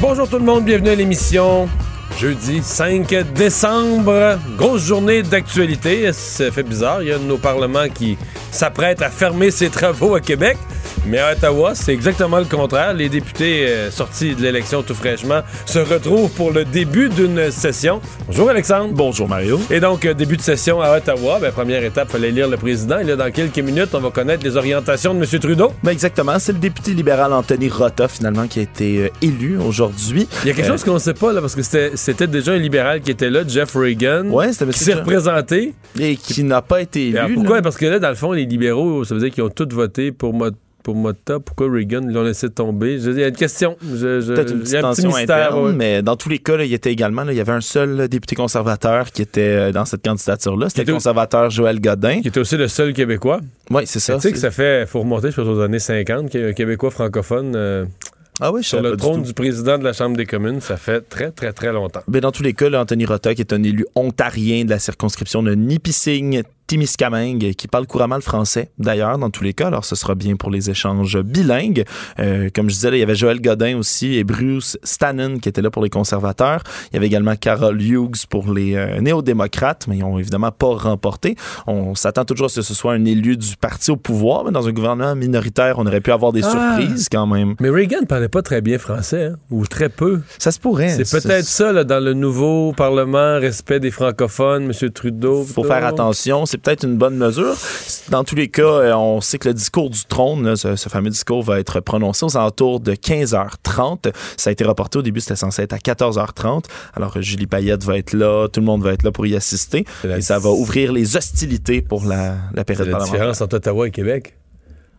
Bonjour tout le monde, bienvenue à l'émission. Jeudi 5 décembre, grosse journée d'actualité. Ça fait bizarre, il y a un de nos parlements qui s'apprête à fermer ses travaux à Québec. Mais à Ottawa, c'est exactement le contraire. Les députés euh, sortis de l'élection tout fraîchement se retrouvent pour le début d'une session. Bonjour Alexandre. Bonjour Mario. Et donc, euh, début de session à Ottawa. Ben, première étape, fallait lire le président. Et là, dans quelques minutes, on va connaître les orientations de M. Trudeau. Ben exactement, c'est le député libéral Anthony Rota finalement qui a été euh, élu aujourd'hui. Il y a quelque Euh, chose qu'on ne sait pas, là, parce que c'était déjà un libéral qui était là, Jeff Reagan. Ouais, c'était qui s'est représenté. et qui n'a pas été élu. Alors, là. pourquoi? Parce que là, dans le fond, les libéraux, ça veut dire qu'ils ont tous voté pour Mo- pour Motta. Pourquoi Reagan l'ont laissé tomber? Je- Il y a une question. Je- je- Peut-être une il y petite a un petit tension mystère. interne, ouais. mais dans tous les cas, là, il était également, là, il y avait un seul député conservateur qui était euh, dans cette candidature-là. C'était le conservateur Joël Godin. Qui était aussi le seul Québécois. Oui, c'est ça. tu sais que ça fait, faut remonter, je pense, aux années 50, qu'il y a un Québécois francophone euh, Ah oui, je sur le du trône du président de la Chambre des communes. Ça fait très, très, très longtemps. Ben, dans tous les cas, là, Anthony Rota, qui est un élu ontarien de la circonscription de Nipissing, Témiscamingue, qui parle couramment le français, d'ailleurs, dans tous les cas. Alors, ce sera bien pour les échanges bilingues. Euh, comme je disais, là, il y avait Joël Godin aussi et Bruce Stannon qui étaient là pour les conservateurs. Il y avait également Carol Hughes pour les euh, néo-démocrates, mais ils ont évidemment pas remporté. On s'attend toujours à ce que ce soit un élu du parti au pouvoir, mais dans un gouvernement minoritaire, on aurait pu avoir des Ah. surprises quand même. Mais Reagan ne parlait pas très bien français, hein, ou très peu. Ça se pourrait. C'est peut-être ça, là, dans le nouveau Parlement, respect des francophones, M. Trudeau. faut tout. faire attention. C'est peut-être une bonne mesure. Dans tous les cas, euh, on sait que le discours du trône, là, ce, ce fameux discours, va être prononcé aux alentours de 15h30. Ça a été reporté au début, c'était censé être à 14h30. Alors, Julie Payette va être là, tout le monde va être là pour y assister. Et ça va ouvrir les hostilités pour la, la période la différence entre Ottawa et Québec.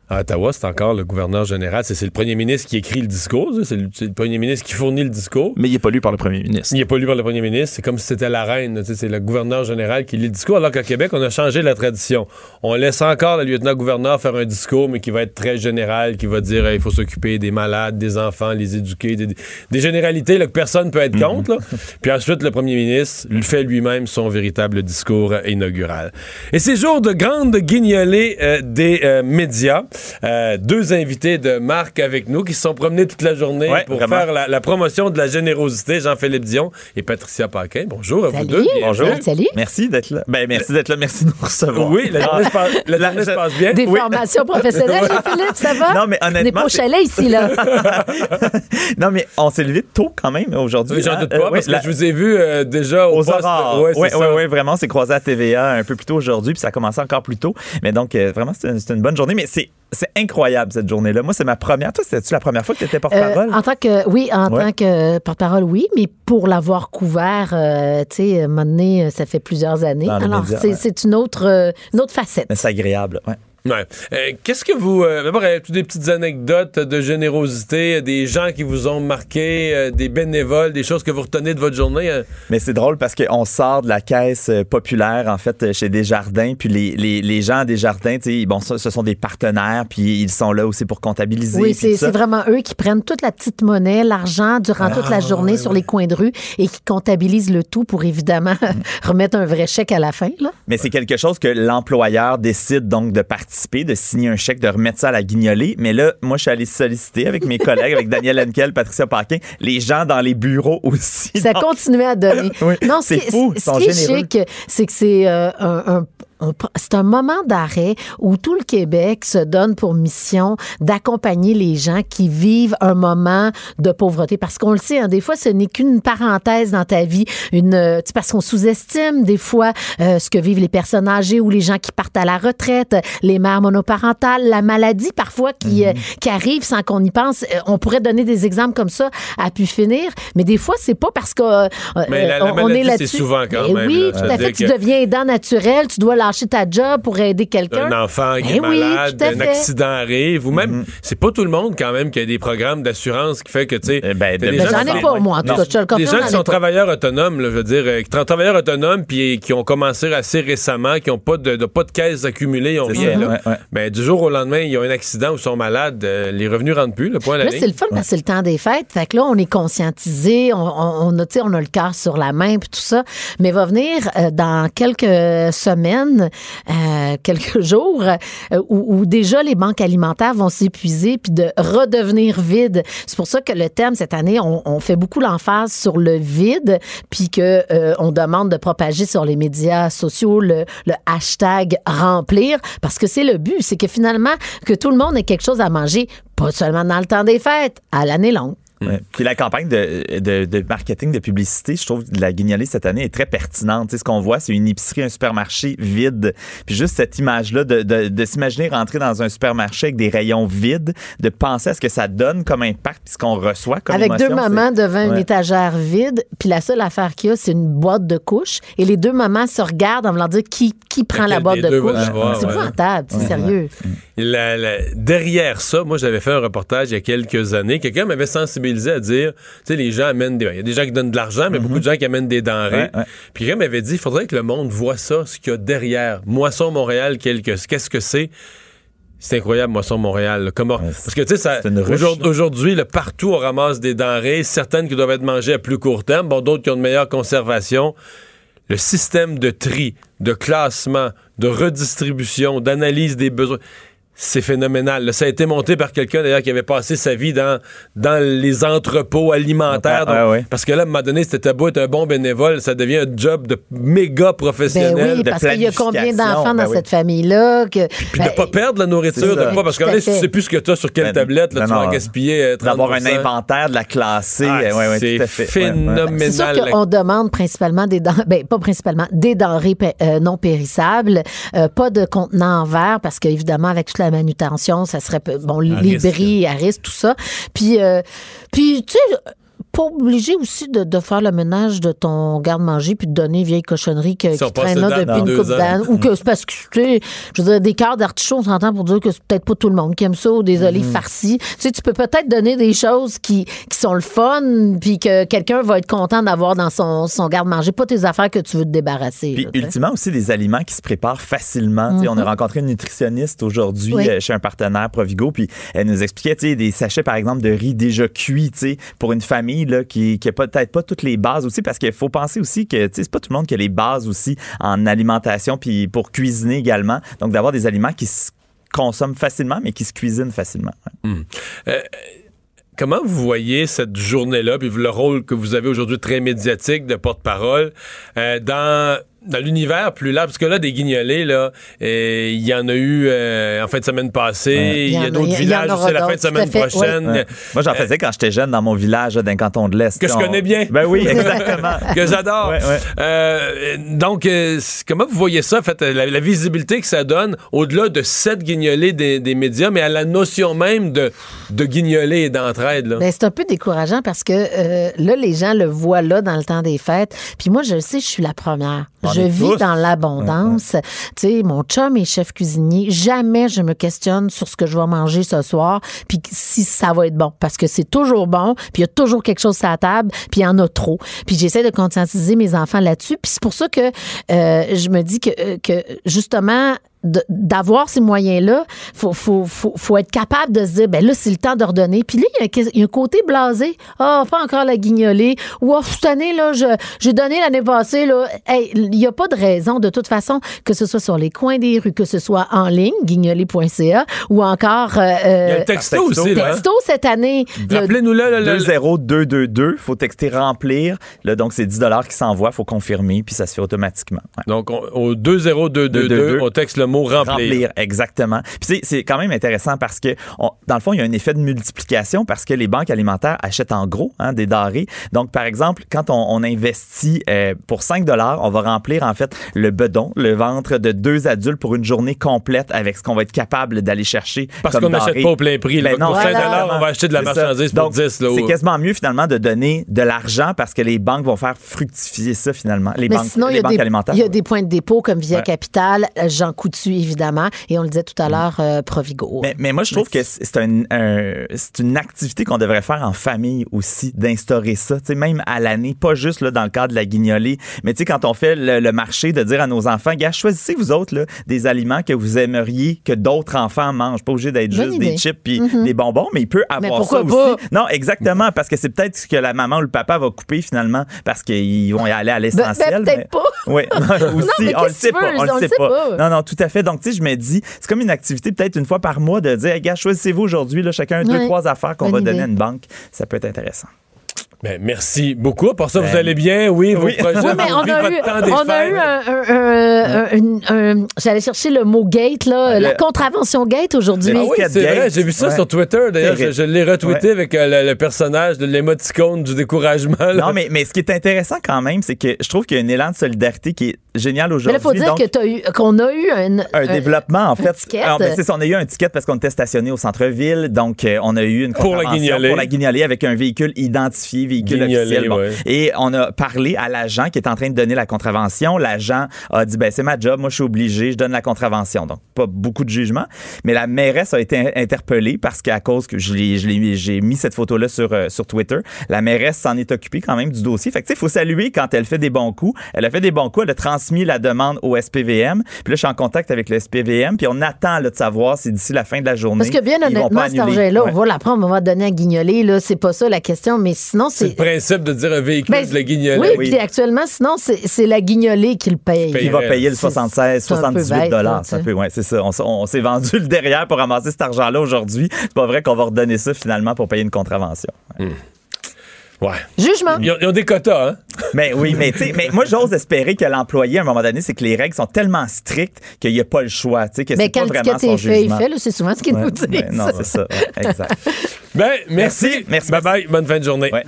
À Ottawa, c'est encore le gouverneur général. C'est le premier ministre qui écrit le discours. C'est le, premier ministre qui fournit le discours. Mais il n'est pas lu par le premier ministre. Il n'est pas lu par le premier ministre. C'est comme si c'était la reine. C'est le gouverneur général qui lit le discours. Alors qu'à Québec, on a changé la tradition. On laisse encore le lieutenant-gouverneur faire un discours, mais qui va être très général, qui va dire il faut s'occuper des malades, des enfants, les éduquer, des, des généralités là, que personne ne peut être contre. là. Puis ensuite, le premier ministre lui fait lui-même son véritable discours inaugural. Et c'est jour de grande guignolée euh, des euh, médias. Euh, deux invités de marque avec nous qui se sont promenés toute la journée Ouais, pour vraiment. faire la, la promotion de la générosité. Jean-Philippe Dion et Patricia Paquin. Bonjour à vous Salut. deux. Bonjour. Salut. Merci d'être là. Ben, merci d'être là. Merci de nous recevoir. Oui, la journée, se passe, la La- journée se je- passe bien. Des Oui. formations professionnelles, Philippe, ça va? Non, mais On honnêtement, pas au c'est- chalet ici, là. non, mais on s'est levé tôt quand même aujourd'hui. Oui, J'en hein. doute Euh, pas, parce que la- je vous ai vu euh, déjà au aux poste. Oui, oui, oui, vraiment, c'est croisé à TVA un peu plus tôt aujourd'hui, puis ça a commencé encore plus tôt. Mais donc, euh, vraiment, c'est une, c'est une bonne journée, mais c'est c'est incroyable cette journée-là. Moi, c'est ma première. Toi, c'était-tu la première fois que tu étais Euh, porte-parole? en tant que, oui, en Ouais. tant que porte-parole, oui, mais pour l'avoir couvert, euh, tu sais, un moment donné, ça fait plusieurs années. Dans Alors, c'est ouais. une autre, euh, une autre facette. C'est agréable, ouais. Ouais. Euh, Qu'est-ce que vous. Euh, D'abord, euh, toutes des petites anecdotes de générosité, euh, des gens qui vous ont marqué, euh, des bénévoles, des choses que vous retenez de votre journée. euh. Mais c'est drôle parce qu'on sort de la caisse populaire, en fait, chez Desjardins, puis les, les, les gens à Desjardins, tu sais, bon, ça, ce sont des partenaires, puis ils sont là aussi pour comptabiliser. Oui, c'est vraiment eux qui prennent toute la petite monnaie, l'argent durant toute la journée sur les coins de rue et qui comptabilisent le tout pour évidemment remettre un vrai chèque à la fin. Là. Mais c'est quelque chose que l'employeur décide donc de participer, de signer un chèque, de remettre ça à la guignolée. Mais là, moi, je suis allé solliciter avec mes collègues, avec Daniel Henkel, Patricia Paquin, les gens dans les bureaux aussi. Ça Donc, continuait à donner. Oui, non, c'est ce fou, Ce qui est généreux. chic, c'est que c'est euh, un, c'est un moment d'arrêt où tout le Québec se donne pour mission d'accompagner les gens qui vivent un moment de pauvreté. Parce qu'on le sait, hein, des fois, ce n'est qu'une parenthèse dans ta vie. Une, euh, tu sais, parce qu'on sous-estime des fois euh, ce que vivent les personnes âgées ou les gens qui partent à la retraite, les mères monoparentales, la maladie parfois qui, euh, qui arrive sans qu'on y pense. On pourrait donner des exemples comme ça à pu finir, mais des fois, c'est pas parce que euh, Mais la- la on, on maladie, est c'est là-dessus. souvent quand Eh même, Oui, là. tout à fait. Tu deviens aidant naturel, tu dois lâcher ta job pour aider quelqu'un? un enfant qui Eh est oui, malade, un accident arrive, ou même, Mm-hmm. c'est pas tout le monde quand même qui a des programmes d'assurance qui fait que, tu sais, Eh ben, Ben, j'en ai sont- pas, moi, en tout cas. Je le Des gens qui sont pas. travailleurs autonomes, là, je veux dire, euh, qui sont travailleurs autonomes puis qui ont commencé assez récemment, qui n'ont pas de, de- pas de caisses accumulées, ils ont C'est rien. ça, là. ouais, ouais. Ben, du jour au lendemain, ils ont un accident ou sont malades, euh, les revenus rentrent plus, le point à la Là, ligne. c'est le fun parce que c'est le temps des fêtes. Fait que là, on est conscientisé, on, on, on a, tu sais, on a le cœur sur la main puis tout ça. Mais va venir euh, dans quelques semaines, euh, quelques jours, euh, où, déjà les banques alimentaires vont s'épuiser puis de redevenir vides. C'est pour ça que le thème cette année, on, on fait beaucoup l'emphase sur le vide puis que euh, on demande de propager sur les médias sociaux le, le hashtag remplir parce que c'est le but, c'est que finalement que tout le monde ait quelque chose à manger, pas seulement dans le temps des fêtes, à l'année longue. Ouais. Puis la campagne de, de, de marketing, de publicité, je trouve que la guignolée cette année est très pertinente. Tu sais, ce qu'on voit, c'est une épicerie, un supermarché vide. Puis juste cette image-là de, de, de s'imaginer rentrer dans un supermarché avec des rayons vides, de penser à ce que ça donne comme impact, puis ce qu'on reçoit comme Avec deux mamans devant une étagère vide, puis la seule affaire qu'il y a, c'est une boîte de couches. Et les deux mamans se regardent en voulant dire qui, qui prend la boîte de couches. c'est épouvantable, c'est sérieux. La- la- derrière ça, moi, j'avais fait un reportage il y a quelques années. Quelqu'un m'avait sensibilisé à dire, tu sais, les gens amènent des. Il y a des gens qui donnent de l'argent, mais beaucoup de gens qui amènent des denrées. Ouais, ouais. Puis quelqu'un m'avait dit, il faudrait que le monde voit ça, ce qu'il y a derrière. Moisson Montréal, qu'est-ce que c'est? C'est incroyable, Moisson Montréal. Comment... Ouais, Parce que, tu sais, aujourd- aujourd'hui, là, partout, on ramasse des denrées, certaines qui doivent être mangées à plus court terme, bon, d'autres qui ont de meilleure conservation. Le système de tri, de classement, de redistribution, d'analyse des besoins, c'est phénoménal. là. Ça a été monté par quelqu'un, d'ailleurs, qui avait passé sa vie dans, dans les entrepôts alimentaires. Donc, ouais. Parce que là, à un moment donné, c'était beau être un bon bénévole, ça devient un job de méga Ben professionnel. oui, de parce qu'il y a combien d'enfants dans ben oui. cette famille-là? Que, Puis ben, de pas perdre la nourriture, de pas, parce que là, si tu sais plus ce que tu as sur quelle Ben, tablette, là, ben tu vas en gaspiller euh, 30 D'avoir un inventaire, de la classer. Ah, ouais, ouais, c'est phénoménal. C'est sûr qu'on demande principalement des denrées, ben, pas principalement, des denrées euh, non périssables, euh, pas de contenants en verre, parce qu'évidemment, avec toute la manutention, ça serait, bon, les risque. bris, à risque, tout ça. Puis, euh, puis tu sais, pas obligé aussi de, de faire le ménage de ton garde-manger puis de donner vieille cochonnerie que, qui traîne là depuis une coupe d'années. Ou que c'est parce que, tu sais, je veux dire, des cœurs d'artichaut, on s'entend pour dire que c'est peut-être pas tout le monde qui aime ça, ou des olives farcies. Tu sais, tu peux peut-être donner des choses qui, qui sont le fun, puis que quelqu'un va être content d'avoir dans son, son garde-manger, pas tes affaires que tu veux te débarrasser. Puis là, ultimement aussi des aliments qui se préparent facilement. On a rencontré une nutritionniste aujourd'hui Oui. euh, chez un partenaire Provigo, puis elle nous expliquait tu sais, des sachets par exemple de riz déjà cuit, tu sais, pour une famille là, qui qui a peut-être pas toutes les bases aussi, parce qu'il faut penser aussi que c'est pas tout le monde qui a les bases aussi en alimentation, puis pour cuisiner également. Donc d'avoir des aliments qui se consomment facilement, mais qui se cuisinent facilement. Ouais. Comment vous voyez cette journée-là, puis le rôle que vous avez aujourd'hui très médiatique de porte-parole euh, dans dans l'univers plus large, parce que là, des guignolés, là, euh, il y en a eu euh, en fin de semaine passée, Ouais. il y a d'autres villages aussi la fin de semaine fait, prochaine. Ouais. Moi, j'en faisais quand j'étais jeune dans mon village, le canton de l'Est. Que je On- connais bien. Ben oui, exactement. que j'adore. Ouais, ouais. Euh, donc, euh, comment vous voyez ça, en fait, la, la visibilité que ça donne, au-delà de cette guignolée des, des médias, mais à la notion même de, de guignolée et d'entraide, là? Ben, c'est un peu décourageant parce que euh, là, les gens le voient là dans le temps des fêtes. Puis moi, je le sais, je suis la première. Je vis tous. dans l'abondance. Tu sais, mon chum est chef cuisinier. Jamais je me questionne sur ce que je vais manger ce soir, puis si ça va être bon. Parce que c'est toujours bon, puis il y a toujours quelque chose à la table, puis il y en a trop. Puis j'essaie de conscientiser mes enfants là-dessus. Puis c'est pour ça que euh, je me dis que, euh, que justement, d'avoir ces moyens-là, faut, faut, faut, faut être capable de se dire, ben là, c'est le temps de redonner. Puis là, il y a un, il y a un côté blasé. Ah, pas encore la guignolée. Ou, ah, cette année, là, je- j'ai donné l'année passée, là. Hey, il n'y a pas de raison, de toute façon, que ce soit sur les coins des rues, que ce soit en ligne, guignolée.ca, ou encore, euh, Il y a euh, le texto, texto, aussi, là. hein? texto cette année. Le- Rappelez-nous-le, là, le- 20222, faut texter remplir. Là, donc, c'est 10 qui s'envoient, faut confirmer, puis ça se fait automatiquement. Ouais. Donc, on- au 20222, 222. on texte le mot mot remplir. Remplir, exactement. Puis c'est- c'est quand même intéressant parce que, on- dans le fond, il y a un effet de multiplication parce que les banques alimentaires achètent en gros hein, des denrées. Donc, par exemple, quand on, on investit euh, pour 5 on va remplir en fait le bedon, le ventre de deux adultes pour une journée complète avec ce qu'on va être capable d'aller chercher. Parce comme qu'on n'achète pas au plein prix. Ben non, pour 5 voilà. on va acheter de la C'est ça. marchandise pour Donc, 10. Là, C'est quasiment mieux finalement de donner de l'argent parce que les banques vont faire fructifier ça finalement. Les Mais banques, sinon, il y, les a banques des, alimentaires. il y a des points de dépôt comme Via Ouais. Capital, Jean Coutu, évidemment, et on le disait tout à l'heure, euh, Provigo. Mais, mais moi, je trouve que c'est un, une activité qu'on devrait faire en famille aussi, d'instaurer ça, tu sais, même à l'année, pas juste là, dans le cadre de la guignolée, mais tu sais, quand on fait le, le marché, de dire à nos enfants, gars, choisissez vous autres là, des aliments que vous aimeriez que d'autres enfants mangent, pas obligé d'être juste idée. des chips puis des bonbons, mais il peut avoir pourquoi ça pas? aussi. Non, exactement, parce que c'est peut-être ce que la maman ou le papa va couper finalement, parce qu'ils vont y aller à Ben, l'essentiel. ben, peut-être mais- pas. oui, aussi, mais on le sait pas, on le sait pas. Non, non, tout à fait. Donc, tu sais, je me dis, c'est comme une activité peut-être une fois par mois de dire, hey, gars, choisissez-vous aujourd'hui, là, chacun deux, trois affaires qu'on va donner à une banque. Ça peut être intéressant. Ben, merci beaucoup. Pour ça, vous Ben, allez bien? Oui, vos oui. projets, Oui, mais vos on vies, a votre eu, temps des on a eu un, un- un- un- un- j'allais chercher le mot gate, là, la contravention gate aujourd'hui. Ah oui, c'est Gate. vrai, j'ai vu ça Ouais. sur Twitter. D'ailleurs, je, l'ai retweeté Ouais. avec euh, le, le personnage de l'émoticône du découragement. là. Non, mais, mais ce qui est intéressant quand même, c'est que je trouve qu'il y a un élan de solidarité qui est génial aujourd'hui. il faut dire Donc, que t'as eu, qu'on a eu un, un développement, en fait. ben, c'est on a eu un ticket parce qu'on était stationné au centre-ville. Donc, euh, on a eu une Pour la contravention guignolée. pour la guignolée avec un véhicule identifié, véhicule Guignolée, officiel. Bon. ouais. Et on a parlé à l'agent qui est en train de donner la contravention. L'agent a dit, ben, c'est ma job, moi, je suis obligé, je donne la contravention. Donc, pas beaucoup de jugement. Mais la mairesse a été in- interpellée parce qu'à cause que je l'ai, je l'ai- j'ai mis cette photo-là sur, euh, sur Twitter, la mairesse s'en est occupée quand même du dossier. Fait que, tu sais, il faut saluer quand elle fait des bons coups. Elle a fait des bons coups, elle a transmis la demande au SPVM. Puis là, je suis en contact avec le SPVM, puis on attend là, de savoir si d'ici la fin de la journée. Parce que bien honnêtement, pas cet argent-là, Ouais. on va l'apprendre, on va donner à guignoler, là, c'est pas ça la question, mais sinon, C'est c'est... le principe de dire un véhicule Ben, de la guignolée. Oui, Oui. puis actuellement, sinon, c'est c'est la guignolée qui le paye. Il va payer le c'est- 76, c'est un peu 78 bête, là, dollars. C'est un sais. peu, ouais, c'est ça. On, s'est vendu le derrière pour ramasser cet argent-là aujourd'hui. C'est pas vrai qu'on va redonner ça finalement pour payer une contravention. Ouais. Jugement. Ils ont, ils ont des quotas, hein? Mais oui, mais tu sais, mais moi j'ose espérer que l'employé à un moment donné, c'est que les règles sont tellement strictes qu'il n'y a pas le choix, tu sais, que Mais c'est pas vraiment son fait, jugement. fait, là, c'est souvent ce qu'ils Ouais, nous disent. ouais, non, c'est ça. ouais, exact. Ben, merci. Merci, merci, bye bye. Bonne fin de journée. Ouais.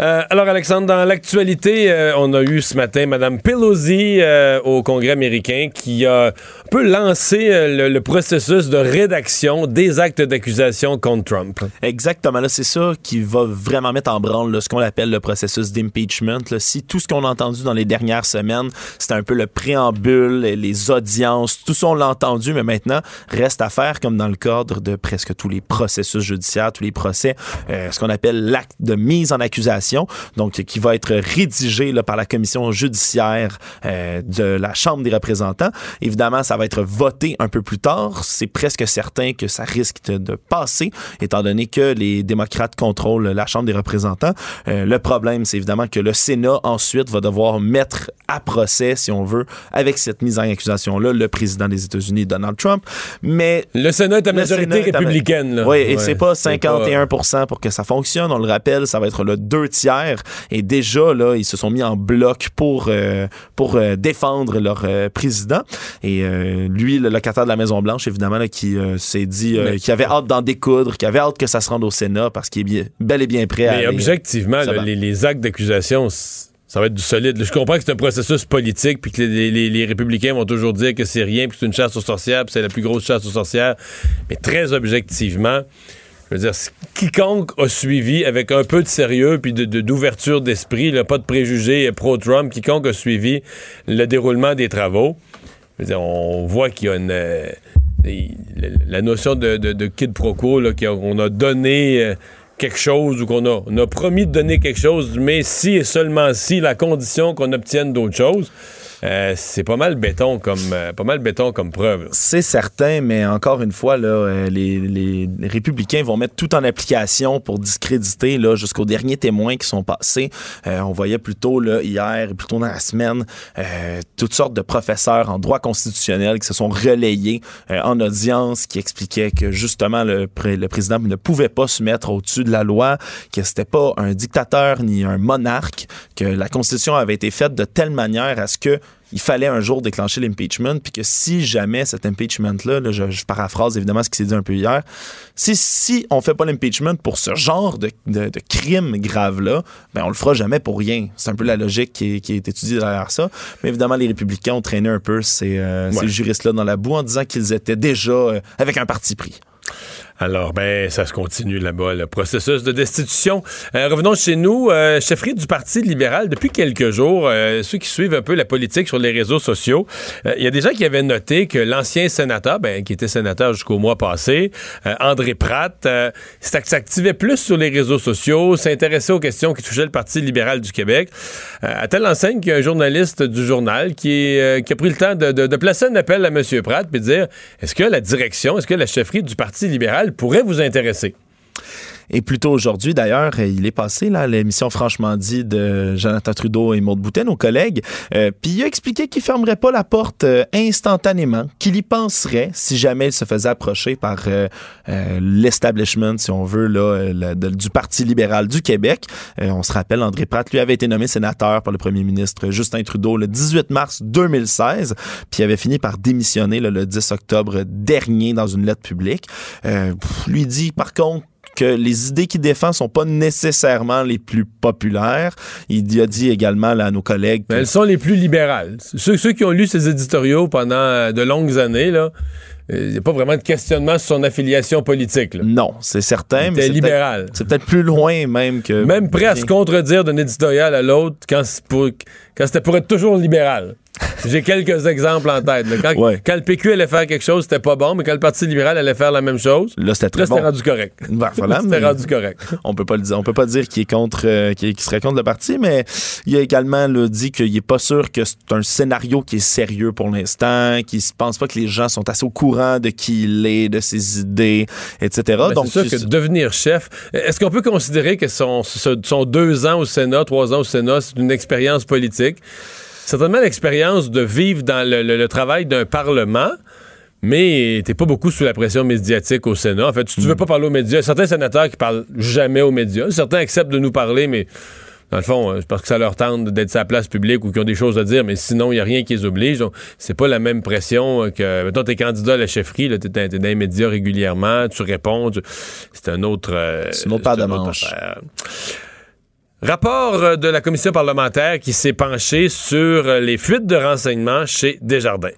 Euh, alors, Alexandre, dans l'actualité, euh, on a eu ce matin Mme Pelosi euh, au Congrès américain qui a un peu lancé euh, le, le processus de rédaction des actes d'accusation contre Trump. Exactement. Là, c'est ça qui va vraiment mettre en branle là, ce qu'on appelle le processus d'impeachment. Si tout ce qu'on a entendu dans les dernières semaines, c'était un peu le préambule, les audiences, tout ça, on l'a entendu, mais maintenant, reste à faire, comme dans le cadre de presque tous les processus judiciaires, tous les procès, euh, ce qu'on appelle l'acte de mise en accusation, donc qui va être rédigé là, par la commission judiciaire euh, de la Chambre des représentants. Évidemment, ça va être voté un peu plus tard. C'est presque certain que ça risque de, de passer, étant donné que les démocrates contrôlent la Chambre des représentants. Euh, le problème, c'est évidemment que le Sénat ensuite va devoir mettre à procès, si on veut, avec cette mise en accusation-là, le président des États-Unis, Donald Trump. Mais Le Sénat est à majorité Sénat républicaine. là. Oui, et Ouais, c'est pas c'est 51% pour que ça fonctionne. On le rappelle, ça va être le deux tiers. Et déjà, là, ils se sont mis en bloc pour, euh, pour euh, défendre leur euh, président. Et lui, le locataire de la Maison-Blanche, évidemment, là, qui s'est dit qu'il avait hâte d'en découdre, qu'il avait hâte que ça se rende au Sénat parce qu'il est bien- bel et bien prêt à Mais aller- objectivement, là, les, les actes d'accusation, ça va être du solide. Je comprends que c'est un processus politique, puis que les, républicains vont toujours dire que c'est rien, puis c'est une chasse aux sorcières, puis c'est la plus grosse chasse aux sorcières. Mais très objectivement, je veux dire, quiconque a suivi avec un peu de sérieux puis de- de- d'ouverture d'esprit, pas de préjugés pro-Trump, quiconque a suivi le déroulement des travaux, je veux dire, on voit qu'il y a une... euh, la- notion de, de, de quid pro quo, qu'on a donné euh, quelque chose ou qu'on a, on a promis de donner quelque chose, mais si et seulement si, la condition qu'on obtienne d'autres choses, euh, c'est pas mal béton comme euh, pas mal béton comme preuve. C'est certain, mais encore une fois, là, euh, les, les- républicains vont mettre tout en application pour discréditer là, jusqu'aux derniers témoins qui sont passés. Euh, on voyait plutôt là, hier, plutôt dans la semaine, toutes sortes de professeurs en droit constitutionnel qui se sont relayés en audience, qui expliquaient que justement le, le président ne pouvait pas se mettre au-dessus de la loi, que c'était pas un dictateur ni un monarque, que la Constitution avait été faite de telle manière à ce que il fallait un jour déclencher l'impeachment, puis que si jamais cet impeachment-là, là, je, je paraphrase évidemment ce qui s'est dit un peu hier, si, si on fait pas l'impeachment pour ce genre de, de, de crime grave-là, ben on le fera jamais pour rien. C'est un peu la logique qui est, qui est étudiée derrière ça. Mais évidemment, les républicains ont traîné un peu ces, euh, ces juristes-là dans la boue en disant qu'ils étaient déjà euh, avec un parti pris. Alors, ben, ça se continue là-bas, le processus de destitution. Euh, revenons chez nous. Euh, chefferie du Parti libéral, depuis quelques jours, euh, ceux qui suivent un peu la politique sur les réseaux sociaux, euh, il y a des gens qui avaient noté que l'ancien sénateur, ben, qui était sénateur jusqu'au mois passé, André Pratt, s'ac- s'activait plus sur les réseaux sociaux, s'intéressait aux questions qui touchaient le Parti libéral du Québec, à telle enseigne qu'il y a un journaliste du journal qui, a pris le temps de, placer un appel à M. Pratt puis dire est-ce que la direction, est-ce que la chefferie du Parti libéral pourrait vous intéresser? Et plus tôt aujourd'hui, d'ailleurs, il est passé là l'émission Franchement dit de Jonathan Trudeau et Maude Boutin, nos collègues. Euh, Puis il a expliqué qu'il fermerait pas la porte euh, instantanément, qu'il y penserait si jamais il se faisait approcher par euh, euh, l'establishment, si on veut, là, euh, du Parti libéral du Québec. Euh, on se rappelle, André Pratt, lui, avait été nommé sénateur par le premier ministre Justin Trudeau le 18 mars 2016, puis il avait fini par démissionner là, le 10 octobre dernier dans une lettre publique. Lui dit, par contre, que les idées qu'il défend sont pas nécessairement les plus populaires. Il a dit également là, à nos collègues que elles sont les plus libérales. Ceux, ceux qui ont lu ses éditoriaux pendant euh, de longues années, là, euh, il n'y a pas vraiment de questionnement sur son affiliation politique. là. non, c'est certain, mais c'est libéral. c'est peut-être plus loin même que Même prêt à se contredire d'un éditorial à l'autre quand, c'est pour- quand c'était pour être toujours libéral. J'ai quelques exemples en tête. Quand, Ouais. quand le PQ allait faire quelque chose, c'était pas bon, mais quand le Parti libéral allait faire la même chose, Là, c'était très là, c'était rendu correct. Ben, voilà, c'était rendu correct. On peut pas le dire. On peut pas dire qu'il est contre, euh, qu'il serait contre le parti, mais il a également là, dit qu'il est pas sûr que c'est un scénario qui est sérieux pour l'instant, qu'il ne pense pas que les gens sont assez au courant de qui il est, de ses idées, etc. Ben, Donc, c'est sûr que devenir chef, est-ce qu'on peut considérer que son deux ans au Sénat, trois ans au Sénat, c'est une expérience politique? Certainement l'expérience de vivre dans le, le- le travail d'un Parlement, mais t'es pas beaucoup sous la pression médiatique au Sénat. En fait, tu, tu veux pas parler aux médias. Certains sénateurs qui parlent jamais aux médias. Certains acceptent de nous parler, mais dans le fond, euh, c'est parce que ça leur tente d'être sa place publique ou qu'ils ont des choses à dire, mais sinon, il n'y a rien qui les oblige. Donc, c'est pas la même pression euh, que, mettons, t'es candidat à la chefferie, là, t'es, dans- les médias régulièrement, tu réponds, tu- c'est un autre... euh, C'est une autre paire de une autre manches. Rapport euh, de la commission parlementaire qui s'est penchée sur euh, les fuites de renseignements chez Desjardins.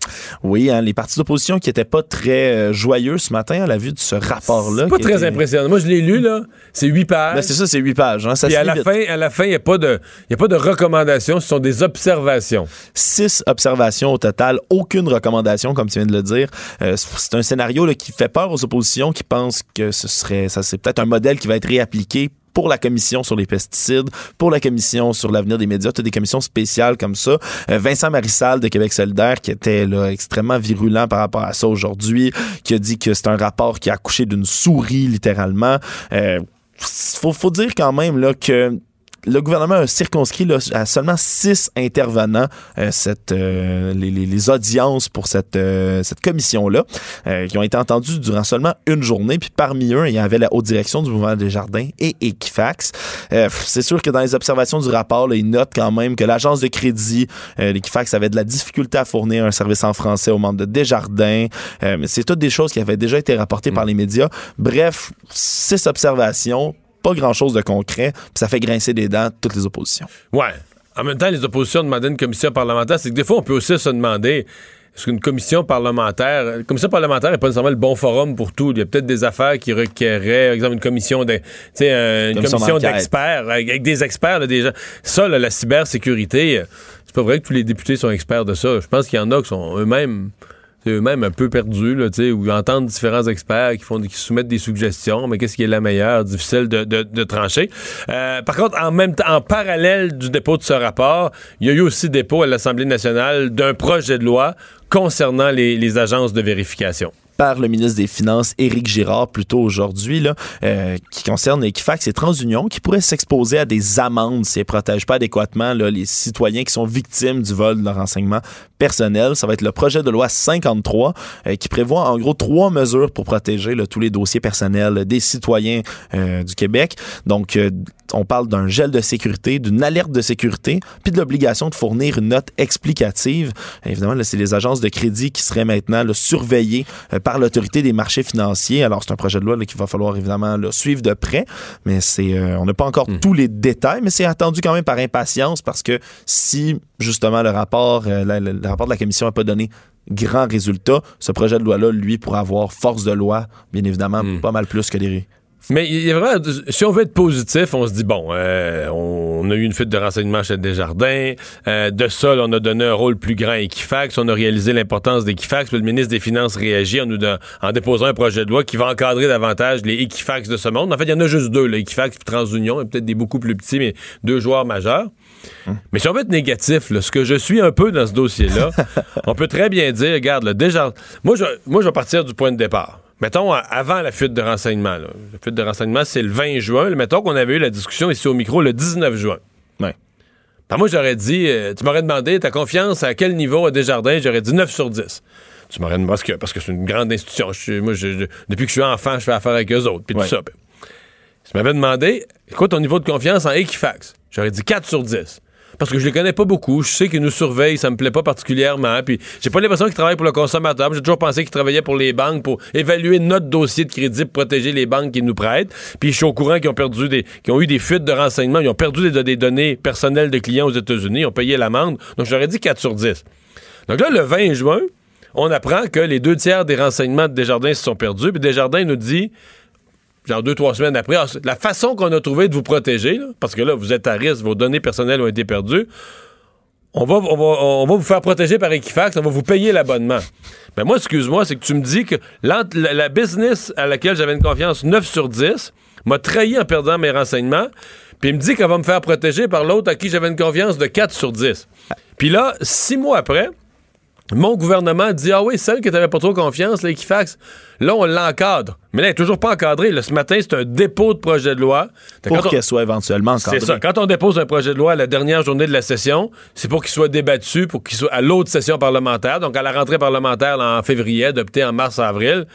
Oui, hein, les partis d'opposition qui étaient pas très euh, joyeux ce matin à la vue de ce rapport-là. Pas très était- impressionnant. Moi, je l'ai lu, là. C'est huit pages. Ben, c'est ça, c'est huit pages. Hein, ça Puis à la, vite. fin, à la fin, il n'y a, pas de- y a pas de recommandations, ce sont des observations. six observations au total, aucune recommandation, comme tu viens de le dire. Euh, c'est un scénario là, qui fait peur aux oppositions qui pensent que ce serait, ça c'est peut-être un modèle qui va être réappliqué pour la commission sur les pesticides, pour la commission sur l'avenir des médias, tu as des commissions spéciales comme ça. Euh, Vincent Marissal de Québec solidaire qui était là extrêmement virulent par rapport à ça aujourd'hui, qui a dit que c'est un rapport qui a accouché d'une souris littéralement. Euh, faut, faut dire quand même là que le gouvernement a circonscrit là, à seulement six intervenants euh, cette, euh, les, les- les audiences pour cette, euh, cette commission-là, euh, qui ont été entendues durant seulement une journée. Puis parmi eux, il y avait la haute direction du mouvement des jardins et Equifax. Euh, c'est sûr que dans les observations du rapport, là, ils notent quand même que l'agence de crédit, euh, l'Equifax, avait de la difficulté à fournir un service en français aux membres de Desjardins. Euh, c'est toutes des choses qui avaient déjà été rapportées par les médias. Bref, six observations pas grand-chose de concret, puis ça fait grincer des dents toutes les oppositions. Ouais. En même temps, les oppositions demandaient une commission parlementaire. C'est que des fois, on peut aussi se demander est-ce qu'une commission parlementaire. Une commission parlementaire n'est pas nécessairement le bon forum pour tout? Il y a peut-être des affaires qui requerraient, par exemple, une commission de, une Commission d'experts, avec, des experts, là, des gens. Ça, là, la cybersécurité, euh, c'est pas vrai que tous les députés sont experts de ça. Je pense qu'il y en a qui sont eux-mêmes. Eux-mêmes un peu perdus, là, où ils entendent différents experts qui font qui soumettent des suggestions, mais qu'est-ce qui est la meilleure? Difficile de, trancher. Euh, par contre, en même temps, en parallèle du dépôt de ce rapport, il y a eu aussi dépôt à l'Assemblée nationale d'un projet de loi concernant les, agences de vérification. par le ministre des Finances, Éric Girard, plus tôt aujourd'hui, euh, qui concerne Equifax et TransUnion, qui pourraient s'exposer à des amendes s'ils ne protègent pas adéquatement les citoyens qui sont victimes du vol de leur renseignement personnel. Ça va être le projet de loi 53 euh, qui prévoit en gros trois mesures pour protéger là, tous les dossiers personnels des citoyens euh, du Québec. Donc, euh, on parle d'un gel de sécurité, d'une alerte de sécurité, puis de l'obligation de fournir une note explicative. Évidemment, c'est les agences de crédit qui seraient maintenant là, surveillées euh, par l'autorité des marchés financiers. Alors, c'est un projet de loi qu'il va falloir évidemment là, suivre de près, mais c'est, euh, on n'a pas encore tous les détails, mais c'est attendu quand même par impatience parce que si justement le rapport, euh, la- rapport de la commission n'a pas donné grand résultat, ce projet de loi-là, lui, pourra avoir force de loi, bien évidemment, pas mal plus que les Mais il y a vraiment, si on veut être positif, on se dit bon, euh, on a eu une fuite de renseignements chez Desjardins. Euh, de ça, là, on a donné un rôle plus grand à Equifax. On a réalisé l'importance d'Equifax. Le ministre des Finances réagit en, nous en déposant un projet de loi qui va encadrer davantage les Equifax de ce monde. En fait, il y en a juste deux, là, Equifax et TransUnion, et peut-être des beaucoup plus petits, mais deux joueurs majeurs. Mais si on veut être négatif, là, ce que je suis un peu dans ce dossier-là, on peut très bien dire, regarde, là, déjà, moi je, moi, je vais partir du point de départ. Mettons, avant la fuite de renseignements. là. La fuite de renseignements, c'est le 20 juin. Mettons qu'on avait eu la discussion ici au micro le 19 juin. Ouais. Ben, moi, j'aurais dit, euh, tu m'aurais demandé ta confiance à quel niveau à Desjardins, j'aurais dit 9 sur 10. Tu m'aurais demandé, parce que parce que c'est une grande institution. Je moi, je- je- depuis que je suis enfant, je fais affaire avec eux autres, puis Ouais. tout ça. Puis, Tu m'avais demandé, quoi ton niveau de confiance en Equifax? J'aurais dit 4 sur 10. Parce que je les connais pas beaucoup, je sais qu'ils nous surveillent, ça me plaît pas particulièrement, puis j'ai pas l'impression qu'ils travaillent pour le consommateur. J'ai toujours pensé qu'ils travaillaient pour les banques pour évaluer notre dossier de crédit pour protéger les banques qui nous prêtent. Puis je suis au courant qu'ils ont perdu des, qu'ils ont eu des fuites de renseignements, ils ont perdu des, des données personnelles de clients aux États-Unis, ils ont payé l'amende. Donc j'aurais dit 4 sur 10. Donc là, le 20 juin, on apprend que les deux tiers des renseignements de Desjardins se sont perdus, puis Desjardins nous dit genre deux, trois semaines après, la façon qu'on a trouvé de vous protéger, parce que là, vous êtes à risque, vos données personnelles ont été perdues, on va, on, va, on va vous faire protéger par Equifax, on va vous payer l'abonnement. Ben moi, excuse-moi, c'est que tu me dis que la, la business à laquelle j'avais une confiance 9 sur 10 m'a trahi en perdant mes renseignements, puis il me dit qu'elle va me faire protéger par l'autre à qui j'avais une confiance de 4 sur 10. Puis là, six mois après, mon gouvernement dit Ah oui, celle que tu n'avais pas trop confiance, l'Equifax, là, on l'encadre. Mais là, elle n'est toujours pas encadrée. Là, ce matin, c'est un dépôt de projet de loi. Pour on- qu'elle soit éventuellement c'est encadrée. ça. Quand on dépose un projet de loi à la dernière journée de la session, c'est pour qu'il soit débattu, pour qu'il soit à l'autre session parlementaire, donc à la rentrée parlementaire là, en février, adopté en mars-avril.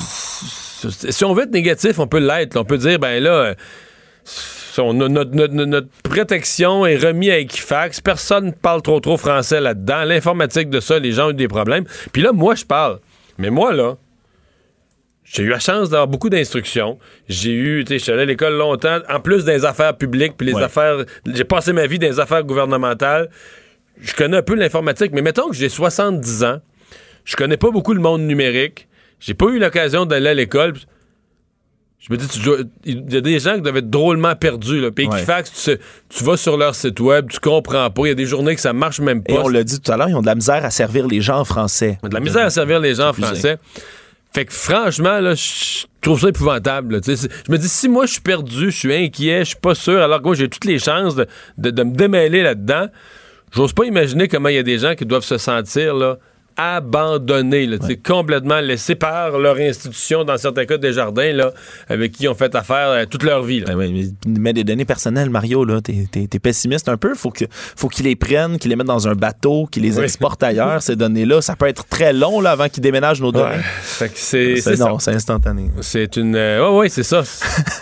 Si on veut être négatif, on peut l'être. On peut dire, ben là, on notre, notre- notre- notre protection est remise à Equifax. Personne ne parle trop trop français là-dedans. L'informatique de ça, les gens ont eu des problèmes. Puis là, moi, je parle. Mais moi, là, j'ai eu la chance d'avoir beaucoup d'instructions. J'ai eu, tu sais, je suis allé à l'école longtemps, en plus des affaires publiques, puis les Ouais. affaires. J'ai passé ma vie dans les affaires gouvernementales. Je connais un peu l'informatique, mais mettons que j'ai 70 ans, je connais pas beaucoup le monde numérique, j'ai pas eu l'occasion d'aller à l'école. Je me dis, tu dois- il y a des gens qui doivent être drôlement perdus. Là. Puis Ouais. Equifax, tu, sais- tu vas sur leur site web, tu comprends pas. Il y a des journées que ça marche même pas. Et on l'a dit tout à l'heure, ils ont de la misère à servir les gens en français. de la misère à servir les gens en français. Fait que franchement, là, je trouve ça épouvantable. Tu Je me dis, si moi je suis perdu, je suis inquiet, je suis pas sûr, alors que moi j'ai toutes les chances de, de- de me démêler là-dedans, j'ose pas imaginer comment il y a des gens qui doivent se sentir là, abandonnés, là, complètement laissés par leur institution, dans certains cas des jardins, là, avec qui ils ont fait affaire euh, toute leur vie. là. Ben oui, mais, mais des données personnelles, Mario, là, t'es, t'es pessimiste un peu. Faut que, faut qu'ils les prennent, qu'ils les mettent dans un bateau, qu'ils les Oui. exportent ailleurs, ces données-là. Ça peut être très long, là, avant qu'ils déménagent nos données. C'est non, instantané. C'est une. euh, ouais, c'est ça.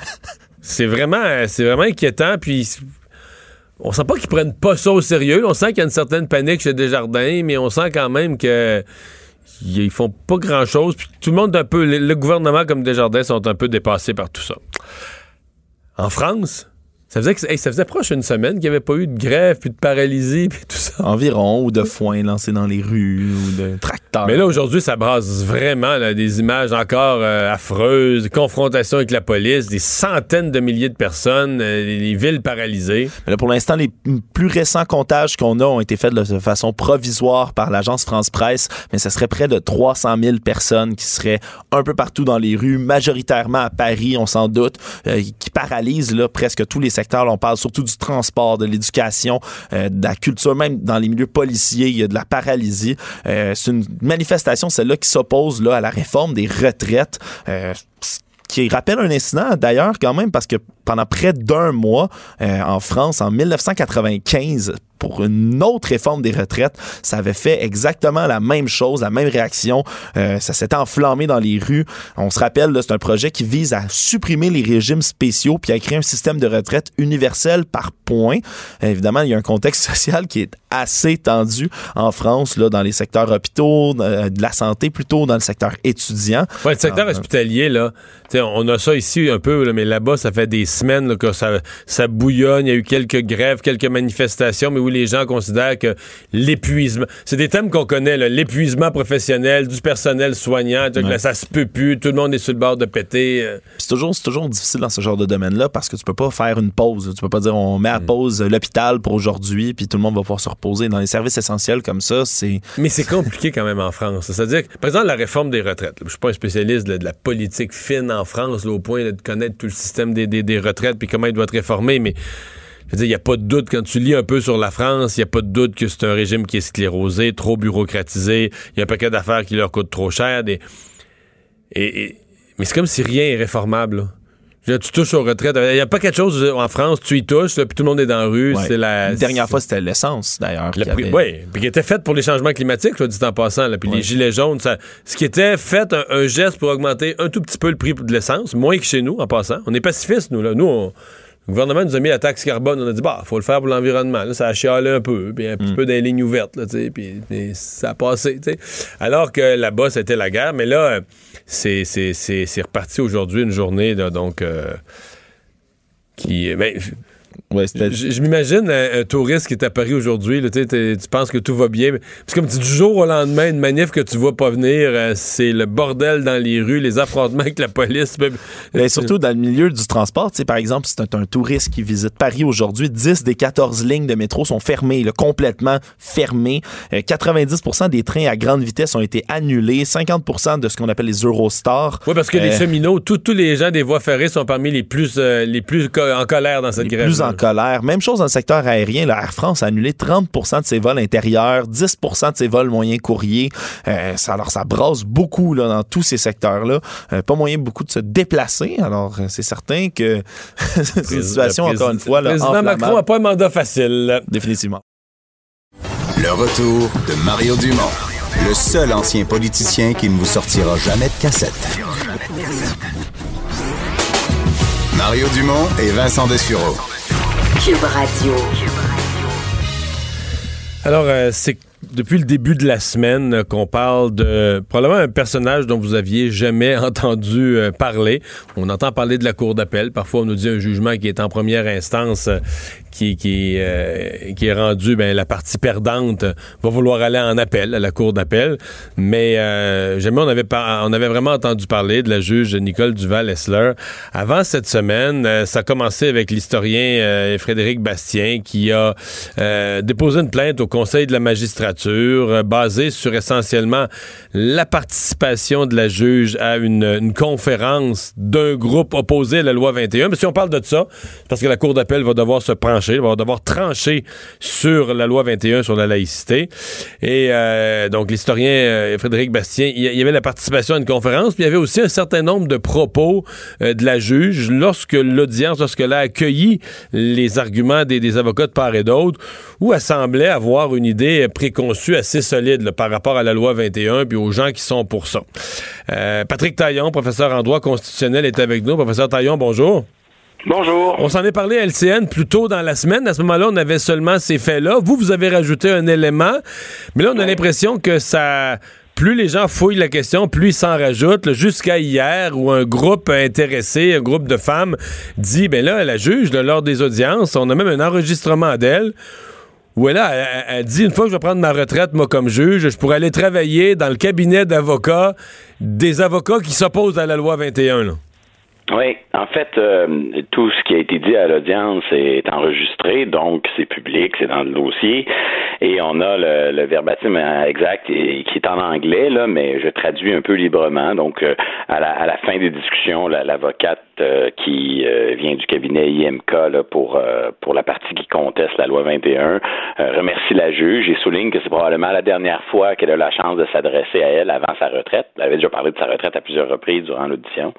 c'est vraiment, euh, c'est vraiment inquiétant. Puis on sent pas qu'ils prennent pas ça au sérieux. On sent qu'il y a une certaine panique chez Desjardins, mais on sent quand même que ils font pas grand chose. Puis tout le monde un peu, le gouvernement comme Desjardins sont un peu dépassés par tout ça. En France. Ça faisait, que, hey, ça faisait proche une semaine qu'il n'y avait pas eu de grève, puis de paralysie, puis tout ça. Environ, ou de foin lancé dans les rues, ou de tracteurs. Mais là, aujourd'hui, ça brasse vraiment là, des images encore euh, affreuses, confrontations avec la police, des centaines de milliers de personnes, euh, les, les villes paralysées. Mais là, pour l'instant, les plus récents comptages qu'on a ont été faits de, de façon provisoire par l'agence France-Presse, mais ce serait près de 300 000 personnes qui seraient un peu partout dans les rues, majoritairement à Paris, on s'en doute, euh, qui paralysent là, presque tous les secteurs on parle surtout du transport, de l'éducation, euh, de la culture, même dans les milieux policiers, il y a de la paralysie. Euh, c'est une manifestation, celle-là, qui s'oppose là à la réforme des retraites. Euh, qui rappelle un incident d'ailleurs quand même parce que pendant près d'un mois euh, en France en 1995 pour une autre réforme des retraites, ça avait fait exactement la même chose, la même réaction. Euh, ça s'était enflammé dans les rues. On se rappelle, c'est un projet qui vise à supprimer les régimes spéciaux puis à créer un système de retraite universel par point. Euh, évidemment, il y a un contexte social qui est assez tendu en France, là, dans les secteurs hôpitaux, euh, de la santé plutôt, dans le secteur étudiant. Ouais, le secteur hospitalier, là, on a ça ici un peu, là, mais là-bas, ça fait des semaines là, que ça, ça bouillonne. Il y a eu quelques grèves, quelques manifestations, mais où les gens considèrent que l'épuisement, c'est des thèmes qu'on connaît, l'épuisement professionnel, du personnel soignant, là, ça se peut plus, tout le monde est sur le bord de péter. euh. C'est toujours, toujours difficile dans ce genre de domaine-là parce que tu peux pas faire une pause. Tu peux pas dire on met à pause l'hôpital pour aujourd'hui puis tout le monde va pouvoir se reposer. Dans les services essentiels comme ça, c'est Mais c'est compliqué quand même en France. C'est-à-dire que, par exemple, la réforme des retraites. je suis pas un spécialiste de la politique fine en France, là, au point de connaître tout le système des, des- des puis comment il doit être réformé, mais je veux dire, il n'y a pas de doute, quand tu lis un peu sur la France, il n'y a pas de doute que c'est un régime qui est sclérosé, trop bureaucratisé, il y a un paquet d'affaires qui leur coûtent trop cher. et, mais c'est comme si rien est réformable. Tu touches aux retraites. Il n'y a pas quelque chose euh, en France, tu y touches, là, puis tout le monde est dans la rue. Ouais. C'est la, La dernière fois, c'était l'essence, d'ailleurs. le avait- Oui, puis qui était fait pour les changements climatiques, là, dit en passant. Là, puis les gilets jaunes, ça, ce qui était fait, un, un geste pour augmenter un tout petit peu le prix de l'essence, moins que chez nous, en passant. On est pacifistes, nous. Là. Nous, on- le gouvernement nous a mis la taxe carbone. On a dit, bah, faut le faire pour l'environnement. Ça a chialé un peu, puis un petit peu dans les lignes ouvertes, là, tu sais, puis, puis ça a passé. tu sais. Alors que là-bas, c'était la guerre. Mais là, c'est c'est- c'est- c'est reparti aujourd'hui, une journée, là, donc... euh, qui, ben, Ouais, je, je m'imagine un, un touriste qui est à Paris aujourd'hui, tu penses que tout va bien. C'est comme tu, du jour au lendemain, une manif que tu vois pas venir, euh, c'est le bordel dans les rues, les affrontements avec la police. Mais surtout dans le milieu du transport, par exemple, c'est un, un touriste qui visite Paris aujourd'hui, 10 des 14 lignes de métro sont fermées, là, complètement fermées. Euh, 90% des trains à grande vitesse ont été annulés, 50% de ce qu'on appelle les Eurostars. Oui, parce que les Euh, cheminots, tous les gens des voies ferrées sont parmi les plus, euh, les plus co- en colère dans cette les grève. En colère. Même chose dans le secteur aérien. là, Air France a annulé 30% de ses vols intérieurs, 10% de ses vols moyens courriers. Euh, ça, alors, ça brasse beaucoup là, dans tous ces secteurs-là. Euh, pas moyen beaucoup de se déplacer. Alors, euh, c'est certain que c'est une situation, encore une fois, Le là, président. Macron n'a pas un mandat facile. Définitivement. Le retour de Mario Dumont, le seul ancien politicien qui ne vous sortira jamais de cassette. Mario Dumont et Vincent Dessureau. Cube Radio. Alors, euh, c'est depuis le début de la semaine euh, qu'on parle de probablement un personnage dont vous aviez jamais entendu euh, parler. On entend parler de la cour d'appel. Parfois, on nous dit un jugement qui est en première instance, euh, qui est rendu, ben, la partie perdante va vouloir aller en appel, à la cour d'appel. Mais euh, jamais on avait, on avait vraiment entendu parler de la juge Nicole Duval-Essler. Avant cette semaine, euh, ça a commencé avec l'historien euh, Frédéric Bastien qui a déposé une plainte au Conseil de la magistrature basée sur essentiellement la participation de la juge à une, une conférence d'un groupe opposé à la loi 21. Mais si on parle de ça, parce que la Cour d'appel va devoir se pencher, va devoir trancher sur la loi 21 sur la laïcité. Et euh, donc l'historien euh, Frédéric Bastien, il y, avait la participation à une conférence, puis il y avait aussi un certain nombre de propos euh, de la juge lorsque l'audience, lorsqu'elle a accueilli les arguments des, avocats de part et d'autre, où elle semblait avoir une idée préconçue assez solide par rapport à la loi 21 puis aux gens qui sont pour ça. Patrick Taillon, professeur en droit constitutionnel, est avec nous. Professeur Taillon, bonjour. Bonjour. On s'en est parlé à LCN plus tôt dans la semaine. À ce moment-là, on avait seulement ces faits-là. Vous, vous avez rajouté un élément. Mais là, on a l'impression que ça. Plus les gens fouillent la question, plus ils s'en rajoutent. Jusqu'à hier, où un groupe intéressé, un groupe de femmes, dit ben là, la juge, là, lors des audiences, on a même un enregistrement d'elle où elle, a- elle, elle dit une fois que je vais prendre ma retraite, moi, comme juge, je pourrais aller travailler dans le cabinet d'avocats des avocats qui s'opposent à la loi 21. là. Oui, en fait, euh, tout ce qui a été dit à l'audience est enregistré, donc c'est public, c'est dans le dossier, et on a le, le verbatim exact qui est en anglais, là, mais je traduis un peu librement. Donc, euh, à, la, à la fin des discussions, la- l'avocate euh, qui euh, vient du cabinet IMK là, pour euh, pour la partie qui conteste la loi 21 remercie la juge et souligne que c'est probablement la dernière fois qu'elle a la chance de s'adresser à elle avant sa retraite. Elle avait déjà parlé de sa retraite à plusieurs reprises durant l'audition.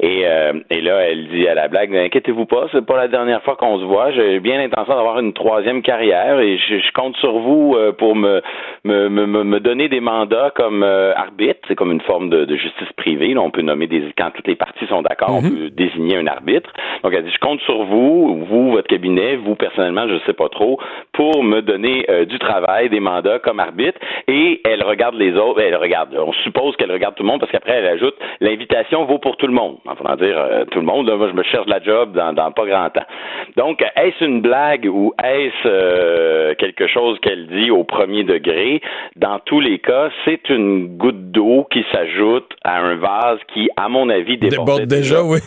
Et, et là, elle dit à la blague, inquiétez-vous pas, c'est pas la dernière fois qu'on se voit. J'ai bien l'intention d'avoir une troisième carrière et je, compte sur vous pour me me, me, me donner des mandats comme arbitre. C'est comme une forme de, de justice privée. Là, on peut nommer des quand toutes les parties sont d'accord, on mhm. Désigner un arbitre. Donc, elle dit, je compte sur vous, vous, votre cabinet, vous personnellement, je ne sais pas trop, pour me donner euh, du travail, des mandats comme arbitre. Et elle regarde les autres, elle regarde, on suppose qu'elle regarde tout le monde parce qu'après, elle ajoute, l'invitation vaut pour tout le monde. En faisant dire, euh, tout le monde, moi, je me cherche la job dans, pas grand temps. Donc, est-ce une blague ou est-ce euh, quelque chose qu'elle dit au premier degré? Dans tous les cas, c'est une goutte d'eau qui s'ajoute à un vase qui, à mon avis, déborde, déjà, oui.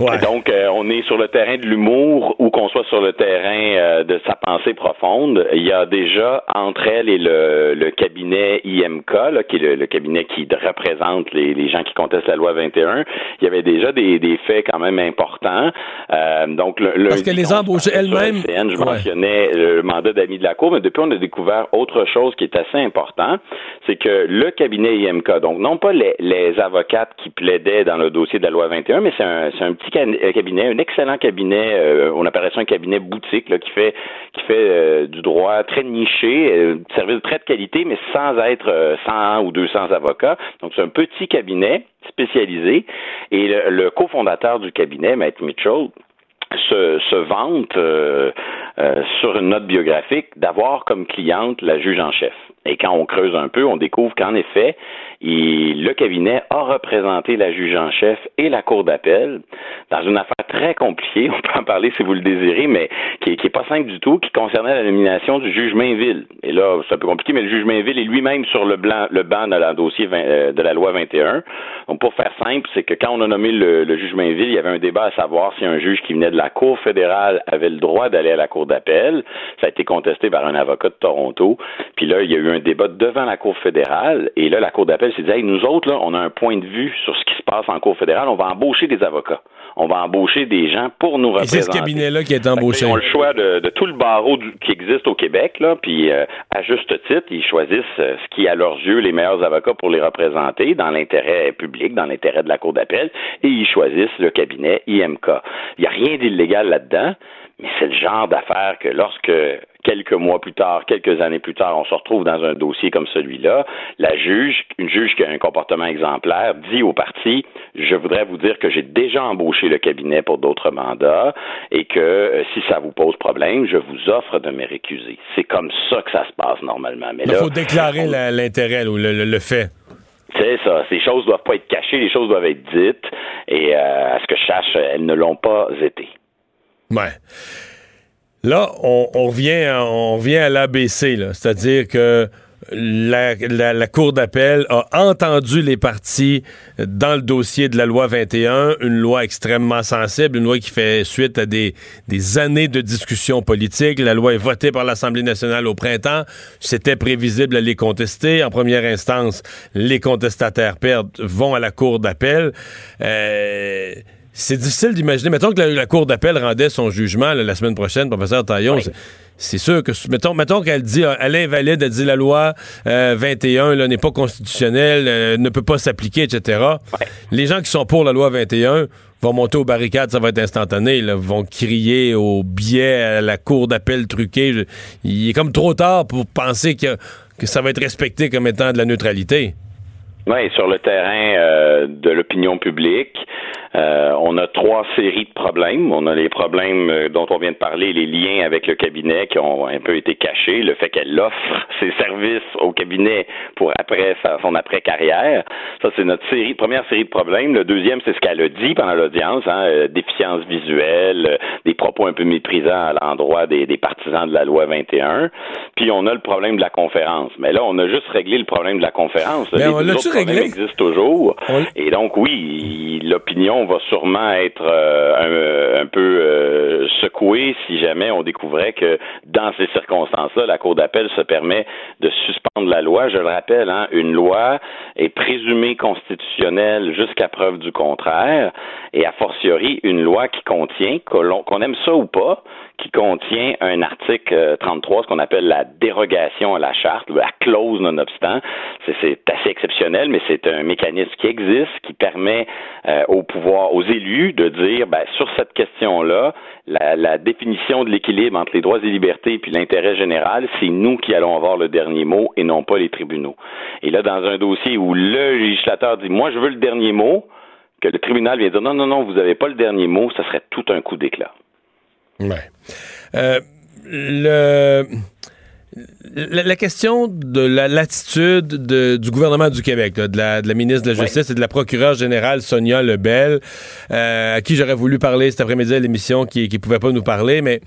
Donc, euh, on est sur le terrain de l'humour ou qu'on soit sur le terrain euh, de sa pensée profonde. Il y a déjà entre elle et le, le cabinet IMK, là, qui est le, cabinet qui représente les, les, gens qui contestent la loi 21, il y avait déjà des, des faits quand même importants. Euh, donc, le, Parce que les embauches elles-mêmes... Je mentionnais le mandat d'amis de la Cour, mais depuis, on a découvert autre chose qui est assez important, c'est que le cabinet IMK, donc non pas les, les avocates qui plaidaient dans le dossier de la loi 21, mais c'est un, un petit euh, cabinet, un excellent cabinet, euh, on appellerait ça un cabinet boutique qui fait euh, du droit très niché, service très de qualité, mais sans être 100 ou 200 avocats. Donc c'est un petit cabinet spécialisé. Et le, cofondateur du cabinet, Matt Mitchell, se vante sur une note biographique d'avoir comme cliente la juge en chef. Et quand on creuse un peu, on découvre qu'en effet, le cabinet a représenté la juge en chef et la cour d'appel dans une affaire très compliquée, on peut en parler si vous le désirez, mais qui n'est est pas simple du tout, qui concernait la nomination du juge Mainville. Et là, c'est un peu compliqué, mais le juge Mainville est lui-même sur le, blanc, le banc de la dossier euh, de la loi 21. Donc, pour faire simple, c'est que quand on a nommé le, le, juge Mainville, il y avait un débat à savoir si un juge qui venait de la Cour fédérale avait le droit d'aller à la Cour d'appel. Ça a été contesté par un avocat de Toronto. Puis là, il y a eu un débat devant la Cour fédérale. Et là, la Cour d'appel s'est dit, hey, nous autres, là, on a un point de vue sur ce qui se passe en Cour fédérale. On va embaucher des avocats. On va embaucher des gens pour nous représenter. c'est ce cabinet-là qui est embauché. Ils ont le choix de, tout le barreau qui existe au Québec, là, puis euh, à juste titre, ils choisissent euh, ce qui est à leurs yeux les meilleurs avocats pour les représenter dans l'intérêt public, dans l'intérêt de la Cour d'appel, et ils choisissent le cabinet IMK. Il n'y a rien d'illégal là-dedans, mais c'est le genre d'affaire que lorsque quelques mois plus tard, quelques années plus tard, on se retrouve dans un dossier comme celui-là, la juge, une juge qui a un comportement exemplaire, dit au parti, je voudrais vous dire que j'ai déjà embauché le cabinet pour d'autres mandats et que euh, si ça vous pose problème, je vous offre de me récuser. C'est comme ça que ça se passe normalement. Mais il faut déclarer l'intérêt ou le, fait. C'est ça. Ces choses doivent pas être cachées, les choses doivent être dites. Et euh, à ce que je sache, elles ne l'ont pas été. Ouais. Là, on, revient, on revient à l'ABC, c'est-à-dire que la, Cour d'appel a entendu les partis dans le dossier de la loi 21, une loi extrêmement sensible, une loi qui fait suite à des, des années de discussions politiques. La loi est votée par l'Assemblée nationale au printemps. C'était prévisible à les contester. En première instance, les contestataires perdent, vont à la Cour d'appel. Euh, c'est difficile d'imaginer. Mettons que la, Cour d'appel rendait son jugement la semaine prochaine, professeur Taillon. C'est sûr que, mettons, mettons qu'elle dit, euh, elle invalide, elle dit la loi 21 euh, n'est pas constitutionnelle, euh, ne peut pas s'appliquer, etc. Les gens qui sont pour la loi 21 vont monter aux barricades, ça va être instantané, là, vont crier au biais à la Cour d'appel truquée. Il est comme trop tard pour penser que, que ça va être respecté comme étant de la neutralité. Oui, sur le terrain de l'opinion publique, euh, on a trois séries de problèmes. On a les problèmes euh, dont on vient de parler, les liens avec le cabinet qui ont un peu été cachés, le fait qu'elle offre ses services au cabinet pour après son après-carrière. Ça, c'est notre série, première série de problèmes. Le deuxième, c'est ce qu'elle a dit pendant l'audience, hein, euh, déficience visuelle, des propos un peu méprisants à l'endroit des, partisans de la loi 21. Puis on a le problème de la conférence. Mais là, on a juste réglé le problème de la conférence. Mais on l'a-tu réglé? existe toujours. Et donc, oui, l'opinion va sûrement être euh, un, peu euh, si jamais on découvrait que dans ces circonstances-là, la Cour d'appel se permet de suspendre la loi. Je le rappelle, hein, une loi est présumée constitutionnelle jusqu'à preuve du contraire, et a fortiori une loi qui contient, qu'on aime ça ou pas, qui contient un article 33, euh, ce qu'on appelle la dérogation à la charte, la clause nonobstant. C'est assez exceptionnel, mais c'est un mécanisme qui existe, qui permet euh, au pouvoir, aux élus, de dire, ben, sur cette question-là, la, la, définition de l'équilibre entre les droits et libertés puis l'intérêt général, c'est nous qui allons avoir le dernier mot et non pas les tribunaux. Et là, dans un dossier où le législateur dit, moi, je veux le dernier mot, que le tribunal vient dire, non, non, non, vous n'avez pas le dernier mot, ça serait tout un coup d'éclat. Ouais. Euh, le. La, question de la latitude du gouvernement du Québec, de, la, ministre de la Justice et de la procureure générale Sonia Lebel, euh, à qui j'aurais voulu parler cet après-midi à l'émission, qui ne pouvait pas nous parler, mais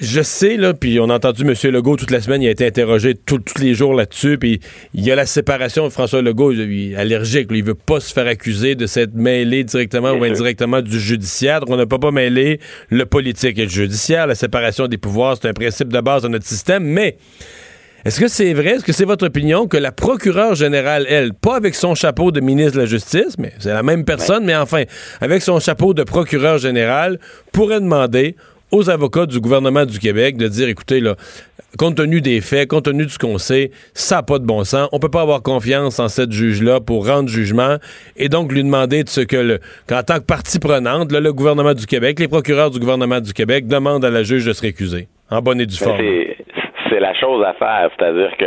je sais, là, puis on a entendu M. Legault toute la semaine, il a été interrogé tous les jours là-dessus, puis il y a la séparation François Legault, il est allergique, il veut pas se faire accuser de s'être mêlé directement ou indirectement du judiciaire, donc on ne peut pas mêler le politique et le judiciaire, la séparation des pouvoirs, c'est un principe de base de notre système, mais est-ce que c'est vrai, est-ce que c'est votre opinion que la procureure générale, elle, pas avec son chapeau de ministre de la Justice, mais c'est la même personne, mais enfin, avec son chapeau de procureur général, pourrait demander aux avocats du gouvernement du Québec de dire, écoutez, là, compte tenu des faits, compte tenu de ce qu'on sait, ça n'a pas de bon sens. On peut pas avoir confiance en cette juge-là pour rendre jugement et donc lui demander de ce que, le, qu'en tant que partie prenante, le gouvernement du Québec, les procureurs du gouvernement du Québec demandent à la juge de se récuser, en bonne et due forme c'est la chose à faire. C'est-à-dire que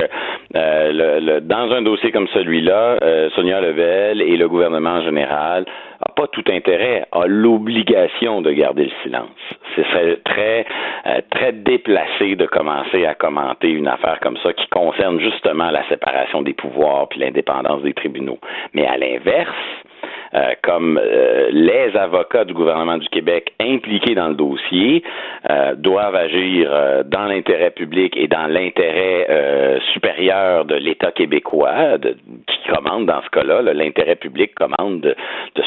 euh, le, dans un dossier comme celui-là, euh, Sonia Level et le gouvernement en général n'a pas tout intérêt, a l'obligation de garder le silence. Ce serait très, euh, très déplacé de commencer à commenter une affaire comme ça qui concerne justement la séparation des pouvoirs puis l'indépendance des tribunaux. Mais à l'inverse, euh, comme euh, les avocats du gouvernement du Québec impliqués dans le dossier euh, doivent agir dans l'intérêt public et dans l'intérêt supérieur de l'État québécois, qui commande dans ce cas-là, l'intérêt public commande de,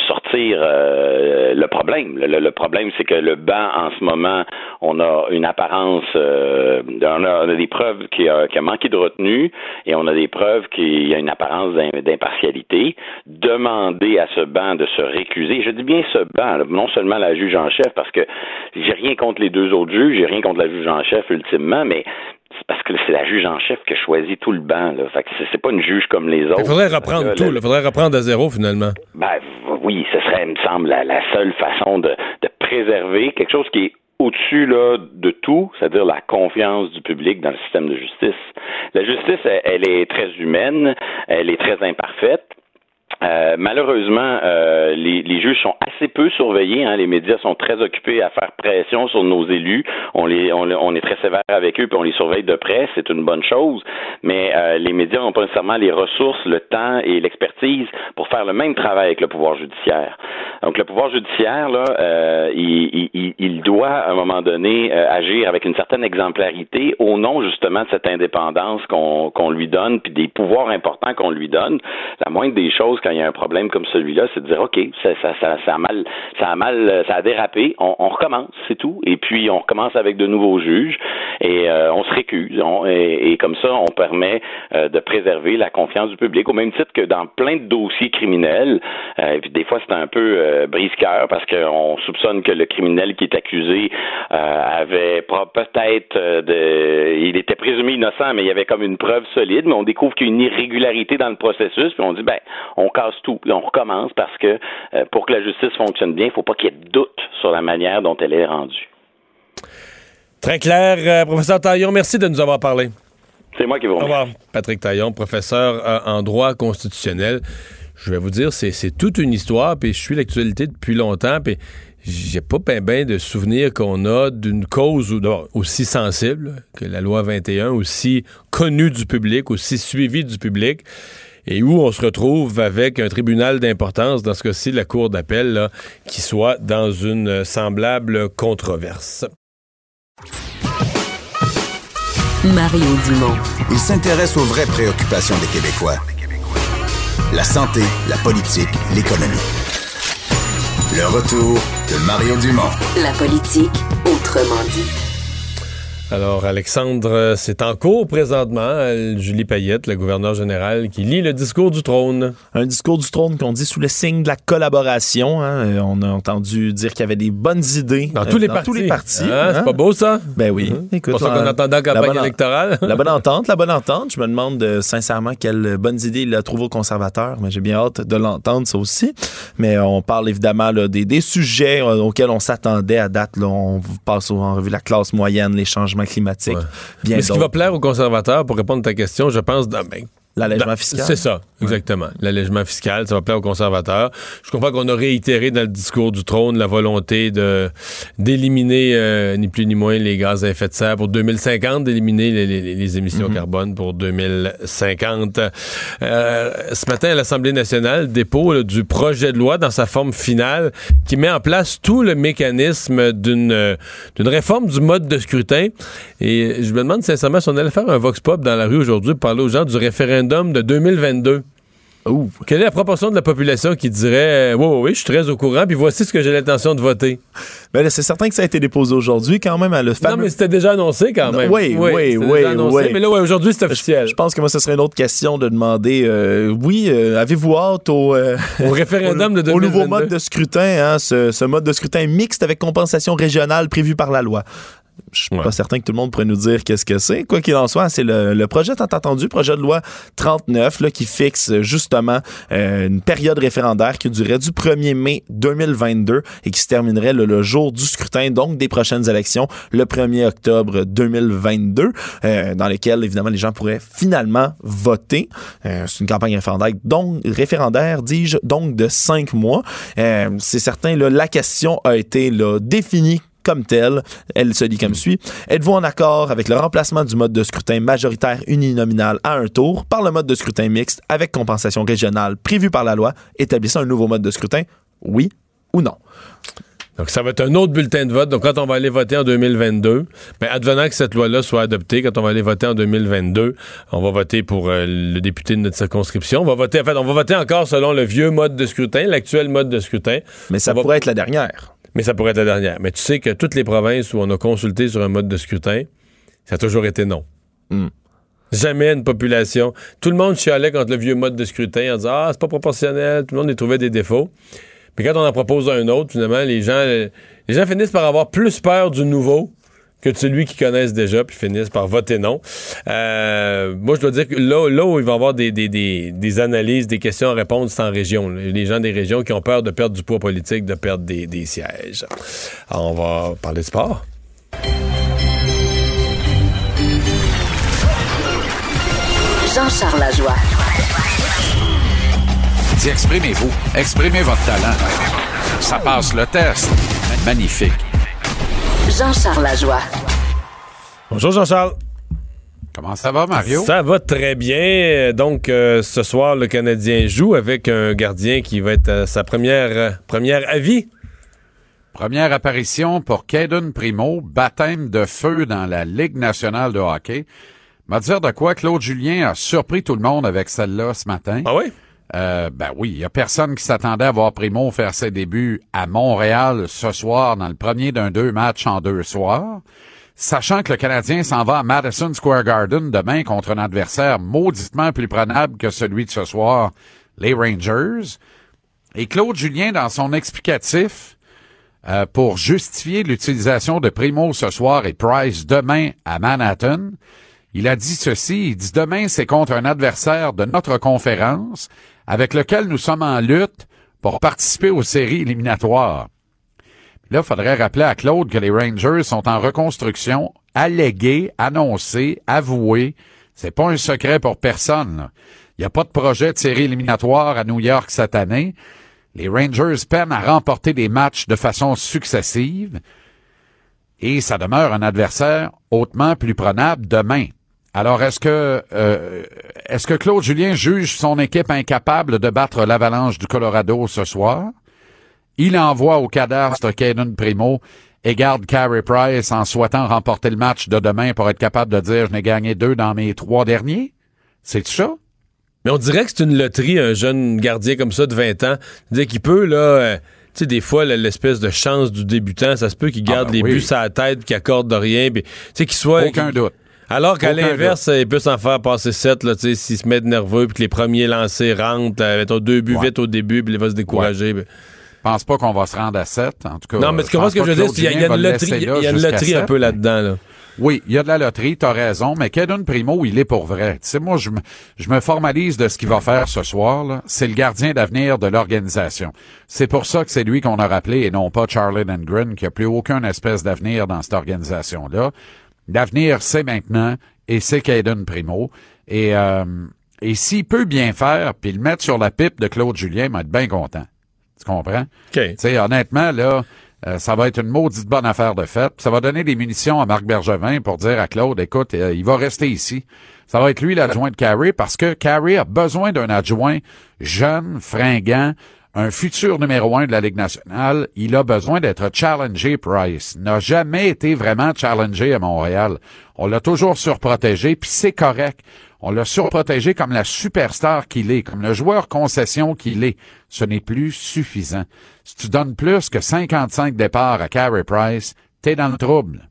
sortir le problème. Le, problème, c'est que le banc, en ce moment, on a une apparence, on a, des preuves qui a, qui manqué de retenue et on a des preuves qu'il y a une apparence d'impartialité. Demander à ce banc de se récuser. Je dis bien ce banc, non seulement la juge en chef, parce que j'ai rien contre les deux autres juges, j'ai rien contre la juge en chef ultimement, mais c'est parce que c'est la juge en chef qui choisit tout le banc. Là. Fait que c'est pas une juge comme les autres. Il faudrait reprendre tout. Il faudrait reprendre à zéro, finalement. Ben, oui, ce serait, il me semble, la, seule façon de, de, préserver quelque chose qui est au-dessus là, de tout, c'est-à-dire la confiance du public dans le système de justice. La justice, elle est très humaine, elle est très imparfaite, euh, malheureusement, euh, les, les, juges sont assez peu surveillés. Hein. Les médias sont très occupés à faire pression sur nos élus. On, les, on, on est très sévère avec eux, puis on les surveille de près. C'est une bonne chose. Mais euh, les médias n'ont pas nécessairement les ressources, le temps et l'expertise pour faire le même travail avec le pouvoir judiciaire. Donc, le pouvoir judiciaire, là, euh, il, il, il, doit, à un moment donné, agir avec une certaine exemplarité au nom, justement, de cette indépendance qu'on qu'on lui donne, puis des pouvoirs importants qu'on lui donne. La moindre des choses, quand il y a un problème comme celui-là, c'est de dire OK, ça, ça, ça, ça, a mal, ça a mal, ça a dérapé, on, recommence, c'est tout. Et puis on recommence avec de nouveaux juges et euh, on se récuse. et, comme ça, on permet euh, de préserver la confiance du public, au même titre que dans plein de dossiers criminels. Euh, et puis des fois, c'est un peu brise-cœur parce qu'on soupçonne que le criminel qui est accusé avait peut-être il était présumé innocent, mais il y avait comme une preuve solide, mais on découvre qu'il y a une irrégularité dans le processus, puis on dit ben on casse tout, on recommence parce que euh, pour que la justice fonctionne bien, il ne faut pas qu'il y ait de doute sur la manière dont elle est rendue. Très clair. Euh, professeur Taillon, merci de nous avoir parlé. C'est moi qui vous remercie. Au revoir. Patrick Taillon, professeur euh, en droit constitutionnel. Je vais vous dire, c'est toute une histoire, puis je suis l'actualité depuis longtemps, puis j'ai pas bien ben de souvenirs qu'on a d'une cause aussi sensible que la loi 21, aussi connue du public, aussi suivie du public et où on se retrouve avec un tribunal d'importance, dans ce cas-ci la Cour d'appel, qui soit dans une semblable controverse. Mario Dumont. Il s'intéresse aux vraies préoccupations des Québécois. La santé, la politique, l'économie. Le retour de Mario Dumont. La politique, autrement dit. Alors, Alexandre, euh, c'est en cours présentement. euh, Julie Payette, la gouverneure générale, qui lit le discours du trône. Un discours du trône qu'on dit sous le signe de la collaboration. hein. Euh, On a entendu dire qu'il y avait des bonnes idées Dans euh, tous les partis. tous les partis. Hein, hein. C'est pas beau, ça? Ben oui. C'est Écoute, pas ça qu'on la- entendait en la campagne bonne- électorale. La bonne entente, la bonne entente. Je me demande euh, sincèrement quelles bonnes idées il a trouvées aux conservateurs, mais j'ai bien hâte de l'entendre, ça aussi. Mais euh, on parle évidemment là, des, des sujets euh, auxquels on s'attendait à date. Là, on passe en revue la classe moyenne, les changements climatiques. Ouais. Bien Mais ce qui va plaire aux conservateurs, pour répondre à ta question, je pense, dans- ben, L'allègement fiscal. C'est ça, exactement. L'allègement fiscal, ça va plaire aux conservateurs. Je comprends qu'on a réitéré dans le discours du trône la volonté de d'éliminer euh, ni plus ni moins les gaz à effet de serre pour 2050, d'éliminer les, les- les émissions Mhm. carbone pour 2050. Euh, ce matin, à l'Assemblée nationale, dépôt là, du projet de loi dans sa forme finale qui met en place tout le mécanisme d'une euh, d'une réforme du mode de scrutin. Et je me demande sincèrement si on allait faire un vox pop dans la rue aujourd'hui pour parler aux gens du référendum de 2022. Ouh. Quelle est la proportion de la population qui dirait euh, Oui, oui, oui, je suis très au courant, puis voici ce que j'ai l'intention de voter? Ben c'est certain que ça a été déposé aujourd'hui quand même à le Non, mais c'était déjà annoncé quand même. Oui, oui, oui, annoncé, oui. Mais là, ouais, aujourd'hui, c'est officiel. Je pense que moi, ce serait une autre question de demander, euh, oui, euh, avez-vous hâte au, euh, Au référendum de au 2022. nouveau mode de scrutin, hein, ce, ce mode de scrutin mixte avec compensation régionale prévu par la loi? Je suis Ouais. pas certain que tout le monde pourrait nous dire qu'est-ce que c'est. Quoi qu'il en soit, c'est le, le projet tant attendu, projet de loi 39, là, qui fixe justement euh, une période référendaire qui durerait du 1er mai 2022 et qui se terminerait le jour du scrutin, donc des prochaines élections, le 1er octobre 2022, euh, dans lesquelles, évidemment, les gens pourraient finalement voter. Euh, c'est une campagne référendaire, donc, référendaire, dis-je, donc de cinq mois. C'est certain, là, la question a été là, définie comme telle. Elle se dit comme suit. Êtes-vous en accord avec le remplacement du mode de scrutin majoritaire uninominal à un tour par le mode de scrutin mixte avec compensation régionale prévu par la loi, établissant un nouveau mode de scrutin? Oui ou non? Donc, ça va être un autre bulletin de vote. Donc, quand on va aller voter en 2022, ben, advenant que cette loi-là soit adoptée, quand on va aller voter en 2022, on va voter pour euh, le député de notre circonscription. On va voter, en fait, on va voter encore selon le vieux mode de scrutin, l'actuel mode de scrutin. Mais ça On va- pourrait être la dernière. Mais ça pourrait être la dernière. Mais tu sais que toutes les provinces où on a consulté sur un mode de scrutin, ça a toujours été non. Hmm. Jamais une population. Tout le monde chialait contre le vieux mode de scrutin en disant Ah, c'est pas proportionnel. Tout le monde y trouvait des défauts. Puis quand on en propose un autre, finalement, les gens, les gens finissent par avoir plus peur du nouveau que celui qu'ils connaissent déjà, puis finissent par voter non. Euh, moi, je dois dire que là, là où il va y avoir des, des, des, des analyses, des questions à répondre, c'est en région. Les gens des régions qui ont peur de perdre du poids politique, de perdre des, des sièges. Alors, on va parler de sport. Jean-Charles Lajoie. Dis, exprimez-vous. Exprimez votre talent. Ça passe le test. Magnifique. Jean-Charles Lajoie. Bonjour Jean-Charles. Comment ça va, Mario? Ça va très bien. Donc, euh, ce soir, le Canadien joue avec un gardien qui va être à sa première, euh, première avis. Première apparition pour Caden Primo, baptême de feu dans la Ligue nationale de hockey. M'a dire de quoi Claude Julien a surpris tout le monde avec celle-là ce matin. Ah oui? Euh, ben oui, il y a personne qui s'attendait à voir Primo faire ses débuts à Montréal ce soir dans le premier d'un deux matchs en deux soirs. Sachant que le Canadien s'en va à Madison Square Garden demain contre un adversaire mauditement plus prenable que celui de ce soir, les Rangers. Et Claude Julien, dans son explicatif, euh, pour justifier l'utilisation de Primo ce soir et Price demain à Manhattan, il a dit ceci, il dit demain c'est contre un adversaire de notre conférence avec lequel nous sommes en lutte pour participer aux séries éliminatoires. Là, il faudrait rappeler à Claude que les Rangers sont en reconstruction, allégués, annoncés, avoués. C'est pas un secret pour personne. Il n'y a pas de projet de série éliminatoire à New York cette année. Les Rangers peinent à remporter des matchs de façon successive et ça demeure un adversaire hautement plus prenable demain. Alors, est-ce que euh, est-ce que Claude Julien juge son équipe incapable de battre l'Avalanche du Colorado ce soir? Il envoie au cadastre Caden Primo et garde Carey Price en souhaitant remporter le match de demain pour être capable de dire je n'ai gagné deux dans mes trois derniers? C'est ça? Mais on dirait que c'est une loterie, un jeune gardien comme ça de 20 ans. Dire qu'il peut, là, euh, sais, des fois, l'espèce de chance du débutant, ça se peut qu'il garde ben les oui. buts à la tête, qu'il accorde de rien, puis, tu sais, qu'il soit... Aucun doute. Alors qu'à l'inverse, il peut s'en faire passer 7, là, tu sais, s'il se met nerveux, puis que les premiers lancés rentrent, là, mettons deux buts Ouais. vite au début, puis il va se décourager. puis- Je pense pas qu'on va se rendre à 7, en tout cas. Non, mais tu comprends ce que je veux dire? Claude c'est qu'il y a- il y a Julien une loterie, y a une loterie un peu là-dedans, là. Oui, il y a de la loterie, t'as raison, mais Caden Primo, il est pour vrai. Tu sais, moi, je me, je me formalise de ce qu'il va faire ce soir. C'est le gardien d'avenir de l'organisation. C'est pour ça que c'est lui qu'on a rappelé et non pas Charlie Lindgren, qui a plus aucun espèce d'avenir dans cette organisation-là. L'avenir, c'est maintenant, et c'est Caden Primo. Et, euh, et s'il peut bien faire, puis le mettre sur la pipe de Claude Julien, il va être bien content. Tu comprends? OK. Tu sais, honnêtement, là, euh, ça va être une maudite bonne affaire de fête. Ça va donner des munitions à Marc Bergevin pour dire à Claude, écoute, euh, il va rester ici. Ça va être lui l'adjoint de Carey parce que Carey a besoin d'un adjoint jeune, fringant, un futur numéro un de la Ligue nationale. Il a besoin d'être challengé, Price. N'a jamais été vraiment challengé à Montréal. On l'a toujours surprotégé, puis c'est correct. On l'a surprotégé comme la superstar qu'il est, comme le joueur concession qu'il est. Ce n'est plus suffisant. Si tu donnes plus que 55 départs à Carey Price, t'es dans le trouble.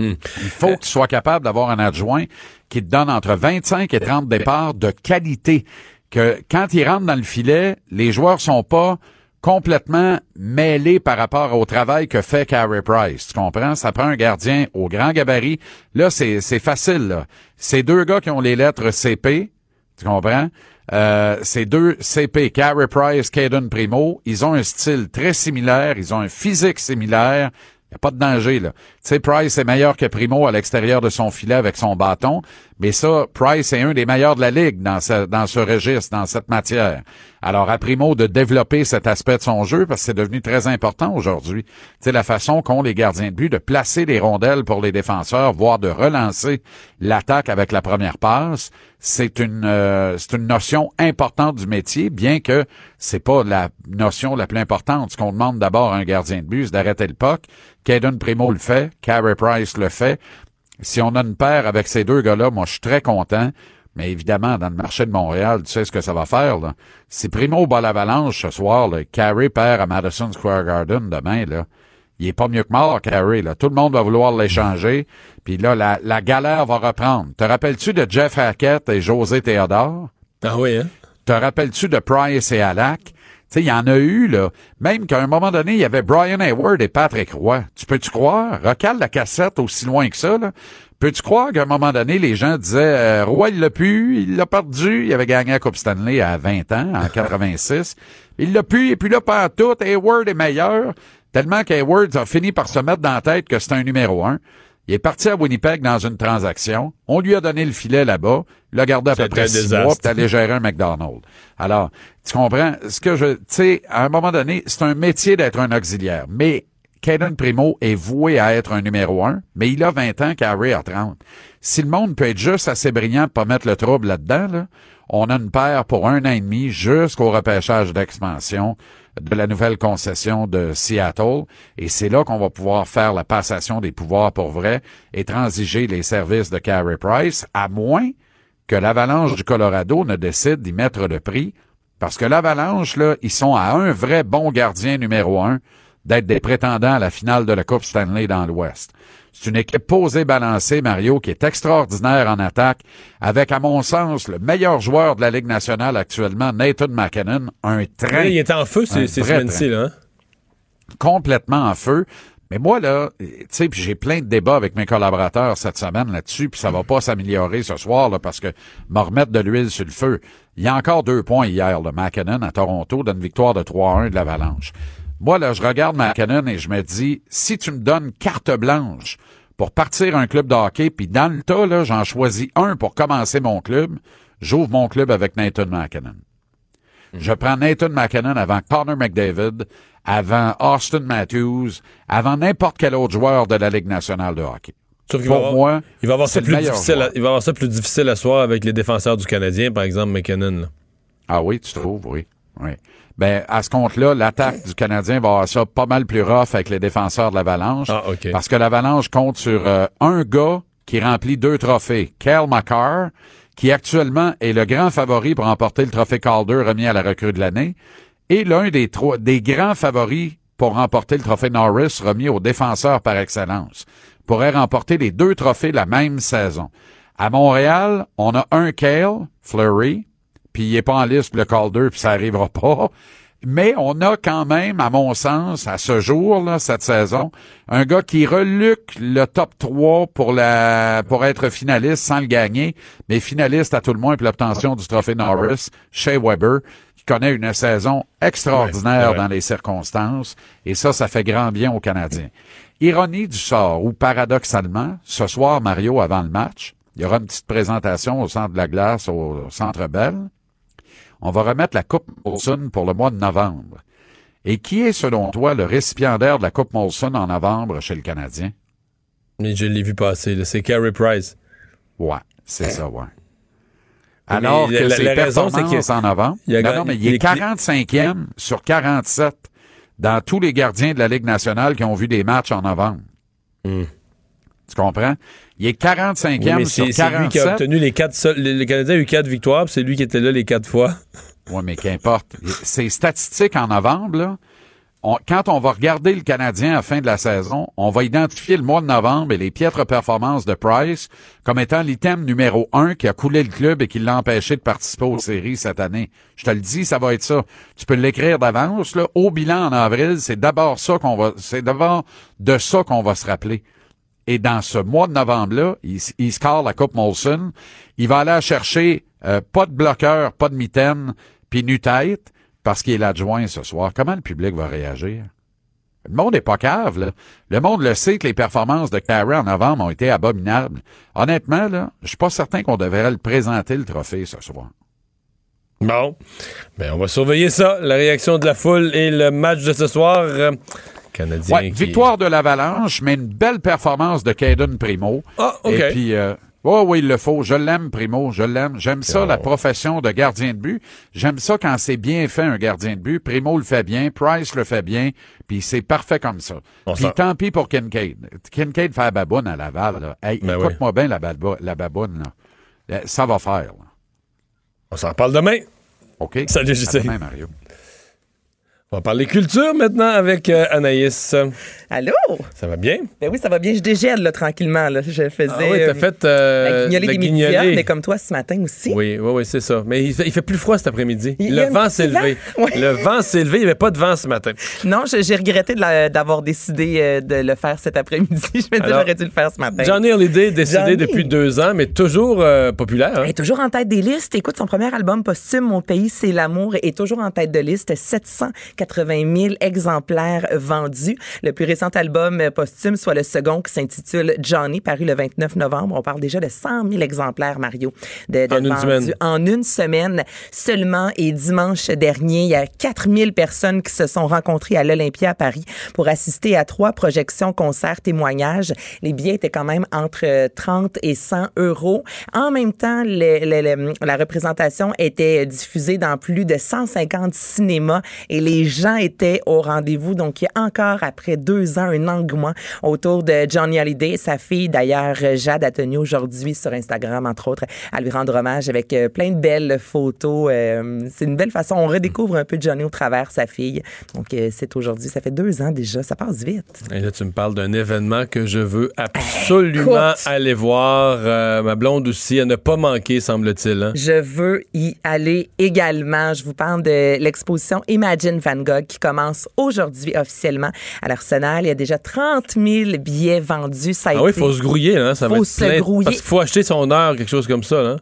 Il faut que tu sois capable d'avoir un adjoint qui te donne entre 25 et 30 départs de qualité. Que quand il rentre dans le filet, les joueurs sont pas complètement mêlés par rapport au travail que fait Carey Price. Tu comprends? Ça prend un gardien au grand gabarit. Là, c'est, c'est facile. Ces deux gars qui ont les lettres CP, tu comprends? Euh, ces deux CP, Carey Price, Caden Primo, ils ont un style très similaire, ils ont un physique similaire. Il n'y a pas de danger, là. Tu sais, Price est meilleur que Primo à l'extérieur de son filet avec son bâton, mais ça, Price est un des meilleurs de la Ligue dans ce, dans ce registre, dans cette matière. Alors, à Primo de développer cet aspect de son jeu, parce que c'est devenu très important aujourd'hui. Sais, la façon qu'ont les gardiens de but de placer les rondelles pour les défenseurs, voire de relancer l'attaque avec la première passe, c'est une euh, c'est une notion importante du métier, bien que c'est pas la notion la plus importante. Ce qu'on demande d'abord à un gardien de but, c'est d'arrêter le puck. Caden Primo le fait, Carey Price le fait. Si on a une paire avec ces deux gars-là, moi je suis très content. Mais évidemment, dans le marché de Montréal, tu sais ce que ça va faire. Là. Si Primo bat l'avalanche ce soir, là, Carey perd à Madison Square Garden demain, là, il est pas mieux que mort, Carey. Là. Tout le monde va vouloir l'échanger. Puis là, la, la galère va reprendre. Te rappelles-tu de Jeff Hackett et José Théodore? Ah oui, hein? Te rappelles-tu de Price et Alak? Sais, il y en a eu, là. Même qu'à un moment donné, il y avait Brian Hayward et Patrick Roy. Tu peux-tu croire? Recale la cassette aussi loin que ça, là. Peux-tu croire qu'à un moment donné, les gens disaient euh, Roy, il l'a pu, il l'a perdu, il avait gagné la Coupe Stanley à 20 ans, en 86. Il l'a pu, et puis là, pas tout, Hayward est meilleur. Tellement qu'Hayward a fini par se mettre dans la tête que c'est un numéro un. Il est parti à Winnipeg dans une transaction. On lui a donné le filet là-bas. Il l'a gardé à peu près six désastre. mois, puis allé gérer un McDonald's. Alors, tu comprends? Ce que je, tu sais, à un moment donné, c'est un métier d'être un auxiliaire. Mais Caden Primo est voué à être un numéro un, mais il a 20 ans, Carey a 30. Si le monde peut être juste assez brillant pour mettre le trouble là-dedans, là, on a une paire pour un an et demi jusqu'au repêchage d'expansion de la nouvelle concession de Seattle. Et c'est là qu'on va pouvoir faire la passation des pouvoirs pour vrai et transiger les services de Carey Price, à moins que l'Avalanche du Colorado ne décide d'y mettre le prix. Parce que l'Avalanche, là, ils sont à un vrai bon gardien numéro un d'être des prétendants à la finale de la Coupe Stanley dans l'Ouest. C'est une équipe posée, balancée, Mario, qui est extraordinaire en attaque, avec, à mon sens, le meilleur joueur de la Ligue nationale actuellement, Nathan McKinnon, un train il est en feu ces, semaines-ci, là. hein? complètement en feu. Mais moi, là, tu sais, puis j'ai plein de débats avec mes collaborateurs cette semaine là-dessus, puis ça va pas s'améliorer ce soir, là, parce que me remettre de l'huile sur le feu. Il y a encore deux points hier, le McKinnon à Toronto, d'une victoire de 3-1 de l'Avalanche. Moi, là, je regarde McKinnon et je me dis, si tu me donnes carte blanche pour partir un club de hockey, puis dans le tas, là, j'en choisis un pour commencer mon club, j'ouvre mon club avec Nathan McKinnon. Je prends Nathan McKinnon avant Connor McDavid, avant Austin Matthews, avant n'importe quel autre joueur de la Ligue nationale de hockey. Sauf Pour va moi, il va avoir ça plus difficile. à- il va avoir ça plus difficile à soir avec les défenseurs du Canadien, par exemple McKinnon. là. Ah oui, tu trouves, oui. oui. Ben, à ce compte-là, l'attaque du Canadien va avoir ça pas mal plus rough avec les défenseurs de l'Avalanche. Ah, OK. Parce que l'Avalanche compte sur euh, un gars qui remplit deux trophées. Kel McCarr, qui actuellement est le grand favori pour remporter le trophée Calder remis à la recrue de l'année. et l'un des trois, des grands favoris pour remporter le trophée Norris remis aux défenseurs par excellence. Pourrait remporter les deux trophées la même saison. À Montréal, on a un Kale, Fleury, puis il est pas en liste le Calder, puis ça arrivera pas. Mais on a quand même, à mon sens, à ce jour, là, cette saison, un gars qui reluque le top 3 pour la pour être finaliste sans le gagner, mais finaliste à tout le moins pour l'obtention du trophée Norris, Shea Weber, qui connaît une saison extraordinaire Ouais, ouais. dans les circonstances, et ça, ça fait grand bien aux Canadiens. Ironie du sort, ou paradoxalement, ce soir, Mario, avant le match, il y aura une petite présentation au centre de la glace, au centre Bell. On va remettre la Coupe Molson pour le mois de novembre. Et qui est, selon toi, le récipiendaire de la Coupe Molson en novembre chez le Canadien? Mais je l'ai vu passer, c'est Carey Price. Ouais, c'est ça, ouais. Alors Mais que la- ses la raison, c'est performances en novembre, il a non, mais il il est est- 45e sur 47 dans tous les gardiens de la Ligue nationale qui ont vu des matchs en novembre. Hmm. Tu comprends? Il est 45e Oui, mais sur c'est c'est lui qui a 47. obtenu les quatre seuls. Le, le Canadien a eu quatre victoires, puis c'est lui qui était là les quatre fois. Oui, mais qu'importe. Ces statistiques en novembre, là, on- quand on va regarder le Canadien à la fin de la saison, on va identifier le mois de novembre et les piètres performances de Price comme étant l'item numéro un qui a coulé le club et qui l'a empêché de participer aux séries cette année. Je te le dis, ça va être ça. Tu peux l'écrire d'avance, là. Au bilan en avril, c'est d'abord ça qu'on va, c'est d'abord de ça qu'on va se rappeler. Et dans ce mois de novembre-là, il, score la Coupe Molson. Il va aller chercher euh, pas de bloqueur, pas de mitaine, puis nu-tête, parce qu'il est l'adjoint ce soir. Comment le public va réagir? Le monde est pas cave, là. Le monde le sait que les performances de Carey en novembre ont été abominables. Honnêtement, là, je suis pas certain qu'on devrait le présenter, le trophée, ce soir. Bon. Ben, on va surveiller ça, la réaction de la foule et le match de ce soir. Canadien. Ouais, qui- victoire de l'Avalanche, mais une belle performance de Caden Primo. Ah, OK. Et puis, euh, oh oui, il le faut. Je l'aime, Primo. Je l'aime. J'aime ça, la profession de gardien de but. J'aime ça quand c'est bien fait, un gardien de but. Primo le fait bien. Price le fait bien. Puis c'est parfait comme ça. On puis tant pis pour Kincaid. Kincaid fait la baboune à Laval. Là. Hey, Ben écoute-moi bien la, baboune. Là. Euh, Ça va faire. là. On s'en parle demain. OK? Salut, demain, Mario. On va parler culture maintenant avec euh, Anaïs. Allô? Ça va bien? Ben oui, ça va bien. Je dégèle là, tranquillement. Là. Je faisais Ah oui, t'as euh, fait euh, la guignolée la des guignolée. médias, mais comme toi ce matin aussi. Oui, oui, oui, c'est ça. Mais il fait, il fait plus froid cet après-midi. Le vent s'est levé. Oui. Le vent s'est levé. Il n'y avait pas de vent ce matin. Non, j'ai regretté d'avoir décidé euh, de le faire cet après-midi. Je me dis, Alors, j'aurais dû le faire ce matin. Johnny Hallyday, décédé depuis deux ans, mais toujours euh, populaire. hein? Elle est toujours en tête des listes. Écoute, son premier album posthume, Mon pays, c'est l'amour, est toujours en tête de liste. 780 000 exemplaires vendus. Le plus récent album posthume, soit le second, qui s'intitule Johnny, paru le 29 novembre. On parle déjà de 100 000 exemplaires, Mario, de, de En une vendus semaine. en une semaine seulement. Et dimanche dernier, il y a 4000 personnes qui se sont rencontrées à l'Olympia à Paris pour assister à trois projections, concerts, témoignages. Les billets étaient quand même entre euh, 30 et 100 euros. En même temps, la représentation était diffusée dans plus de 150 cinémas et les gens étaient au rendez-vous. Donc, il y a encore, après deux ans, un engouement autour de Johnny Hallyday. Sa fille, d'ailleurs, Jade, a tenu aujourd'hui sur Instagram, entre autres, à lui rendre hommage avec euh, plein de belles photos. Euh, c'est une belle façon. On redécouvre un peu Johnny au travers sa fille. Donc, euh, c'est aujourd'hui. Ça fait deux ans déjà. Ça passe vite. Et là, tu me parles d'un événement que je veux absolument Écoute. aller voir. Euh, ma blonde aussi, à ne pas manquer, semble-t-il. hein? Je veux y aller également. Je vous parle de l'exposition Imagine Van Gogh qui commence aujourd'hui officiellement à l'Arsenal. Il y a déjà 30 000 billets vendus. Ça a Ah oui, il faut se grouiller. Hein? Ça va Faut être se plein. grouiller. Parce qu'il faut acheter son heure, quelque chose comme ça. Là.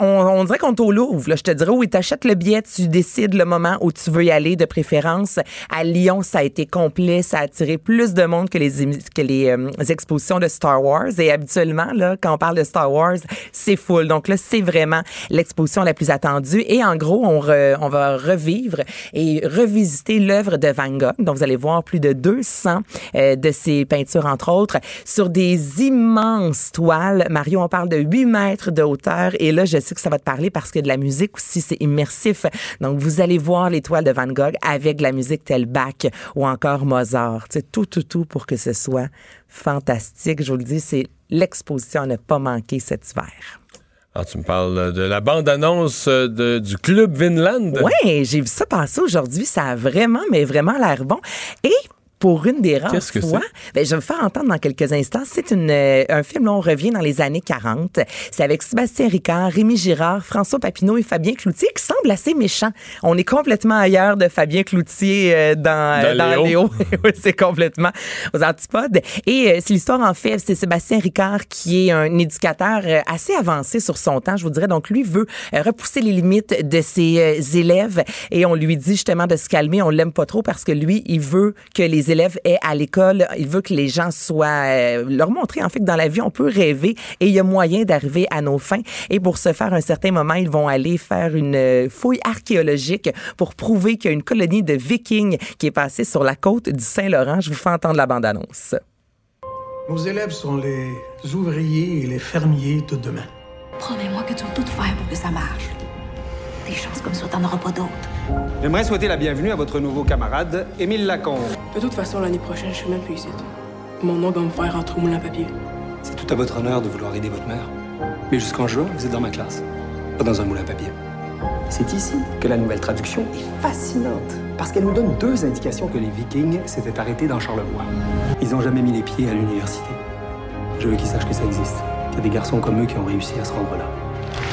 on, on dirait qu'on est au Louvre. Là. Je te dirais, oui, tu achètes le billet, tu décides le moment où tu veux y aller de préférence. À Lyon, ça a été complet. Ça a attiré plus de monde que les, que les euh, expositions de Star Wars. Et habituellement, là, quand on parle de Star Wars, c'est full. Donc là, c'est vraiment l'exposition la plus attendue. Et en gros, on, re- on va revivre et revisiter l'œuvre de Van Gogh. Donc, vous allez voir plus de 200 euh, de ses peintures, entre autres, sur des immenses toiles. Mario, on parle de 8 mètres de hauteur. Et là, je sais que ça va te parler parce que de la musique aussi, c'est immersif. Donc, vous allez voir les toiles de Van Gogh avec de la musique telle Bach ou encore Mozart. Sais, tout, tout, tout pour que ce soit fantastique. Je vous le dis, c'est l'exposition à ne pas manquer cet hiver. Alors, tu me parles de la bande-annonce euh, du Club Vinland? Ouais, j'ai vu ça passer aujourd'hui. Ça a vraiment, mais vraiment l'air bon. Et pour une des rares Qu'est-ce que fois, ben, je vais vous faire entendre dans quelques instants. C'est une, euh, un film, là, on revient dans les années 40. C'est avec Sébastien Ricard, Rémi Girard, François Papineau et Fabien Cloutier qui semble assez méchant. On est complètement ailleurs de Fabien Cloutier euh, dans, euh, Dans Léo. Léo. C'est complètement aux antipodes. Et euh, c'est l'histoire, en fait, c'est Sébastien Ricard qui est un éducateur euh, assez avancé sur son temps, je vous dirais. Donc, lui veut euh, repousser les limites de ses élèves et on lui dit justement de se calmer. On l'aime pas trop parce que lui, il veut que les élèves aient à l'école, il veut que les gens soient, euh, leur montrer en fait que dans la vie, on peut rêver et il y a moyen d'arriver à nos fins. Et pour ce faire, à un certain moment, ils vont aller faire une euh, fouille archéologique pour prouver qu'il y a une colonie de vikings qui est passée sur la côte du Saint-Laurent. Je vous fais entendre la bande-annonce. Nos élèves sont les ouvriers et les fermiers de demain. Promets-moi que tu vas tout faire pour que ça marche. Des chances comme ça, t'en auras pas d'autres. J'aimerais souhaiter la bienvenue à votre nouveau camarade, Émile Lacombe. De toute façon, l'année prochaine, je suis même plus ici. Mon nom va me faire rentrer au moulin à papier. C'est tout à votre honneur de vouloir aider votre mère. Mais jusqu'en juin, vous êtes dans ma classe, pas dans un moulin à papier. C'est ici que la nouvelle traduction est fascinante, parce qu'elle nous donne deux indications que les Vikings s'étaient arrêtés dans Charlevoix. Ils n'ont jamais mis les pieds à l'université. Je veux qu'ils sachent que ça existe, qu'il y a des garçons comme eux qui ont réussi à se rendre là.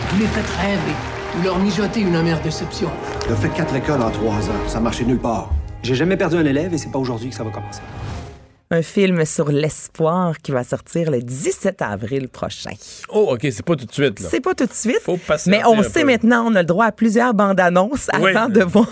Vous les faites rêver. Vous leur mijotez une amère déception. Il a fait quatre écoles en trois ans. Ça marchait nulle part. J'ai jamais perdu un élève et c'est pas aujourd'hui que ça va commencer. Un film sur l'espoir qui va sortir le 17 avril prochain. Oh, OK, c'est pas tout de suite. Là. C'est pas tout de suite. Faut passer Mais on sait maintenant, on a le droit à plusieurs bandes annonces Oui. avant de voir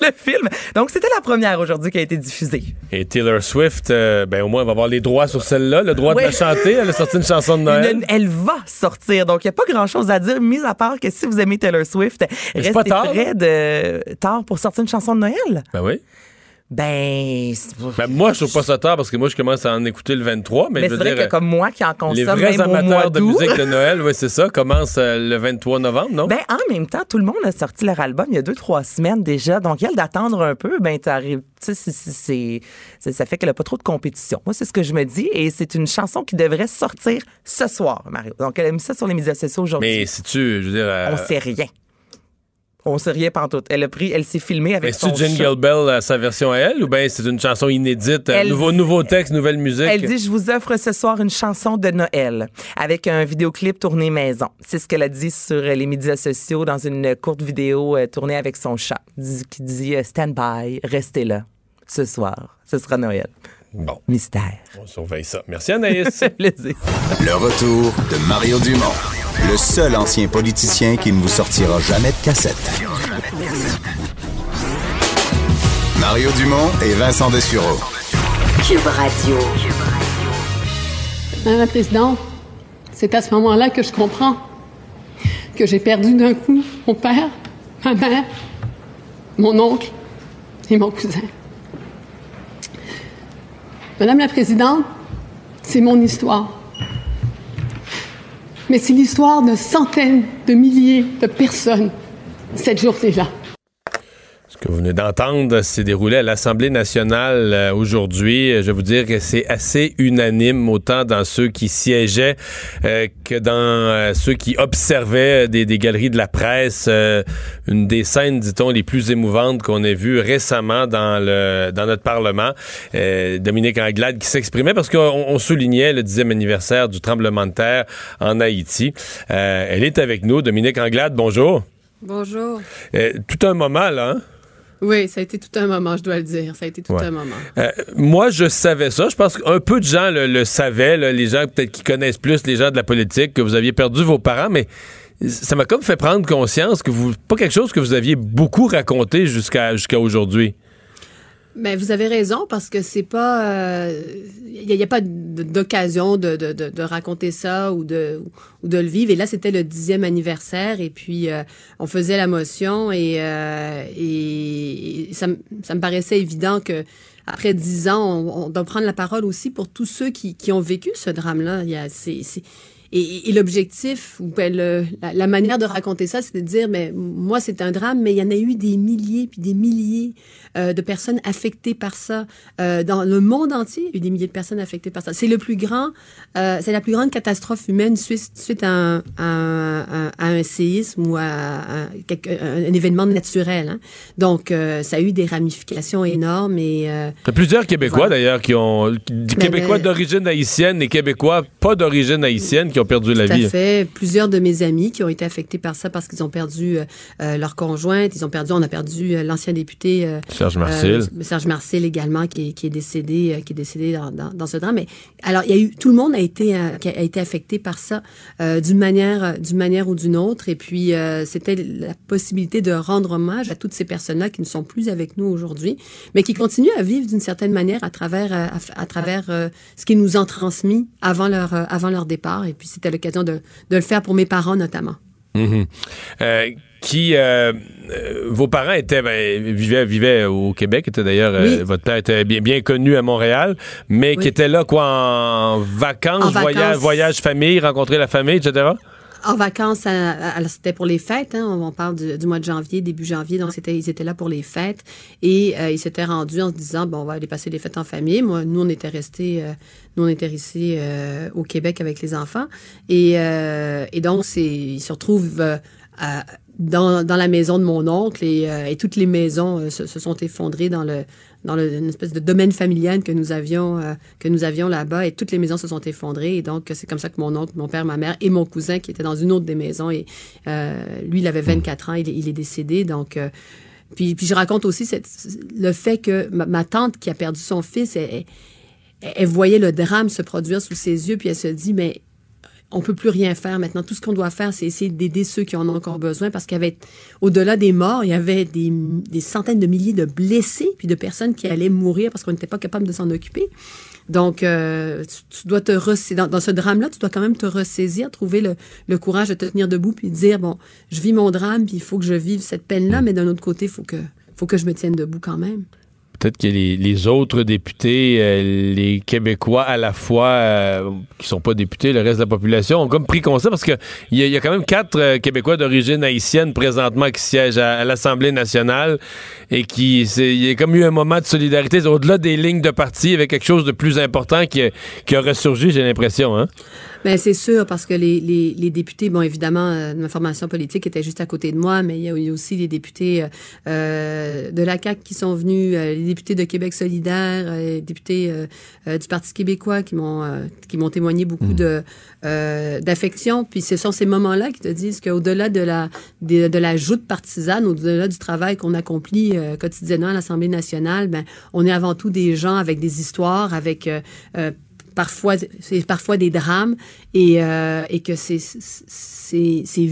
le film. Donc, c'était la première aujourd'hui qui a été diffusée. Et Taylor Swift, euh, ben au moins, elle va avoir les droits sur celle-là, le droit Oui. de la chanter. Elle a sorti une chanson de Noël. Une- elle va sortir. Donc, il n'y a pas grand-chose à dire, mis à part que si vous aimez Taylor Swift, Mais restez pas tard, près de tard pour sortir une chanson de Noël. Ben oui. Ben, Ben moi, je trouve pas ça tard parce que moi, je commence à en écouter le 23. Mais, mais c'est vrai dire, que comme moi qui en les consomme vrais même au mois amateurs de musique de Noël, oui, c'est ça, commencent euh, le 23 novembre, non? Ben, en même temps, tout le monde a sorti leur album il y a deux, trois semaines déjà. Donc, elle d'attendre un peu, ben, t'arrives, tu sais, c'est- ça fait qu'elle n'a pas trop de compétition. Moi, c'est ce que je me dis. Et c'est une chanson qui devrait sortir ce soir, Mario. Donc, elle a mis ça sur les médias sociaux aujourd'hui. mais si tu, je veux dire... euh, On sait rien. On sait rien pantoute. Elle a pris, elle s'est filmée avec son Jingle chat. Bell, euh, sa version à elle, ou bien c'est une chanson inédite, euh, Elle nouveau, dit- nouveau texte, nouvelle musique? Elle dit, je vous offre ce soir une chanson de Noël avec un vidéoclip tourné maison. C'est ce qu'elle a dit sur les médias sociaux dans une courte vidéo euh, tournée avec son chat qui dit Stand by, restez là. Ce soir, ce sera Noël. Bon, Mystère. on surveille ça. Merci Anaïs. Plaisir. Le retour de Mario Dumont, le seul ancien politicien qui ne vous sortira jamais de cassette. Mario Dumont et Vincent Dessureau. Cube Radio. Madame la Présidente, c'est à ce moment-là que je comprends que j'ai perdu d'un coup mon père, ma mère, mon oncle et mon cousin. Madame la Présidente, c'est mon histoire. Mais c'est l'histoire de centaines de milliers de personnes cette journée-là. Ce que vous venez d'entendre s'est déroulé à l'Assemblée nationale euh, aujourd'hui. Je vais vous dire que c'est assez unanime, autant dans ceux qui siégeaient euh, que dans euh, ceux qui observaient des, des galeries de la presse. Euh, une des scènes, dit-on, les plus émouvantes qu'on ait vues récemment dans, le, dans notre Parlement. Euh, Dominique Anglade qui s'exprimait parce qu'on on soulignait le dixième anniversaire du tremblement de terre en Haïti. Euh, elle est avec nous. Dominique Anglade, bonjour. Bonjour. Euh, tout un moment, là, hein? Oui, ça a été tout un moment, je dois le dire. Ça a été tout Ouais. un moment. Euh, moi, je savais ça. Je pense qu'un peu de gens le, le savaient, là, les gens peut-être qui connaissent plus les gens de la politique, que vous aviez perdu vos parents, mais ça m'a comme fait prendre conscience que vous pas quelque chose que vous aviez beaucoup raconté jusqu'à jusqu'à aujourd'hui. Mais vous avez raison parce que c'est pas, il n'y a, pas d'occasion de, de, de, de raconter ça ou de ou de le vivre. Et là, c'était le dixième anniversaire et puis euh, on faisait la motion et euh, et, et ça, ça me paraissait évident que après dix ans, on, doit prendre la parole aussi pour tous ceux qui, qui ont vécu ce drame-là. Il y a, c'est, et, et l'objectif, ou ben, le- la, la manière de raconter ça, c'est de dire, mais moi, c'est un drame, mais il y en a eu des milliers puis des milliers euh, de personnes affectées par ça. Euh, dans le monde entier, il y a eu des milliers de personnes affectées par ça. C'est le plus grand, euh, c'est la plus grande catastrophe humaine suite, suite à, un, à un- à un séisme ou à, un, quelque- un- un événement naturel. hein. Donc, ça a eu des ramifications énormes et Il y a plusieurs Québécois, d'ailleurs, qui ont. Des Mais- Québécois d'origine haïtienne et Québécois pas d'origine haïtienne qui ont perdu la Tout à vie. fait. Plusieurs de mes amis qui ont été affectés par ça parce qu'ils ont perdu euh, leur conjointe, ils ont perdu, on a perdu euh, l'ancien député euh, Serge Marcel. euh, Serge Marcel également qui est, qui est décédé, euh, qui est décédé dans, dans, dans ce drame. Mais alors il y a eu tout le monde a été euh, a, a été affecté par ça d'une manière d'une manière ou d'une autre. Et puis c'était la possibilité de rendre hommage à toutes ces personnes-là qui ne sont plus avec nous aujourd'hui, mais qui continuent à vivre d'une certaine manière à travers à, à travers euh, ce qui nous ont transmis avant leur euh, avant leur départ. Et puis c'était l'occasion de, de le faire pour mes parents notamment. Mhm. Euh, qui euh, euh, vos parents étaient ben, vivaient vivaient au Québec étaient d'ailleurs euh, votre père était bien bien connu à Montréal mais Oui. qui était là quoi en vacances, En voyage vacances. voyage famille rencontrer la famille etc. En vacances, c'était pour les fêtes. Hein, on parle du, du mois de janvier, début janvier. Donc c'était, ils étaient là pour les fêtes et euh, ils s'étaient rendus en se disant bon, on va aller passer les fêtes en famille. Moi, nous on était restés, euh, nous on était euh, au Québec avec les enfants et, et donc c'est, ils se retrouvent à- dans, dans la maison de mon oncle et, euh, et toutes les maisons euh, se, sont effondrées dans le dans une espèce de domaine familial que nous avions euh, que nous avions là-bas et toutes les maisons se sont effondrées. Et donc c'est comme ça que mon oncle, mon père, ma mère et mon cousin qui était dans une autre des maisons et lui il avait 24 ans, il, il est décédé. Donc puis, puis je raconte aussi cette, le fait que ma, tante qui a perdu son fils, elle, elle- elle voyait le drame se produire sous ses yeux, puis elle se dit, mais on peut plus rien faire maintenant. Tout ce qu'on doit faire, c'est essayer d'aider ceux qui en ont encore besoin, parce qu'il y avait, au-delà des morts, il y avait des, centaines de milliers de blessés, puis de personnes qui allaient mourir parce qu'on n'était pas capable de s'en occuper. Donc, euh, tu, dois te ressa- dans, ce drame-là, tu dois quand même te ressaisir, trouver le, le courage de te tenir debout, puis dire bon, je vis mon drame, puis il faut que je vive cette peine-là, mais d'un autre côté, il faut que, faut que je me tienne debout quand même. Peut-être que les, autres députés, euh, les Québécois à la fois, euh, qui sont pas députés, le reste de la population, ont comme pris conscience parce que il y, y a quand même quatre euh, Québécois d'origine haïtienne présentement qui siègent à, à l'Assemblée nationale et qui, il y a comme eu un moment de solidarité au-delà des lignes de parti, avait quelque chose de plus important qui, qui a ressurgi, j'ai l'impression. Hein? Ben, c'est sûr, parce que les, les, les députés, bon, évidemment, euh, ma formation politique était juste à côté de moi, mais il y a aussi les députés euh, euh, de la CAQ qui sont venus, euh, les députés de Québec solidaire, euh, les députés du Parti québécois qui m'ont euh, qui m'ont témoigné beaucoup de euh, d'affection. Puis ce sont ces moments-là qui te disent qu'au-delà de la de, de la joute partisane, au-delà du travail qu'on accomplit quotidiennement à l'Assemblée nationale, ben on est avant tout des gens avec des histoires, avec parfois c'est parfois des drames et, euh, et que ces, ces, ces,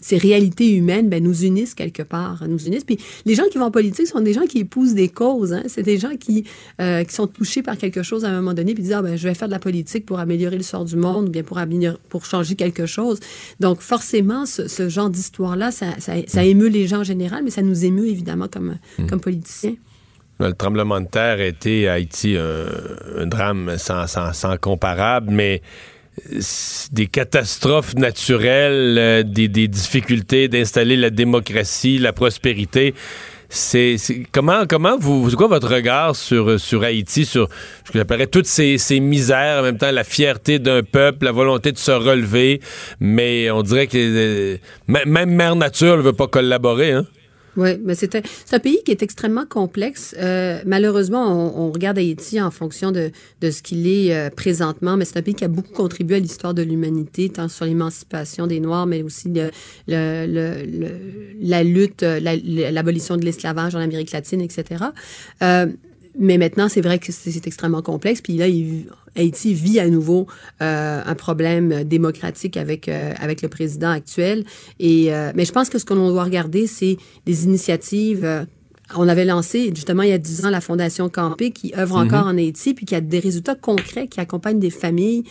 ces réalités humaines ben, nous unissent quelque part, nous unissent. Puis les gens qui vont en politique sont des gens qui épousent des causes. Hein? C'est des gens qui, euh, qui sont touchés par quelque chose à un moment donné puis disent ah, ben, je vais faire de la politique pour améliorer le sort du monde ou bien pour, améliorer, pour changer quelque chose. Donc forcément, ce, ce genre d'histoire-là, ça, ça, ça émeut les gens en général, mais ça nous émeut évidemment comme, comme politiciens. Le tremblement de terre a été à Haïti un, un drame sans, sans, sans comparable, mais des catastrophes naturelles, euh, des, des difficultés d'installer la démocratie, la prospérité. C'est comment comment vous c'est quoi votre regard sur sur Haïti sur ce que j'appellerais toutes ces, ces misères en même temps la fierté d'un peuple la volonté de se relever mais on dirait que euh, même mère nature ne veut pas collaborer hein? Oui, mais c'est un pays qui est extrêmement complexe. Euh, malheureusement, on, on regarde Haïti en fonction de, de ce qu'il est euh, présentement, mais c'est un pays qui a beaucoup contribué à l'histoire de l'humanité, tant sur l'émancipation des Noirs, mais aussi le, le, le- la lutte, euh, la- l'abolition de l'esclavage en Amérique latine, etc. Euh, mais maintenant, c'est vrai que c'est extrêmement complexe. Puis là, Haïti vit à nouveau euh, un problème démocratique avec euh, avec le président actuel. Et euh, mais je pense que ce que l'on doit regarder, c'est des initiatives on avait lancé justement il y a 10 ans la Fondation Campé qui œuvre Mhm. encore en Haïti puis qui a des résultats concrets qui accompagnent des familles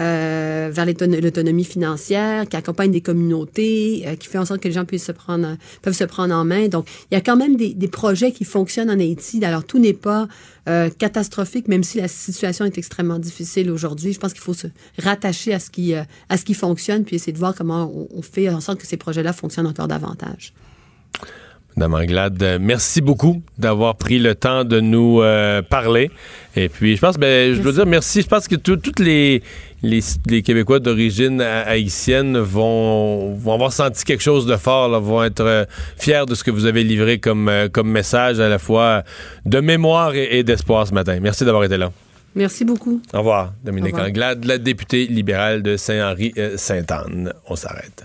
euh, vers l'autono- l'autonomie financière, qui accompagnent des communautés, euh, qui fait en sorte que les gens puissent se prendre, peuvent se prendre en main. Donc, il y a quand même des, des projets qui fonctionnent en Haïti. Alors, tout n'est pas euh, catastrophique, même si la situation est extrêmement difficile aujourd'hui. Je pense qu'il faut se rattacher à ce qui, euh, à ce qui fonctionne puis essayer de voir comment on, on fait en sorte que ces projets-là fonctionnent encore davantage. Madame Anglade, euh, merci beaucoup d'avoir pris le temps de nous euh, parler. Et puis, je pense, ben, je veux dire merci. Je pense que tous toutes les, les, les Québécois d'origine ha- haïtienne vont, vont avoir senti quelque chose de fort, là, vont être euh, fiers de ce que vous avez livré comme, euh, comme message à la fois de mémoire et, et d'espoir ce matin. Merci d'avoir été là. Merci beaucoup. Au revoir, Dominique Au revoir. Anglade, la députée libérale de Saint-Henri-Sainte-Anne. On s'arrête.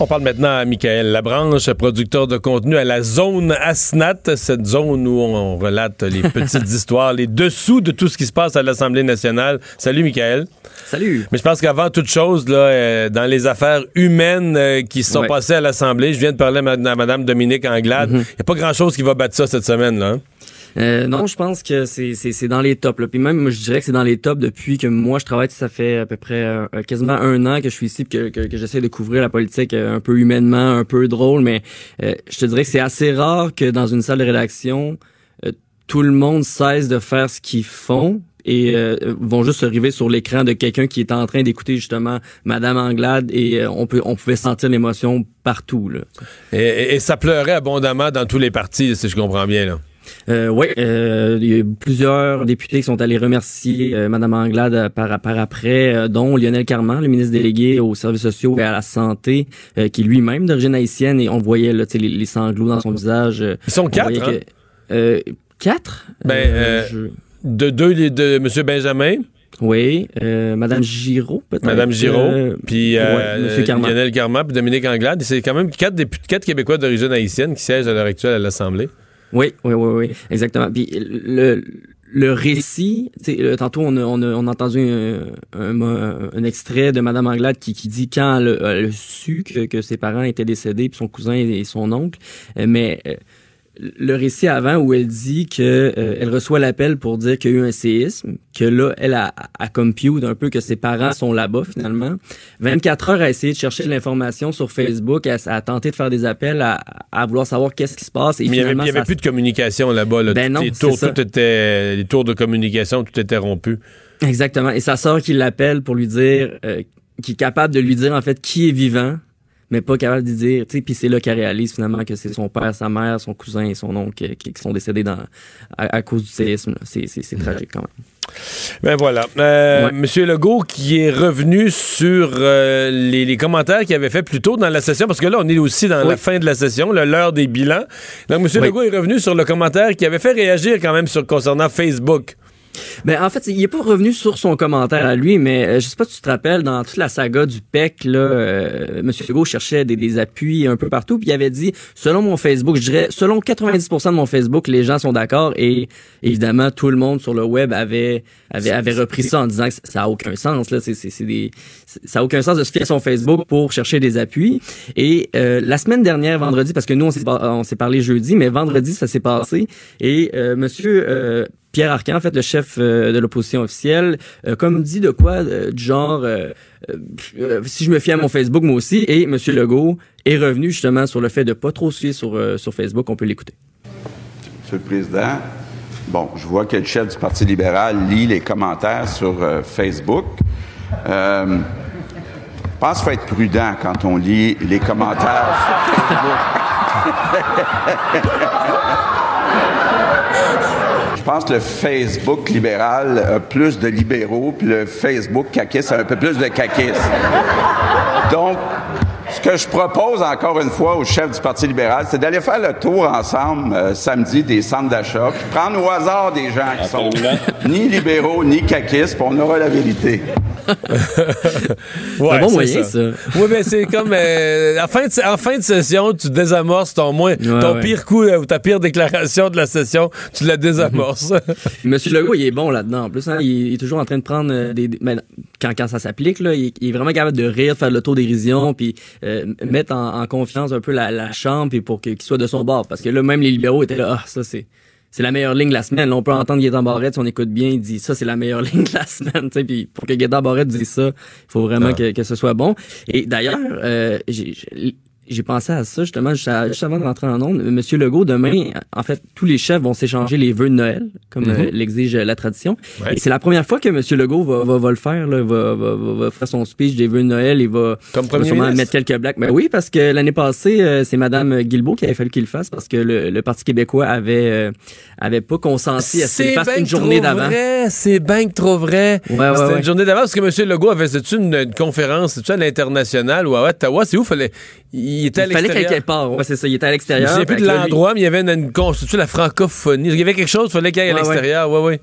On parle maintenant à Michael Labranche, producteur de contenu à la zone ASNAT, cette zone où on relate les petites histoires, les dessous de tout ce qui se passe à l'Assemblée nationale. Salut Michael. Salut. Mais je pense qu'avant toute chose, là, euh, dans les affaires humaines euh, qui se sont Ouais. passées à l'Assemblée, je viens de parler à Mme Dominique Anglade. Il n'y a pas grand-chose qui va battre ça cette semaine. Là, hein? Euh, non, je pense que c'est c'est c'est dans les tops. Là. Puis même, moi, je dirais que c'est dans les tops depuis que moi je travaille. Ça fait à peu près euh, quasiment un an que je suis ici, que, que, que j'essaie de couvrir la politique euh, un peu humainement, un peu drôle. Mais euh, je te dirais que c'est assez rare que dans une salle de rédaction, euh, tout le monde cesse de faire ce qu'ils font et euh, vont juste arriver sur l'écran de quelqu'un qui est en train d'écouter justement Madame Anglade et euh, on peut on pouvait sentir l'émotion partout là. Et, et- et ça pleurait abondamment dans tous les partis, si je comprends bien. Là. Euh, oui, euh, il y a eu plusieurs députés qui sont allés remercier euh, Madame Anglade par, par après, dont Lionel Carman, le ministre délégué aux services sociaux et à la santé, qui est lui-même d'origine haïtienne, et on voyait là, les, les sanglots dans son visage. Ils sont on quatre, hein? que- quatre? Ben, de deux, de M. Benjamin. Oui, euh, Madame Giraud, peut-être. Mme Giraud, Euh, puis euh, ouais, Carman. Lionel Carman, puis Dominique Anglade. C'est quand même quatre, députés, quatre Québécois d'origine haïtienne qui siègent à l'heure actuelle à l'Assemblée. Oui, oui, oui, oui, exactement. Puis le, le récit, tantôt on a, on a, on a entendu un, un, un extrait de Madame Anglade qui, qui dit quand elle, elle a su que, que ses parents étaient décédés, puis son cousin et, et son oncle, euh, mais euh, le récit avant où elle dit que euh, elle reçoit l'appel pour dire qu'il y a eu un séisme, que là elle a, a compute un peu que ses parents sont là-bas finalement. 24 heures à essayer de chercher de l'information sur Facebook, à, à tenter de faire des appels, à, à vouloir savoir qu'est-ce qui se passe. Et Mais il n'y avait, finalement, il y avait ça- plus de communication là-bas. Là. Ben non, les, tours, tout était, les tours de communication, tout était rompu. Exactement. Et sa sœur qui l'appelle pour lui dire, euh, qui est capable de lui dire en fait qui est vivant, mais pas capable de dire, tu sais, puis c'est là qu'elle réalise finalement que c'est son père, sa mère, son cousin et son oncle qui, qui sont décédés dans, à, à cause du séisme. C'est, c'est, c'est tragique quand même. Ben voilà. Euh, Ouais. Monsieur Legault qui est revenu sur euh, les, les commentaires qu'il avait fait plus tôt dans la session, parce que là, on est aussi dans la fin de la session, l'heure des bilans. Donc, Monsieur Oui. Legault est revenu sur le commentaire qui avait fait réagir quand même sur concernant Facebook. Ben, en fait, il est pas revenu sur son commentaire à lui, mais euh, je sais pas si tu te rappelles, dans toute la saga du PEC, là, euh, M. Legault cherchait des, des appuis un peu partout, puis il avait dit, selon mon Facebook, je dirais, selon 90% de mon Facebook, les gens sont d'accord, et évidemment, tout le monde sur le web avait avait, avait repris ça en disant que ça a aucun sens, là, c'est, c'est, des, ça a aucun sens de se fier à son Facebook pour chercher des appuis. Et euh, la semaine dernière, vendredi, parce que nous, on s'est, on parlé jeudi, mais vendredi, ça s'est passé, et euh, Monsieur... Pierre Arcan, en fait, le chef euh, de l'opposition officielle, euh, comme dit de quoi, euh, du genre, euh, euh, euh, si je me fie à mon Facebook, moi aussi, et M. Legault est revenu justement sur le fait de pas trop fier sur, euh, sur Facebook. On peut l'écouter. Monsieur le Président, bon, je vois que le chef du Parti libéral lit les commentaires sur euh, Facebook. Euh, je pense qu'il faut être prudent quand on lit les commentaires sur Facebook. Pense que le Facebook libéral a plus de libéraux, puis le Facebook caquiste a un peu plus de caquistes. Donc, ce que je propose encore une fois au chef du Parti libéral, c'est d'aller faire le tour ensemble euh, samedi des centres d'achat, puis prendre au hasard des gens qui sont ni libéraux ni caquistes, puis on aura la vérité. Ouais, un bon moyen, ça. Oui, mais c'est comme euh, en, fin de, en fin de session, tu désamorces ton moins, ton ouais. pire coup euh, ou ta pire déclaration de la session, tu la désamorces. Monsieur Legault, il est bon là-dedans. En plus, hein, il, il est toujours en train de prendre euh, des, des- ben, quand, quand ça s'applique, là, il, il est vraiment capable de rire, de faire de l'autodérision, puis euh, mettre en, en confiance un peu la, la chambre, puis pour qu'il soit de son bord. Parce que là, même les libéraux étaient là, ah, ça c'est. C'est la meilleure ligne de la semaine. Là, on peut entendre Gaétan Barrette, si on écoute bien, il dit ça, c'est la meilleure ligne de la semaine. Puis pour que Gaétan Barrette dise ça, il faut vraiment Ah. que, que ce soit bon. Et d'ailleurs, euh, j'ai- pensé à ça justement juste, à- juste avant de rentrer en onde. Monsieur Legault, demain, en fait, tous les chefs vont s'échanger les vœux de Noël, comme Mhm. euh, l'exige la tradition. Ouais. Et c'est la première fois que Monsieur Legault va, va, va le faire, là, va, va, va, faire son speech des vœux de Noël. Il va, Comme va sûrement mettre quelques blagues. Mais oui, parce que l'année passée, euh, c'est Madame Guilbeault qui avait fallu qu'il le fasse parce que le, le Parti québécois avait euh, avait pas consenti à ce qu'il fasse ben une journée trop d'avant. vrai, C'est bien que trop vrai. Ouais, ouais, C'était une journée d'avant parce que M. Legault avait fait une, une conférence, c'est-tu à l'international ou à Ottawa? C'est où? Fallait, il était à Il fallait quelque part. Ouais, c'est ça. Il était à Je l'extérieur. sais plus de lui- l'endroit, mais il y avait une, une c'est-tu la francophonie. Il y avait quelque chose, il fallait qu'il aille à Ouais, ouais. l'extérieur. Ouais, ouais.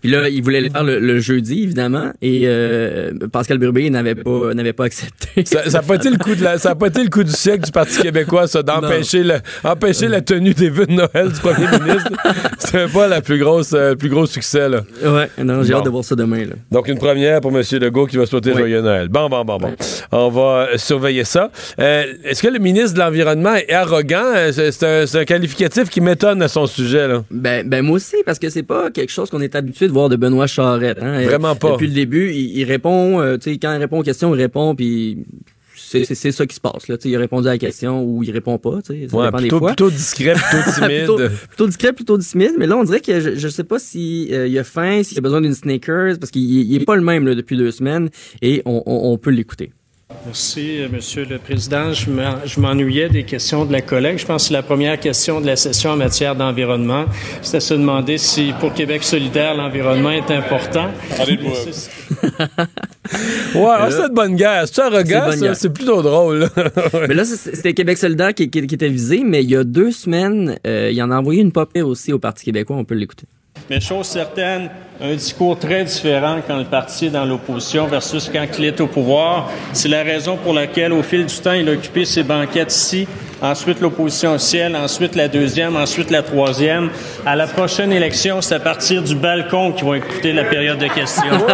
Puis là, il voulait le faire le, le jeudi, évidemment, et euh, Pascal Burbé n'avait pas n'avait pas accepté. Ça n'a pas été le coup de la- ça a pas été le coup du siècle du Parti québécois, ça, d'empêcher le- empêcher la tenue des vœux de Noël du premier ministre. C'était pas la plus grosse, euh, le plus gros succès, là. Ouais, non, j'ai Bon. hâte de voir ça demain. Là. Donc, une première pour M. Legault qui va souhaiter Oui. Joyeux Noël. Bon, bon, bon, bon. On va euh, surveiller ça. Euh, Est-ce que le ministre de l'Environnement est arrogant? C'est un, c'est un qualificatif qui m'étonne à son sujet, là. Ben, ben moi aussi, parce que c'est pas quelque chose qu'on est habitué de voir de Benoît Charette. Hein. Vraiment pas. Depuis le début, il, il répond, euh, tu sais, quand il répond aux questions, il répond, puis c'est ça qui se passe. Là. Il a répondu à la question ou il répond pas. tu sais, Ça Ouais, dépend plutôt, des fois. plutôt discret, plutôt timide. plutôt, plutôt discret, plutôt timide. Mais là, on dirait que je, je sais pas si euh, il a faim, s'il a besoin d'une sneakers, parce qu'il il est pas le même là, depuis deux semaines, et on, on, on peut l'écouter. Merci, euh, Monsieur le Président. Je m'en- je m'ennuyais des questions de la collègue. Je pense que c'est la première question de la session en matière d'environnement. C'est à se demander si, pour Québec solidaire, l'environnement est important. Ouais, ah, c'est de bonne guerre. C'est ça? guerre. C'est plutôt drôle. là. mais là, c'était Québec solidaire qui, qui- qui était visé, mais il y a deux semaines, euh, il en a envoyé une pire aussi au Parti québécois. On peut l'écouter. Mais chose certaine, un discours très différent quand le parti est dans l'opposition versus quand il est au pouvoir. C'est la raison pour laquelle, au fil du temps, il a occupé ses banquettes ici, ensuite l'opposition au ciel, ensuite la deuxième, ensuite la troisième. À la prochaine élection, c'est à partir du balcon qu'ils vont écouter la période de questions.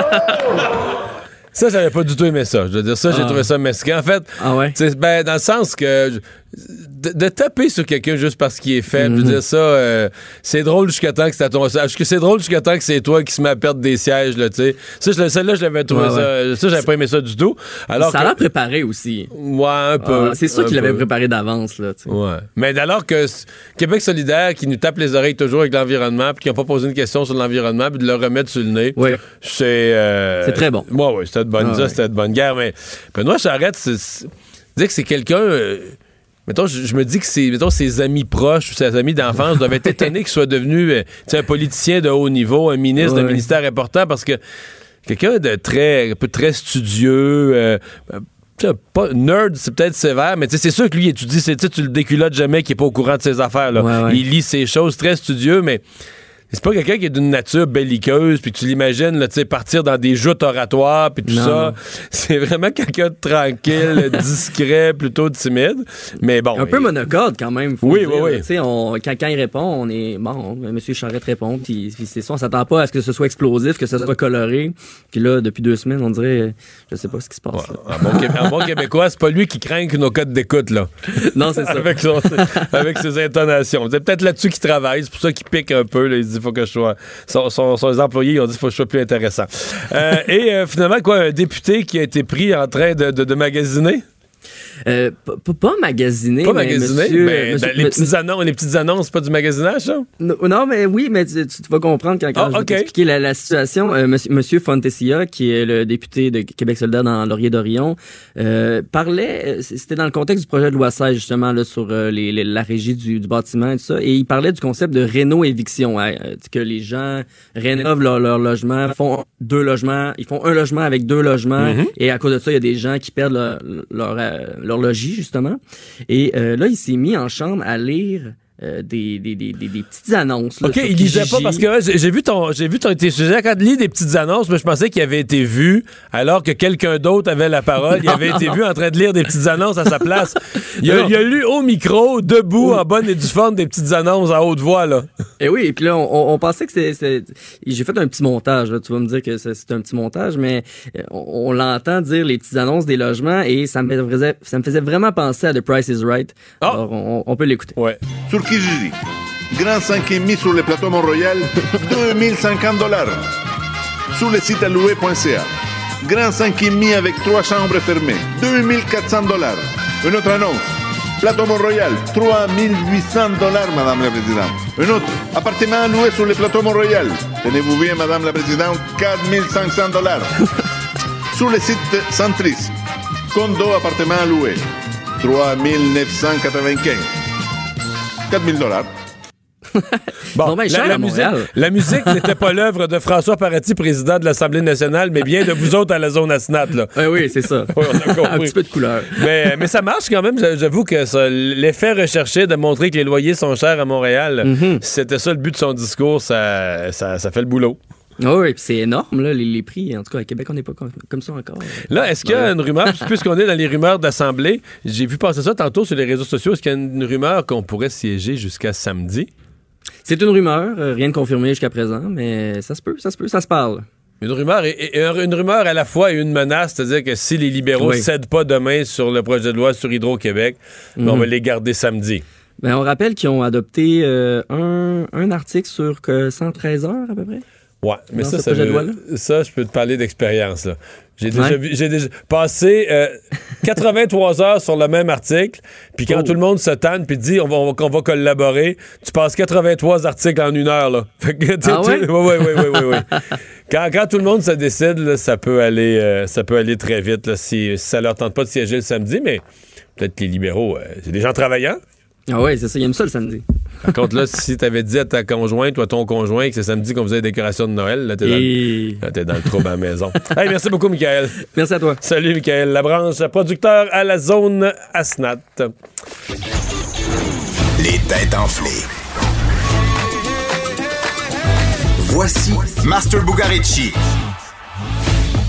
Ça, j'avais pas du tout aimé ça. Je veux dire, ça, j'ai Ah. trouvé ça mesquin. En fait, Ah ouais? ben, dans le sens que de, de taper sur quelqu'un juste parce qu'il est faible, je veux dire, ça, euh, c'est drôle jusqu'à temps que c'est à ton c'est drôle jusqu'à temps que c'est toi qui se met à perdre des sièges, là, tu sais? Ça, celle-là, je l'avais trouvé Ouais, ça. Ça, j'avais pas aimé ça du tout. Alors ça a que- l'air préparé aussi. Ouais, un peu. Ah, c'est sûr qu'il l'avait préparé d'avance. là. tu sais. Ouais. Mais alors que Québec solidaire qui nous tape les oreilles toujours avec l'environnement, puis qui n'a pas posé une question sur l'environnement, puis de le remettre sur le nez, Ouais. c'est. euh, C'est très bon. Ouais, ouais, c'était de bonne, Ah, c'était de bonne guerre. Mais Benoît Charette, c'est. c'est- dire que c'est quelqu'un. euh, Mettons, je, je me dis que c'est, mettons, ses amis proches ou ses amis d'enfance doivent être étonnés qu'il soit devenu euh, un politicien de haut niveau, un ministre d'un ministère important, parce que quelqu'un de très, un peu très studieux, euh, sais, pas nerd, c'est peut-être sévère, mais c'est sûr que lui, étudie, c'est- tu le déculottes jamais, qu'il est pas au courant de ses affaires. Là. Ouais, ouais. Il lit ses choses, très studieux, mais c'est pas quelqu'un qui est d'une nature belliqueuse, puis tu l'imagines, là, tu sais, partir dans des joutes oratoires, puis tout Non, ça. C'est vraiment quelqu'un de tranquille, discret, plutôt timide. Mais bon. Un peu il- monocorde quand même. faut Oui, oui, oui. on- Quand, quand il répond, on est bon. Monsieur Charette répond, puis, puis c'est ça. On s'attend pas à ce que ce soit explosif, que ce soit coloré. Puis là, depuis deux semaines, on dirait, je sais pas ce qui se passe. là. En bon, Québé- en bon québécois, c'est pas lui qui craint que nos codes d'écoute, là. Non, c'est ça. avec, son- avec ses intonations. C'est peut-être là-dessus qu'il travaille. C'est pour ça qu'il pique un peu. là. Il dit faut que je sois. Son, son- employés ils ont dit faut que je sois plus intéressant. Euh, et euh, finalement, quoi, un député qui a été pris en train de magasiner? Euh, pas magasiné. Pas mais magasiné, monsieur- mais monsieur- dans les, petites annonces, les petites annonces, pas du magasinage, ça? Non, non, mais oui, mais tu, tu vas comprendre quand, quand Ah, je vais ok. t'expliquer la, la situation. Euh, monsieur, monsieur Fontessia, qui est le député de Québec solidaire dans Laurier-Dorion, euh, parlait, euh, c'était dans le contexte du projet de loi 16, justement, là, sur euh, les, les- la régie du, du bâtiment et tout ça, et il parlait du concept de réno-éviction, hein, que les gens rénovent leur, leur logement, font deux logements, ils font un logement avec deux logements, Mhm. et à cause de ça, il y a des gens qui perdent leur, leur, leur logis, justement. Et euh, là, il s'est mis en chambre à lire euh, des, des, des, des, des petites annonces. là, OK, il lisait pas parce que ouais, j'ai vu ton j'ai vu ton tes sujets quand il lit des petites annonces, mais je pensais qu'il avait été vu alors que quelqu'un d'autre avait la parole, il avait été vu en train de lire des petites annonces à sa place. Il a, Non. il a lu au micro, debout, en bonne et due forme des petites annonces à haute voix là. Et oui, et puis là, on, pensait que c'était- J'ai fait un petit montage, là. tu vas me dire que c'est c'est un petit montage, mais on, on l'entend dire les petites annonces des logements et ça me faisait, ça me faisait vraiment penser à The Price is Right. Alors, on, on peut l'écouter. Ouais. Sur Kijiji, grand 5,5 sur le plateau Mont-Royal, 2050 dollars. Sur le site alloué.ca, grand 5,5 avec trois chambres fermées, 2400 dollars. Une autre annonce. Plateau Mont-Royal, 3800 dollars, Madame la Présidente. Un autre, appartement loué sur le plateau Mont-Royal. Tenez-vous bien, Madame la Présidente, 4500 dollars. sur le site Centris, condo appartement loué, 3995. 4000 dollars. Bon, la, musique, Montréal. la musique n'était pas l'œuvre de François Paradis, président de l'Assemblée nationale, mais bien de vous autres à la zone ASNAT. Là. Oui, oui, c'est ça. Oui, on a compris. un petit peu de couleur. Mais, mais ça marche quand même. J'avoue que ça, l'effet recherché de montrer que les loyers sont chers à Montréal, Mhm. c'était ça le but de son discours, ça, ça, ça fait le boulot. Ah oui, puis c'est énorme, là, les, les prix. En tout cas, à Québec, on n'est pas comme, comme ça encore. Là, est-ce qu'il y a une rumeur, puisqu'on est dans les rumeurs d'Assemblée, j'ai vu passer ça tantôt sur les réseaux sociaux, est-ce qu'il y a une rumeur qu'on pourrait siéger jusqu'à samedi? C'est une rumeur, euh, rien de confirmé jusqu'à présent, mais ça se peut, ça se peut, ça se parle. Une rumeur, et, et- une rumeur à la fois et une menace, c'est-à-dire que si les libéraux ne Oui. cèdent pas demain sur le projet de loi sur Hydro-Québec, ben, on Mhm. va les garder samedi. Ben, on rappelle qu'ils ont adopté euh, un, un article sur que 113 heures à peu près? Ouais, mais ça, ça, loi-là? ça, je peux te parler d'expérience. J'ai déjà, Ouais. vu- j'ai déjà passé euh, 83 heures sur le même article, puis quand Oh. tout le monde se tanne puis dit on va, on va- qu'on va collaborer, tu passes 83 articles en une heure. Là. Fait que, Ah ouais? ouais, ouais, ouais, ouais. Quand, quand tout le monde se décide, là, ça, peut aller, euh, ça peut aller très vite là, si, si ça leur tente pas de siéger le samedi, mais peut-être que les libéraux, euh, c'est des gens travaillants. Ah ouais, c'est ça, ils aiment ça le samedi. Par contre, là, si t'avais dit à ta conjointe ou à ton conjoint que c'est samedi qu'on faisait les décorations de Noël, là, t'es dans, Et- t'es dans le trouble à la maison. Hey, merci beaucoup, Michael. Merci à toi. Salut, Michael Labranche, producteur à la zone ASNAT. Les têtes enflées. Voici Master Bugarici.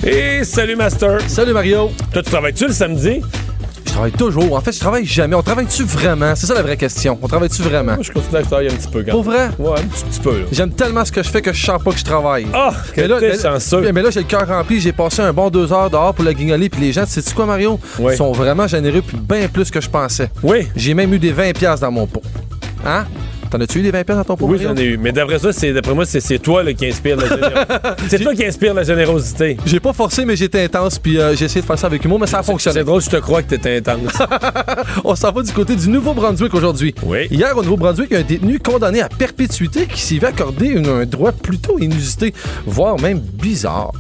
Et salut, Master. Salut, Mario. Toi, tu travailles-tu le samedi? Je travaille toujours. En fait, je travaille jamais. On travaille-tu vraiment? C'est ça la vraie question. On travaille-tu vraiment? Moi, je continue à travailler un petit peu quand Pour vrai? Ouais, un petit, petit peu, là. J'aime tellement ce que je fais que je sens pas que je travaille. Ah, mais là, mais, chanceux. mais là, j'ai le cœur rempli. J'ai passé un bon deux heures dehors pour la guignoler. Puis les gens, tu sais quoi, Mario? Ils sont vraiment généreux puis bien plus que je pensais. Oui. J'ai même eu des 20$ piastres dans mon pot. Hein? T'en as-tu eu des 20$ piastres dans ton pot, Oui, j'en ai eu. Mais d'après ça, c'est, d'après moi, c'est, toi là, qui inspire la générosité. c'est toi qui inspire la générosité. J'ai pas forcé, mais j'étais intense. Puis euh, j'ai essayé de faire ça avec humour, mais ça a fonctionné. C'est drôle, je te crois que t'étais intense. On s'en va du côté du Nouveau-Brunswick aujourd'hui. Oui. Hier, au Nouveau-Brunswick, il y a un détenu condamné à perpétuité qui s'y fait accorder une- un droit plutôt inusité, voire même bizarre.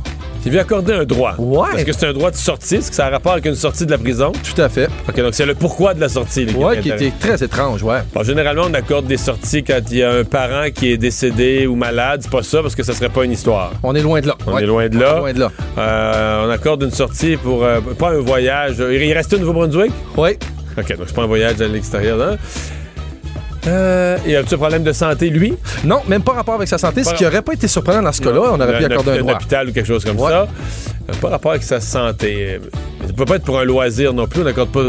Tu lui accorder un droit. Ouais. Parce que c'est un droit de sortie, est-ce que ça a rapport avec une sortie de la prison? Tout à fait. OK, donc c'est le pourquoi de la sortie. là, Ouais, qui était très étrange, ouais. Bon, généralement, on accorde des sorties quand il y a un parent qui est décédé ou malade. C'est pas ça parce que ça serait pas une histoire. On est loin de là. On Ouais. est loin de On là. est loin de là. Euh, on accorde une sortie pour euh, pas un voyage. Il il reste au Nouveau-Brunswick? Oui. OK, donc c'est pas un voyage à l'extérieur. Hein? Euh, y a-tu un problème de santé, lui? Non, même pas rapport avec sa santé, ce qui aurait pas été surprenant dans ce cas-là. On aurait pu Un- accorder un un droit. hôpital ou quelque chose comme Ouais. ça. Pas rapport avec sa santé. Ça peut pas être pour un loisir non plus. On n'accorde pas.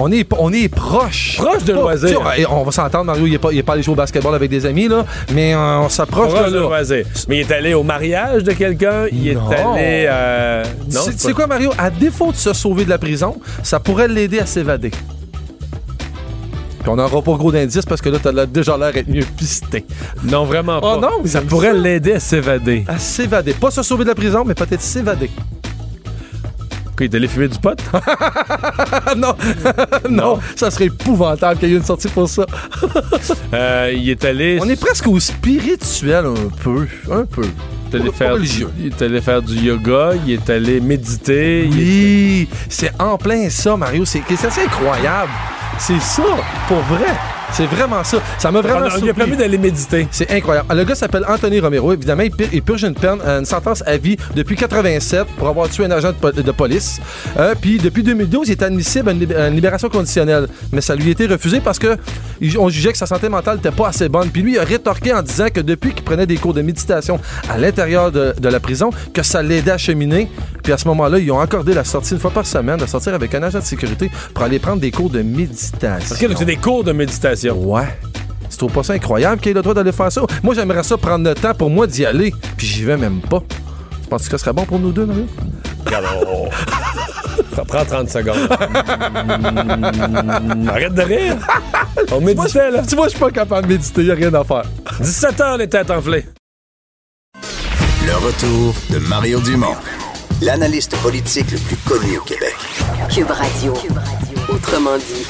On est, on est proche. Proche de Pas- loisir. On, va s'entendre, Mario, il est pas, il est pas allé jouer au basketball avec des amis, là, mais euh, on s'approche Proche de de loisir. Mais il est allé au mariage de quelqu'un. Il est allé. euh, Non, Tu sais- c'est pas- quoi, Mario? À défaut de se sauver de la prison, ça pourrait l'aider à s'évader. Puis on n'aura pas gros d'indices parce que là, t'as déjà l'air d'être mieux pisté. Non, vraiment pas. Oh non, ça pourrait l'aider à s'évader. À s'évader. Pas se sauver de la prison, mais peut-être s'évader. Quoi, il est allé fumer du pot? non. non, ça serait épouvantable qu'il y ait une sortie pour ça. Euh, il est allé. On est presque au spirituel un peu. Un peu. Il est allé faire. Du, il est allé faire du yoga, il est allé méditer. Oui, c'est en plein ça, Mario. C'est c'est assez incroyable. C'est ça, pour vrai. C'est vraiment ça. Ça m'a vraiment On a- permis d'aller méditer. C'est incroyable. Le gars s'appelle Anthony Romero. Évidemment, il, il purge une peine, une sentence à vie depuis 87 pour avoir tué un agent de, po- de police. Euh, puis depuis 2012, il est admissible à une, lib- à une libération conditionnelle. Mais ça lui a été refusé parce que il- on jugeait que sa santé mentale n'était pas assez bonne. Puis lui, il a rétorqué en disant que depuis qu'il prenait des cours de méditation à l'intérieur de, de la prison, que ça l'aidait à cheminer. Puis à ce moment-là, ils ont accordé la sortie une fois par semaine, de sortir avec un agent de sécurité pour aller prendre des cours de méditation. OK, donc c'est des cours de méditation. Ouais. Tu trouves pas ça incroyable qu'il ait le droit d'aller faire ça? Moi, j'aimerais ça prendre le temps pour moi d'y aller, puis j'y vais même pas. Tu penses que ce serait bon pour nous deux, Mario? Regarde, on- on- Prends 30 secondes. Arrête de rire. On méditait, là. Tu vois, je suis pas capable de méditer, y a rien à faire. 17 heures, les têtes enflées. Le retour de Mario Dumont, l'analyste politique le plus connu au Québec. Cube Radio. Autrement dit.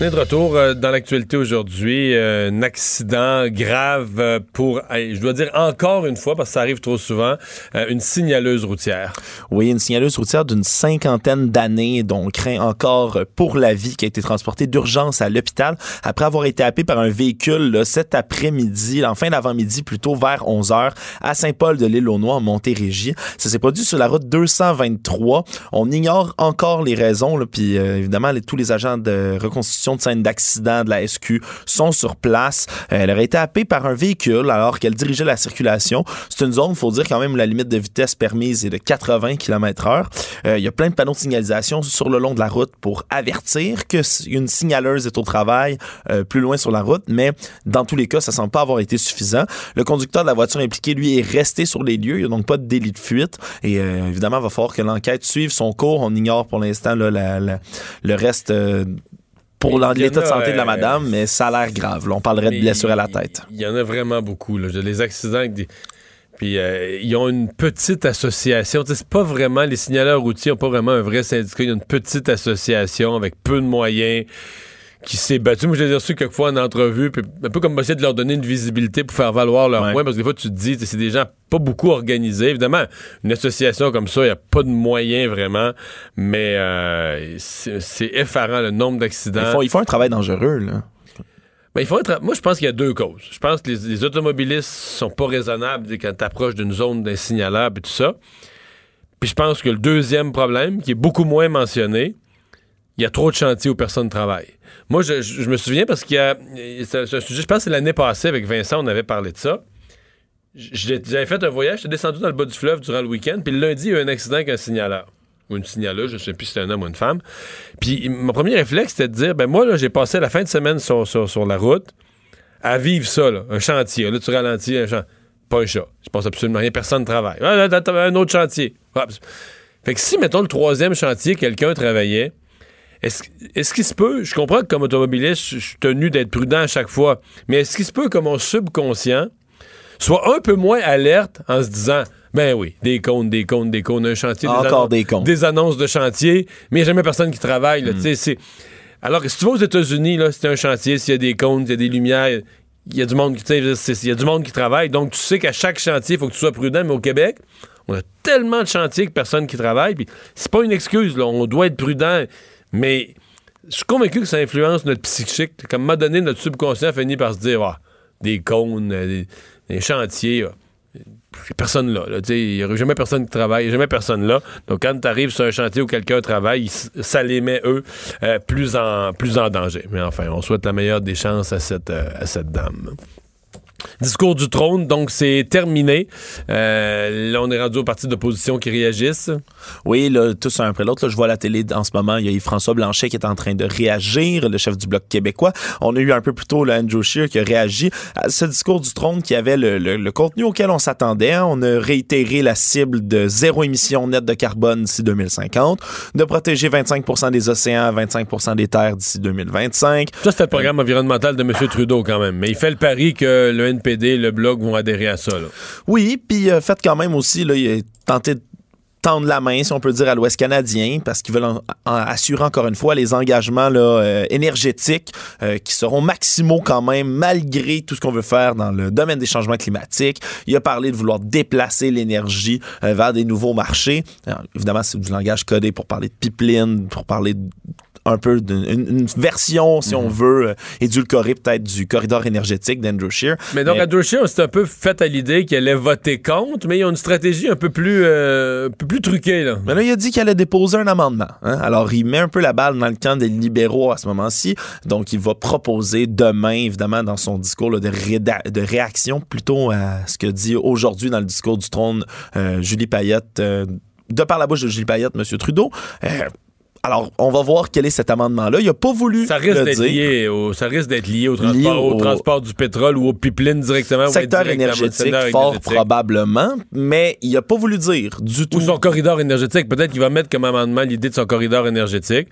On est de retour euh, dans l'actualité aujourd'hui. euh, un accident grave euh, pour, je dois dire encore une fois, parce que ça arrive trop souvent, une signaleuse routière. Oui, une signaleuse routière d'une cinquantaine d'années dont on craint encore pour la vie qui a été transportée d'urgence à l'hôpital après avoir été happée par un véhicule là, cet après-midi, en fin d'avant-midi, plutôt vers 11 h à Saint-Paul-de-l'Île-aux-Noix, en Montérégie. Ça s'est produit sur la route 223. On ignore encore les raisons, puis euh, évidemment, tous les agents de reconstitution de scène d'accident de la SQ sont sur place. Elle aurait été happée par un véhicule alors qu'elle dirigeait la circulation. C'est une zone, faut dire quand même, la limite de vitesse permise est de 80 km heure. Euh, Il y a plein de panneaux de signalisation sur le long de la route pour avertir que une signaleuse est au travail euh, plus loin sur la route, mais dans tous les cas, ça semble pas avoir été suffisant. Le conducteur de la voiture impliquée, lui, est resté sur les lieux. Il n'y a donc pas de délit de fuite. Et euh, évidemment, il va falloir que l'enquête suive son cours. On ignore pour l'instant le reste pour l'état de santé de la euh, madame, mais ça a l'air grave. là. On parlerait de blessure à la tête. Il y en a vraiment beaucoup. Là. Les accidents avec des. Puis euh, ils ont une petite association. C'est pas vraiment. Les signaleurs routiers n'ont pas vraiment un vrai syndicat. Il y a une petite association avec peu de moyens qui s'est battue. Moi, je les ai reçus quelquefois en entrevue, puis un peu comme essayer de leur donner une visibilité pour faire valoir leur point, parce que des fois, tu te dis, c'est des gens pas beaucoup organisés. Évidemment, une association comme ça, il n'y a pas de moyens vraiment, mais euh, c'est effarant le nombre d'accidents. Ils font, ils font un travail dangereux. Là. Ben, il faut être- Moi, je pense qu'il y a deux causes. Je pense que les, les automobilistes sont pas raisonnables quand tu approches d'une zone d'un signaleur et tout ça. Puis je pense que le deuxième problème, qui est beaucoup moins mentionné, il y a trop de chantiers où personne ne travaille. Moi, je, me souviens parce qu'il y a. C'est c'est un sujet, je pense que c'est l'année passée avec Vincent, on avait parlé de ça. J'avais fait un voyage, j'étais descendu dans le bas du fleuve durant le week-end, puis le lundi, il y a eu un accident avec un signaleur. Ou une signaleuse, je ne sais plus si c'était un homme ou une femme. Puis mon premier réflexe, c'était de dire ben moi, j'ai passé la fin de semaine sur, sur, sur la route à vivre ça, là, un chantier. Là, tu ralentis, un chantier. Pas un chat. Je pense absolument rien. Personne ne travaille. Ah, un autre chantier. Hop. Fait que si, mettons, le troisième chantier, quelqu'un travaillait, est-ce qu'il se peut, je comprends que comme automobiliste, je suis tenu d'être prudent à chaque fois, mais est-ce qu'il se peut que mon subconscient soit un peu moins alerte en se disant ben oui, des cônes, des cônes, des cônes, un chantier, Encore annonces, des cônes. des annonces de chantier, mais il n'y a jamais personne qui travaille. là, c'est- Alors que si tu vas aux États-Unis, là, c'est un chantier, s'il y a des cônes, il y a des lumières, il y a du monde qui, il y a du monde qui travaille. Donc tu sais qu'à chaque chantier, il faut que tu sois prudent, mais au Québec, on a tellement de chantiers que personne qui travaille, puis c'est pas une excuse, là, on doit être prudent, mais je suis convaincu que ça influence notre psychique. Comme à un moment donné, notre subconscient finit par se dire Ah, des cônes, euh, des, chantiers. ah, personne là. il n'y a jamais personne qui travaille, jamais personne là. Donc, quand tu arrives sur un chantier où quelqu'un travaille, il- ça les met, eux, euh, plus, en, plus en danger. Mais enfin, on souhaite la meilleure des chances à cette, euh, à cette dame. Discours du trône, donc c'est terminé. Euh, là, on est rendu aux partis d'opposition qui réagissent. Oui, là, tous un après l'autre. Je vois à la télé en ce moment, il y a Yves-François Blanchet qui est en train de réagir, le chef du Bloc québécois. On a eu un peu plus tôt le Andrew Scheer qui a réagi à ce discours du trône qui avait le, le- le contenu auquel on s'attendait. hein. On a réitéré la cible de zéro émission nette de carbone d'ici 2050, de protéger 25 des océans, 25 des terres d'ici 2025. Ça, c'était le programme environnemental de M. Trudeau quand même. Mais il fait le pari que le NPD, le vont adhérer à ça. Oui, puis euh, faites quand même aussi, là, tenté de tendre la main, si on peut dire, à l'Ouest canadien, parce qu'ils veulent en- en- assurer encore une fois les engagements euh, énergétiques euh, qui seront maximaux quand même, malgré tout ce qu'on veut faire dans le domaine des changements climatiques. Il a parlé de vouloir déplacer l'énergie vers des nouveaux marchés. Évidemment, c'est du langage codé pour parler de pipeline, pour parler de un peu une, une version, si Mhm. on veut, euh, édulcorée peut-être du corridor énergétique d'Andrew Scheer. Mais donc, Andrew Scheer, on s'est un peu fait à l'idée qu'il allait voter contre, mais ils ont une stratégie un peu plus, euh, plus truquée, là. Mais là, il a dit qu'il allait déposer un amendement. hein. Alors, il met un peu la balle dans le camp des libéraux à ce moment-ci. Donc, il va proposer demain, évidemment, dans son discours là, de, de réaction plutôt à ce que dit aujourd'hui dans le discours du trône euh, Julie Payette, euh, de par la bouche de Julie Payette, M. Trudeau. Euh, alors, on va voir quel est cet amendement-là. Il a pas voulu Ça risque d'être dire. lié, au, ça risque d'être lié au transport, Lié au... au- transport du pétrole ou au pipeline directement. secteur indirectement, énergétique, fort énergétique. probablement, mais il a pas voulu dire du tout. Ou son corridor énergétique. Peut-être qu'il va mettre comme amendement l'idée de son corridor énergétique.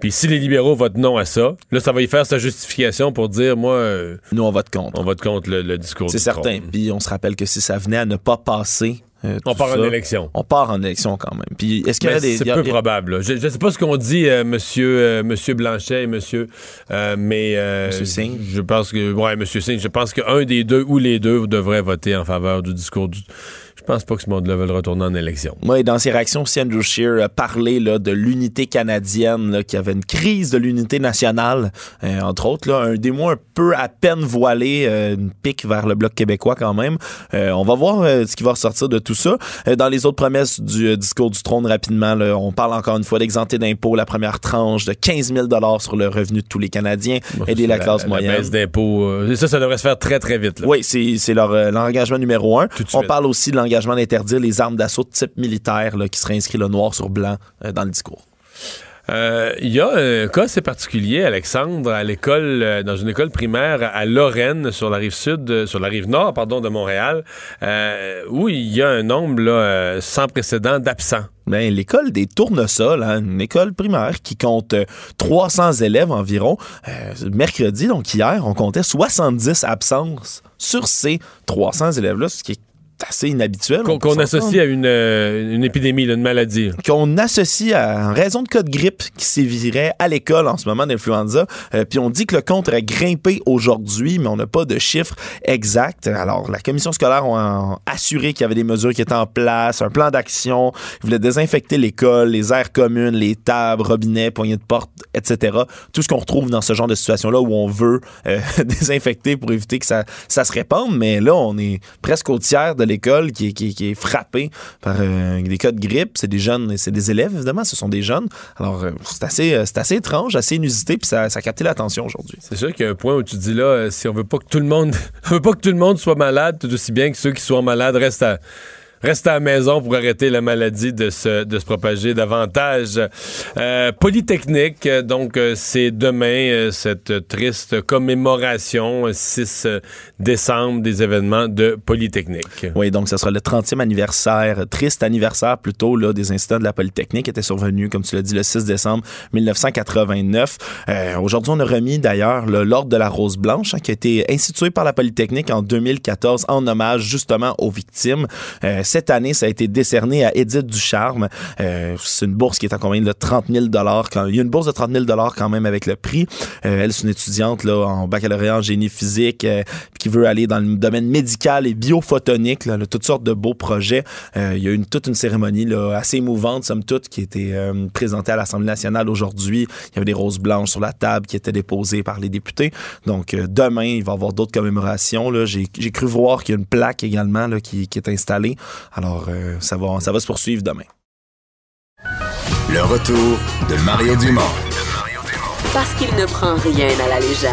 Puis si les libéraux votent non à ça, là, ça va y faire sa justification pour dire, moi... euh, Nous, on vote contre. On vote contre le, le discours C'est certain. Puis on se rappelle que si ça venait à ne pas passer. Euh, On part en ça, élection. On part en élection quand même. Puis est-ce qu'il y a des. c'est peu a- probable. là. Je ne sais pas ce qu'on dit, euh, monsieur, euh, monsieur Blanchet et monsieur, euh, mais euh, Monsieur Singh. je pense que, ouais, monsieur Singh, je pense qu'un des deux ou les deux devraient voter en faveur du discours du. Je pense pas que ce monde-là veut le retourner en élection. Et dans ses réactions aussi, Andrew Scheer a parlé là, de l'unité canadienne, là, qu'il y avait une crise de l'unité nationale, euh, entre autres. Là, un des mots un peu à peine voilé, euh, une pique vers le Bloc québécois quand même. Euh, on va voir euh, ce qui va ressortir de tout ça. Euh, dans les autres promesses du euh, discours du trône, rapidement, là, on parle encore une fois d'exenter d'impôts la première tranche de 15 000 sur le revenu de tous les Canadiens, Moi, aider c'est la classe La moyenne. baisse d'impôts. euh, ça, ça devrait se faire très, très vite. là. Oui, c'est c'est leur euh, l'engagement numéro un. de On suite. parle aussi de l'engagement d'interdire les armes d'assaut de type militaire là, qui seraient inscrits le noir sur blanc euh, dans le discours. Euh, Il y a un cas assez particulier, Alexandre, à l'école, euh, dans une école primaire à Lorraine, sur la rive sud, euh, sur la rive nord, pardon, de Montréal, où il y a un nombre là, sans précédent d'absents. Ben, l'école des tournesols, hein, une école primaire qui compte euh, 300 élèves environ. Mercredi, donc hier, on comptait 70 absences sur ces 300 élèves-là, ce qui est assez inhabituel. Qu'on associe à une, euh, une épidémie, là, une maladie. qu'on associe à en raison de cas de grippe qui sévirait à l'école en ce moment d'influenza. Euh, puis on dit que le compte aurait grimpé aujourd'hui, mais on n'a pas de chiffres exacts. Alors, la commission scolaire a assuré qu'il y avait des mesures qui étaient en place, un plan d'action. Ils voulaient désinfecter l'école, les aires communes, les tables, robinets, poignées de porte, etc. Tout ce qu'on retrouve dans ce genre de situation-là où on veut euh, désinfecter pour éviter que ça, ça se répande. Mais là, on est presque au tiers de l'école qui qui, est- frappé par euh, des cas de grippe. C'est des jeunes, c'est des élèves, évidemment, ce sont des jeunes. Alors, euh, c'est assez, euh, assez étrange, assez inusité, puis ça, a capté l'attention aujourd'hui. C'est sûr qu'il y a un point où tu dis là, si on veut pas que tout le monde, on veut pas que tout le monde soit malade, tout aussi bien que ceux qui sont malades restent à restent à la maison pour arrêter la maladie de se, de se propager davantage. Euh, Polytechnique, donc euh, c'est demain euh, cette triste commémoration, euh, 6 euh, décembre, des événements de Polytechnique. Oui, donc ce sera le 30e anniversaire, triste anniversaire plutôt, là, des incidents de la Polytechnique qui était survenu, comme tu l'as dit, le 6 décembre 1989. Euh, Aujourd'hui, on a remis d'ailleurs le- l'ordre de la Rose Blanche, hein, qui a été institué par la Polytechnique en 2014 en hommage justement aux victimes. Cette année, ça a été décerné à Edith Ducharme. Euh, c'est une bourse qui est en combien de 30 000 quand Il y a une bourse de 30 000 quand même avec le prix. Euh, elle, c'est une étudiante là, en baccalauréat en génie physique euh, qui veut aller dans le domaine médical et biophotonique, là, là, toutes sortes de beaux projets. Euh, il y a eu une, toute une cérémonie là, assez émouvante, somme toute, qui a été euh, présentée à l'Assemblée nationale aujourd'hui. Il y avait des roses blanches sur la table qui étaient déposées par les députés. Donc, euh, demain, il va y avoir d'autres commémorations. j'ai cru voir qu'il y a une plaque également là, qui, qui est installée. Alors, euh, ça, va, ça va se poursuivre demain. Le retour de Mario Dumont. Parce qu'il ne prend rien à la légère.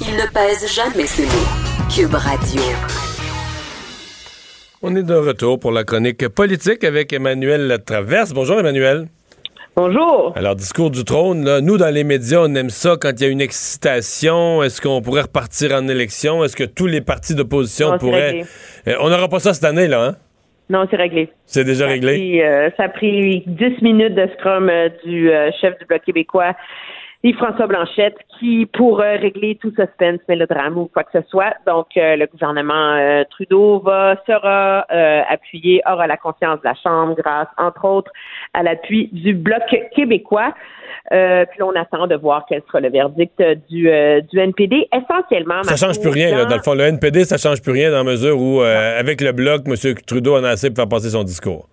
Il ne pèse jamais ses mots. Cube Radio. On est de retour pour la chronique politique avec Emmanuel Traverse. Bonjour Emmanuel. Bonjour. Alors, discours du trône, là, nous, dans les médias, on aime ça quand il y a une excitation. Est-ce qu'on pourrait repartir en élection? Est-ce que tous les partis d'opposition pourraient... Euh, on n'aura pas ça cette année, là, hein? Non, c'est réglé. C'est déjà Ça réglé? pris, euh, ça a pris 10 minutes de scrum euh, du chef du Bloc québécois, Yves-François Blanchette, qui pourrait régler tout suspense, mélodrame ou quoi que ce soit. Donc, le gouvernement Trudeau va, sera appuyé, aura la confiance de la Chambre grâce, entre autres, à l'appui du Bloc québécois. Euh, puis on attend de voir quel sera le verdict euh, du, euh, du NPD. Essentiellement, Ça change plus rien, là. Dans le fond, le NPD, ça change plus rien dans la mesure où, euh, avec le bloc, M. Trudeau en a assez pour faire passer son discours.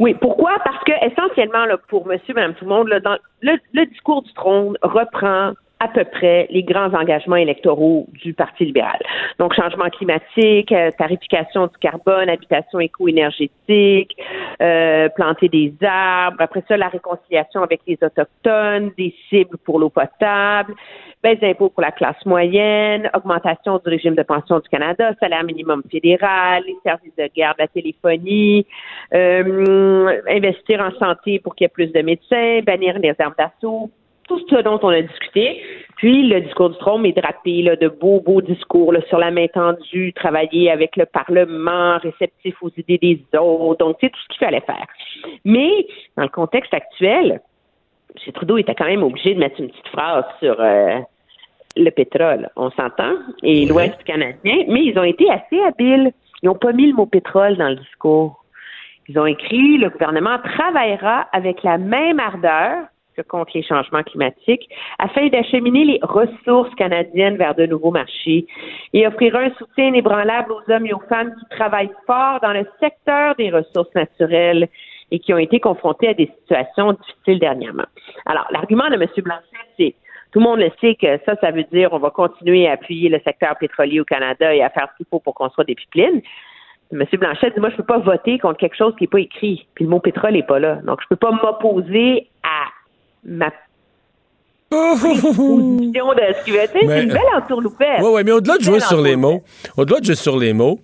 Oui, pourquoi? Parce que essentiellement, là, pour monsieur, madame, tout le monde, là, dans, le, le discours du trône reprend à peu près les grands engagements électoraux du Parti libéral. Donc, changement climatique, euh, tarification du carbone, habitation éco-énergétique, euh, planter des arbres, après ça, la réconciliation avec les Autochtones, des cibles pour l'eau potable, baisse d'impôts pour la classe moyenne, augmentation du régime de pension du Canada, salaire minimum fédéral, les services de garde, la téléphonie, euh, investir en santé pour qu'il y ait plus de médecins, bannir les armes d'assaut, tout ce dont on a discuté. Puis le discours du trône est drapé là, de beaux, beaux discours là, sur la main tendue, travailler avec le Parlement, réceptif aux idées des autres. Donc, c'est tout ce qu'il fallait faire. Mais dans le contexte actuel, M. Trudeau était quand même obligé de mettre une petite phrase sur euh, le pétrole. On s'entend, et l'Ouest canadien, mais ils ont été assez habiles. Ils n'ont pas mis le mot pétrole dans le discours. Ils ont écrit le gouvernement travaillera avec la même ardeur contre les changements climatiques, afin d'acheminer les ressources canadiennes vers de nouveaux marchés et offrira un soutien inébranlable aux hommes et aux femmes qui travaillent fort dans le secteur des ressources naturelles et qui ont été confrontés à des situations difficiles dernièrement. Alors, l'argument de M. Blanchet, c'est tout le monde le sait que ça, ça veut dire on va continuer à appuyer le secteur pétrolier au Canada et à faire ce qu'il faut pour construire des pipelines. M. Blanchet dit, moi, je peux pas voter contre quelque chose qui n'est pas écrit. Puis le mot pétrole n'est pas là. Donc, je peux pas m'opposer à ma position de ce qui veut être. C'est une belle entourloupette. Oui, oui, mais au-delà de jouer sur les mots, au-delà de jouer sur les mots,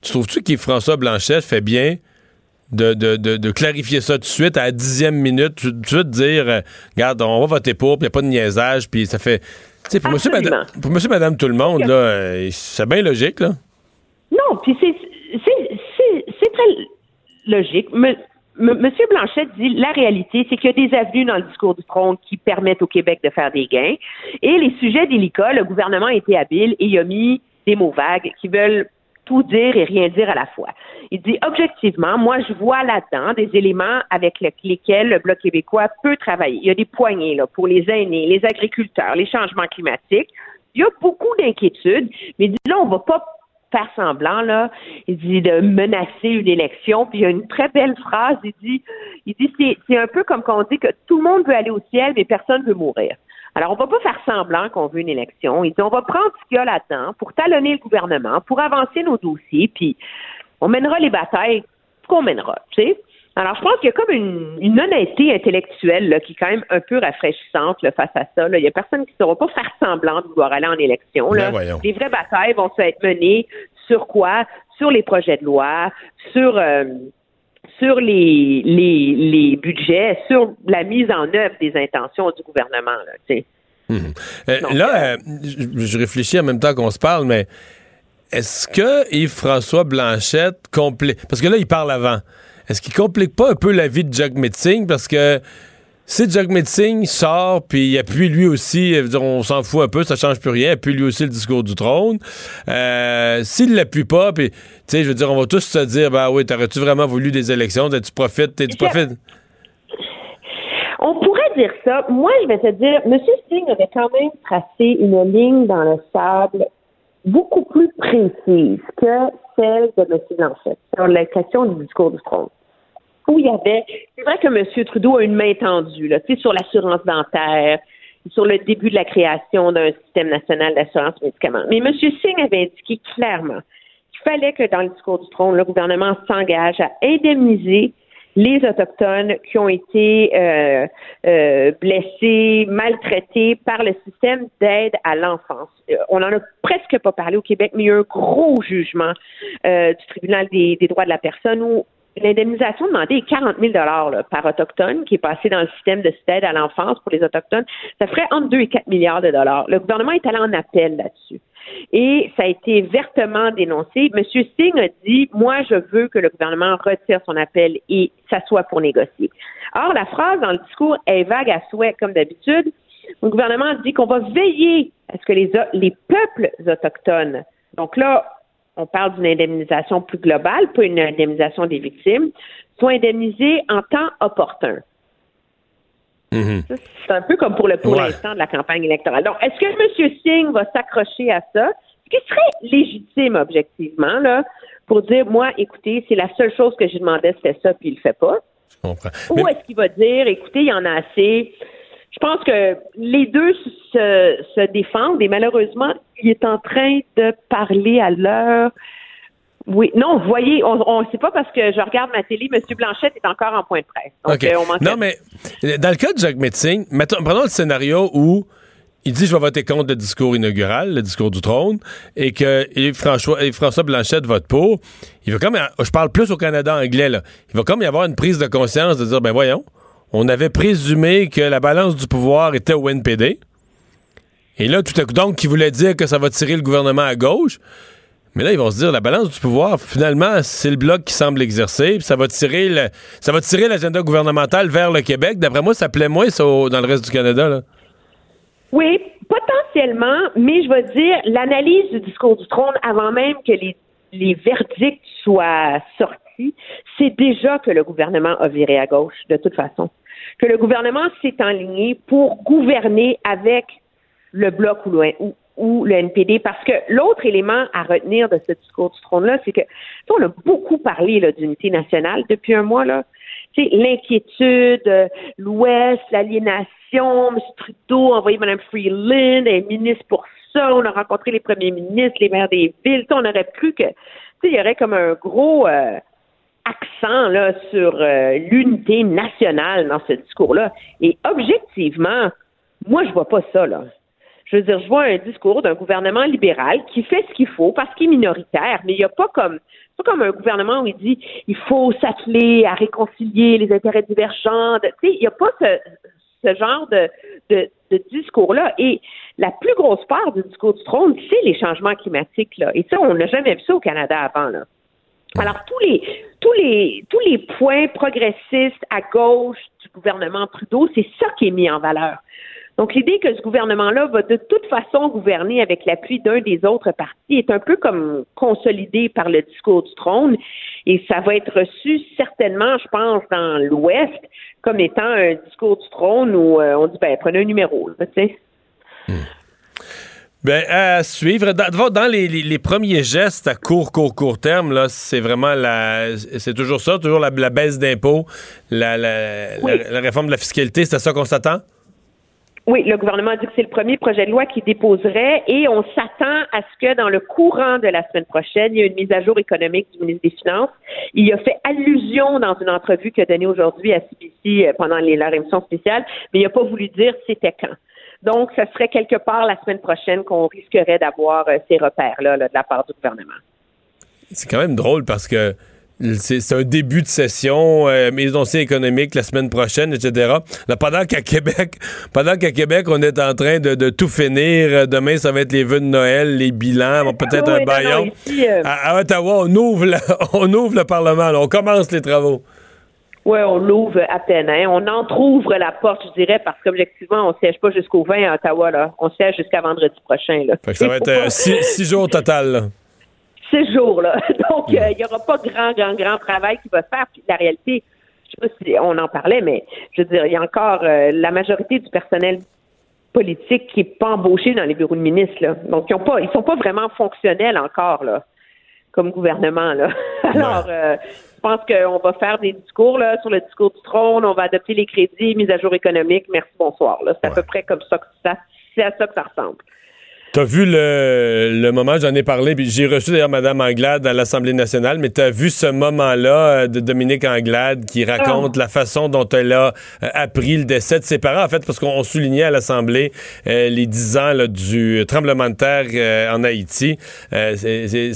tu trouves-tu que François Blanchet fait bien de, de, de, de clarifier ça tout de suite à la dixième minute, tout de suite dire, euh, regarde, on va voter pour, puis il n'y a pas de niaisage, puis ça fait... Tu sais, pour monsieur, madame, pour monsieur, madame, tout le monde, là, euh, c'est bien logique, là. Non, puis c'est très logique. Me- Monsieur Blanchet dit la réalité, c'est qu'il y a des avenues dans le discours du trône qui permettent au Québec de faire des gains. Et les sujets délicats, le gouvernement a été habile et il a mis des mots vagues qui veulent tout dire et rien dire à la fois. Il dit objectivement, moi je vois là-dedans des éléments avec le- lesquels le Bloc québécois peut travailler. Il y a des poignées là, pour les aînés, les agriculteurs, les changements climatiques. Il y a beaucoup d'inquiétudes, mais là, on va pas faire semblant, là. Il dit de menacer une élection. Puis il y a une très belle phrase. Il dit, il dit c'est, un peu comme quand on dit que tout le monde veut aller au ciel, mais personne veut mourir. Alors, on va pas faire semblant qu'on veut une élection. Il dit, on va prendre ce qu'il y a là-dedans pour talonner le gouvernement, pour avancer nos dossiers, puis on mènera les batailles qu'on mènera, tu sais. Alors, je pense qu'il y a comme une, une honnêteté intellectuelle là, qui est quand même un peu rafraîchissante là, face à ça. Là. Il y a personne qui ne saura pas faire semblant de vouloir aller en élection. Là. Ben. Les vraies batailles vont se être menées sur quoi? Sur les projets de loi, sur euh, sur les, les, les budgets, sur la mise en œuvre des intentions du gouvernement. Là, euh, je, réfléchis en même temps qu'on se parle, mais est-ce que Yves-François Blanchette complique... Parce que là, il parle avant. Est-ce qu'il complique pas un peu la vie de Jack Metzing? Parce que si Jack Metzing sort, puis il appuie lui aussi, dire, on s'en fout un peu, ça change plus rien, appuie lui aussi le discours du trône. Euh, S'il l'appuie pas, puis, tu sais, je veux dire, on va tous se dire, ben oui, t'aurais-tu vraiment voulu des élections? Tu profites, tu profites... On pourrait dire ça. Moi, je vais te dire, M. Singh avait quand même tracé une ligne dans le sable beaucoup plus précise que celle de M. Blanchette sur la question du discours du trône. Où il y avait, c'est vrai que M. Trudeau a une main tendue, là, sur l'assurance dentaire, sur le début de la création d'un système national d'assurance médicaments. Mais M. Singh avait indiqué clairement qu'il fallait que dans le discours du trône, le gouvernement s'engage à indemniser les Autochtones qui ont été euh, euh, blessés, maltraités par le système d'aide à l'enfance. Euh, on n'en a presque pas parlé au Québec, mais il y a eu un gros jugement euh, du tribunal des, des droits de la personne où l'indemnisation demandée est 40 000 là, par autochtone qui est passé dans le système de aide à l'enfance pour les autochtones. Ça ferait entre 2 et 4 milliards de dollars. Le gouvernement est allé en appel là-dessus. Et ça a été vertement dénoncé. Monsieur Singh a dit, moi, je veux que le gouvernement retire son appel et s'assoie pour négocier. Or, la phrase dans le discours est vague à souhait, comme d'habitude. Le gouvernement dit qu'on va veiller à ce que les, les peuples autochtones, donc là, on parle d'une indemnisation plus globale, pas une indemnisation des victimes, soient indemnisés en temps opportun. C'est un peu comme pour le pour Ouais. l'instant de la campagne électorale. Donc, est-ce que M. Singh va s'accrocher à ça? Ce qui serait légitime, objectivement, là, pour dire, moi, écoutez, c'est la seule chose que j'ai demandé, c'était ça, puis il le fait pas. Je comprends. Ou est-ce qu'il va dire, écoutez, il y en a assez? Je pense que les deux se, se défendent et malheureusement, il est en train de parler à l'heure. Oui, non, vous voyez, on ne sait pas parce que je regarde ma télé, M. Blanchette est encore en point de presse. Donc, OK. euh, on non, mais dans le cas de Jacques Metzing, mettons, prenons le scénario où il dit je vais voter contre le discours inaugural, le discours du trône, et que et François, et François Blanchette vote pour. Il va comme, je parle plus au Canada anglais, là. Il va comme y avoir une prise de conscience de dire, ben voyons, on avait présumé que la balance du pouvoir était au NPD. Et là, tout à coup, donc, qui voulait dire que ça va tirer le gouvernement à gauche. Mais là, ils vont se dire, la balance du pouvoir, finalement, c'est le bloc qui semble exercer, puis ça va tirer le, ça va tirer l'agenda gouvernemental vers le Québec. D'après moi, ça plaît moins ça, dans le reste du Canada. Oui, potentiellement, mais je vais dire, l'analyse du discours du trône avant même que les, les verdicts soient sortis, c'est déjà que le gouvernement a viré à gauche, de toute façon. Que le gouvernement s'est enligné pour gouverner avec le bloc ou le, ou, ou le NPD, parce que l'autre élément à retenir de ce discours du trône-là, c'est que on a beaucoup parlé d'unité nationale depuis un mois, là. L'inquiétude, euh, l'Ouest, l'aliénation, M. Trudeau a envoyé Mme Freeland, elle est ministre pour ça, on a rencontré les premiers ministres, les maires des villes, on aurait cru que, il y aurait comme un gros euh, accent là sur euh, l'unité nationale dans ce discours-là. Et objectivement, moi, je vois pas ça, là. Je veux dire, je vois un discours d'un gouvernement libéral qui fait ce qu'il faut parce qu'il est minoritaire, mais il n'y a pas comme pas comme un gouvernement où il dit il faut s'atteler à réconcilier les intérêts divergents. Tu sais, il n'y a pas ce, ce genre de, de, de discours-là. Et la plus grosse part du discours du trône, c'est les changements climatiques. Là. Et ça, on n'a jamais vu ça au Canada avant. Là. Alors, tous les, tous les, tous les points progressistes à gauche du gouvernement Trudeau, c'est ça qui est mis en valeur. Donc, l'idée que ce gouvernement-là va de toute façon gouverner avec l'appui d'un des autres partis est un peu comme consolidée par le discours du trône. Et ça va être reçu certainement, je pense, dans l'Ouest comme étant un discours du trône où euh, on dit, ben, prenez un numéro, tu sais. Ben, à suivre. Dans, dans les, les- les premiers gestes à court, court, court terme, là, c'est vraiment la. C'est toujours ça, toujours la, la baisse d'impôts, la, la, Oui. la- la réforme de la fiscalité, c'est à ça qu'on s'attend? Oui, le gouvernement a dit que c'est le premier projet de loi qu'il déposerait et on s'attend à ce que dans le courant de la semaine prochaine, il y ait une mise à jour économique du ministre des Finances. Il a fait allusion dans une entrevue qu'il a donnée aujourd'hui à CBC euh, pendant les, leur émission spéciale, mais il n'a pas voulu dire c'était quand. Donc, ce serait quelque part la semaine prochaine qu'on risquerait d'avoir euh, ces repères-là là, de la part du gouvernement. C'est quand même drôle parce que c'est un début de session, euh, dossier économique la semaine prochaine, etc. Là, pendant qu'à Québec, pendant qu'à Québec, on est en train de, de tout finir. euh, Demain, ça va être les vœux de Noël, les bilans, bon, peut-être un baillon. euh, à, à Ottawa, on ouvre, le, on ouvre le Parlement, là, on commence les travaux. Oui, on l'ouvre à peine. Hein. On entrouvre la porte, je dirais, parce qu'objectivement, on ne siège pas jusqu'au 20 à Ottawa. Là. On siège jusqu'à vendredi prochain. Là. Fait que ça va être euh, six, six jours au total. là. Six jours. Là. Donc, euh, il n'y aura pas grand, grand, grand travail qui va se faire. Puis la réalité, je sais pas si on en parlait, mais je veux dire, il y a encore euh, la majorité du personnel politique qui n'est pas embauché dans les bureaux de ministres. Là. Donc, ils ont pas, ils sont pas vraiment fonctionnels encore, là, comme gouvernement. Là. Alors, euh, je pense qu'on va faire des discours là, sur le discours du trône, on va adopter les crédits, mise à jour économique, merci, bonsoir. C'est à peu près comme ça que ça, c'est à ça que ça ressemble. T'as vu le, le moment, j'en ai parlé, puis j'ai reçu d'ailleurs Mme Anglade à l'Assemblée nationale, mais t'as vu ce moment-là euh, de Dominique Anglade qui raconte la façon dont elle a euh, appris le décès de ses parents, en fait, parce qu'on soulignait à l'Assemblée euh, les 10 ans là, du tremblement de terre euh, en Haïti. Euh, c'est- c'est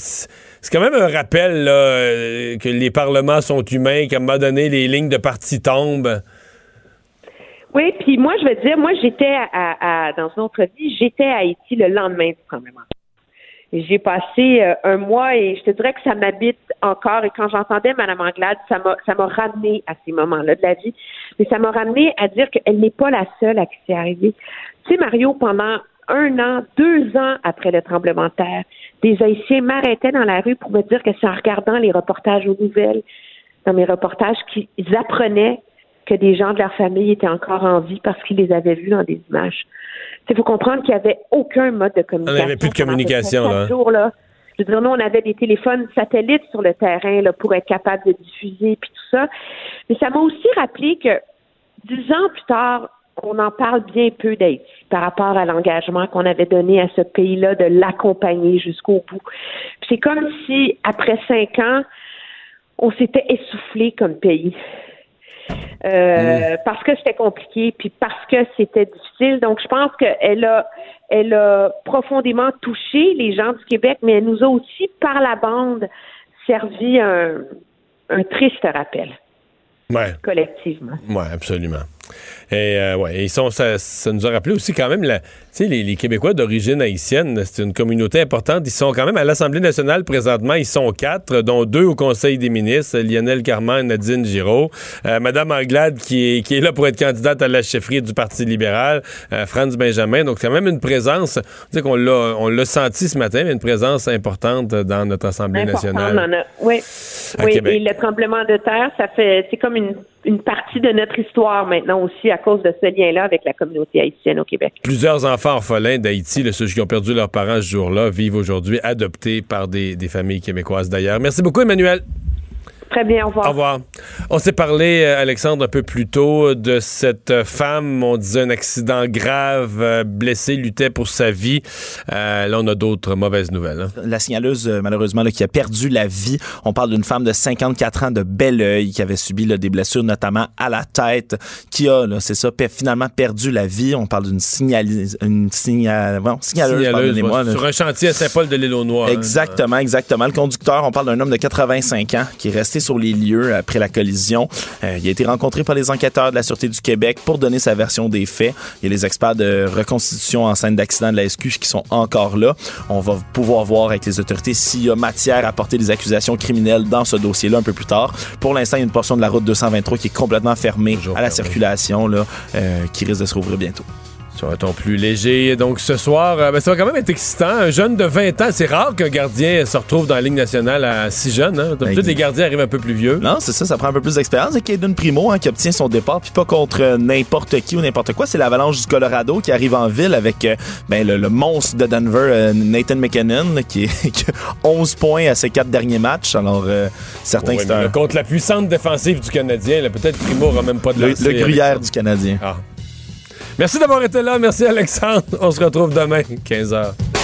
c'est quand même un rappel là, que les parlements sont humains, qu'à un moment donné, les lignes de parti tombent. Oui, puis moi, je veux dire, moi, j'étais à, à- dans une autre vie, j'étais à Haïti le lendemain du tremblement. J'ai passé euh, un mois et je te dirais que ça m'habite encore. Et quand j'entendais Mme Anglade, ça m'a ça m'a ramené à ces moments-là de la vie. Mais ça m'a ramené à dire qu'elle n'est pas la seule à qui c'est arrivé. Tu sais, Mario, pendant un an, deux ans après le tremblement de terre, des Haïtiens m'arrêtaient dans la rue pour me dire que c'est en regardant les reportages aux nouvelles, dans mes reportages, qu'ils apprenaient que des gens de leur famille étaient encore en vie parce qu'ils les avaient vus dans des images. Il faut comprendre qu'il n'y avait aucun mode de communication. avait plus de communication, là. jours, là. Je veux dire, nous, on avait des téléphones satellites sur le terrain là, pour être capable de diffuser puis tout ça. Mais ça m'a aussi rappelé que dix ans plus tard, on en parle bien peu d'Haïti par rapport à l'engagement qu'on avait donné à ce pays-là de l'accompagner jusqu'au bout. C'est comme si, après cinq ans, on s'était essoufflé comme pays. Euh, parce que c'était compliqué, puis parce que c'était difficile. Donc, je pense qu'elle a, elle a profondément touché les gens du Québec, mais elle nous a aussi, par la bande, servi un, un triste rappel. Ouais. Collectivement. Oui, absolument. Et euh, ouais, ils sont, ça, ça, nous a rappelé aussi quand même, la, les, les Québécois d'origine haïtienne, c'est une communauté importante. Ils sont quand même à l'Assemblée nationale présentement. Ils sont quatre, dont deux au Conseil des ministres, Lionel Carman et Nadine Giraud. Euh, Madame Anglade qui est, qui est là pour être candidate à la chefferie du Parti libéral, euh, Franz Benjamin. Donc quand même une présence, on qu'on l'a, on l'a senti ce matin, mais une présence importante dans notre Assemblée nationale. oui, oui. Et le tremblement de terre, ça fait, c'est comme une une partie de notre histoire maintenant aussi à cause de ce lien-là avec la communauté haïtienne au Québec. Plusieurs enfants orphelins d'Haïti, ceux qui ont perdu leurs parents ce jour-là, vivent aujourd'hui adoptés par des, des familles québécoises d'ailleurs. Merci beaucoup, Emmanuel. Très bien, au revoir. Au revoir. On s'est parlé, euh, Alexandre, un peu plus tôt de cette femme, on disait un accident grave, euh, blessée, luttait pour sa vie. Euh, là, on a d'autres mauvaises nouvelles. Hein. La signaleuse, malheureusement, là, qui a perdu la vie. On parle d'une femme de 54 ans de bel oeil qui avait subi là, des blessures, notamment à la tête, qui a, c'est ça, finalement perdu la vie. On parle d'une signaleuse, une signal, bon, signaleuse, pardonnez-moi. Sur un chantier à Saint-Paul de l'île aux Noix. Exactement, hein. exactement. Le conducteur, on parle d'un homme de 85 ans qui est resté sur les lieux après la collision. Euh, il a été rencontré par les enquêteurs de la Sûreté du Québec pour donner sa version des faits. Il y a les experts de reconstitution en scène d'accident de la SQ qui sont encore là. On va pouvoir voir avec les autorités s'il y a matière à porter des accusations criminelles dans ce dossier-là un peu plus tard. Pour l'instant, il y a une portion de la route 223 qui est complètement fermée à la circulation, là, euh, qui risque de se rouvrir bientôt. Sur un ton plus léger. Donc ce soir, euh, ben, ça va quand même être excitant. Un jeune de 20 ans, c'est rare qu'un gardien se retrouve dans la Ligue nationale à si jeune. Hein? D'habitude, les gardiens arrivent un peu plus vieux. Non, c'est ça, ça prend un peu plus d'expérience. Et Caden Primo hein, qui obtient son départ, puis pas contre n'importe qui ou n'importe quoi. C'est l'Avalanche du Colorado qui arrive en ville avec euh, ben, le, monstre de Denver, euh, Nathan McKinnon, qui, qui, a 11 points à ses quatre derniers matchs. Alors, certains un... Contre la puissante défensive du Canadien, peut-être Primo aura même pas de Le, le gruyère du Canadien. Ah. Merci d'avoir été là. Merci, Alexandre. On se retrouve demain, 15h.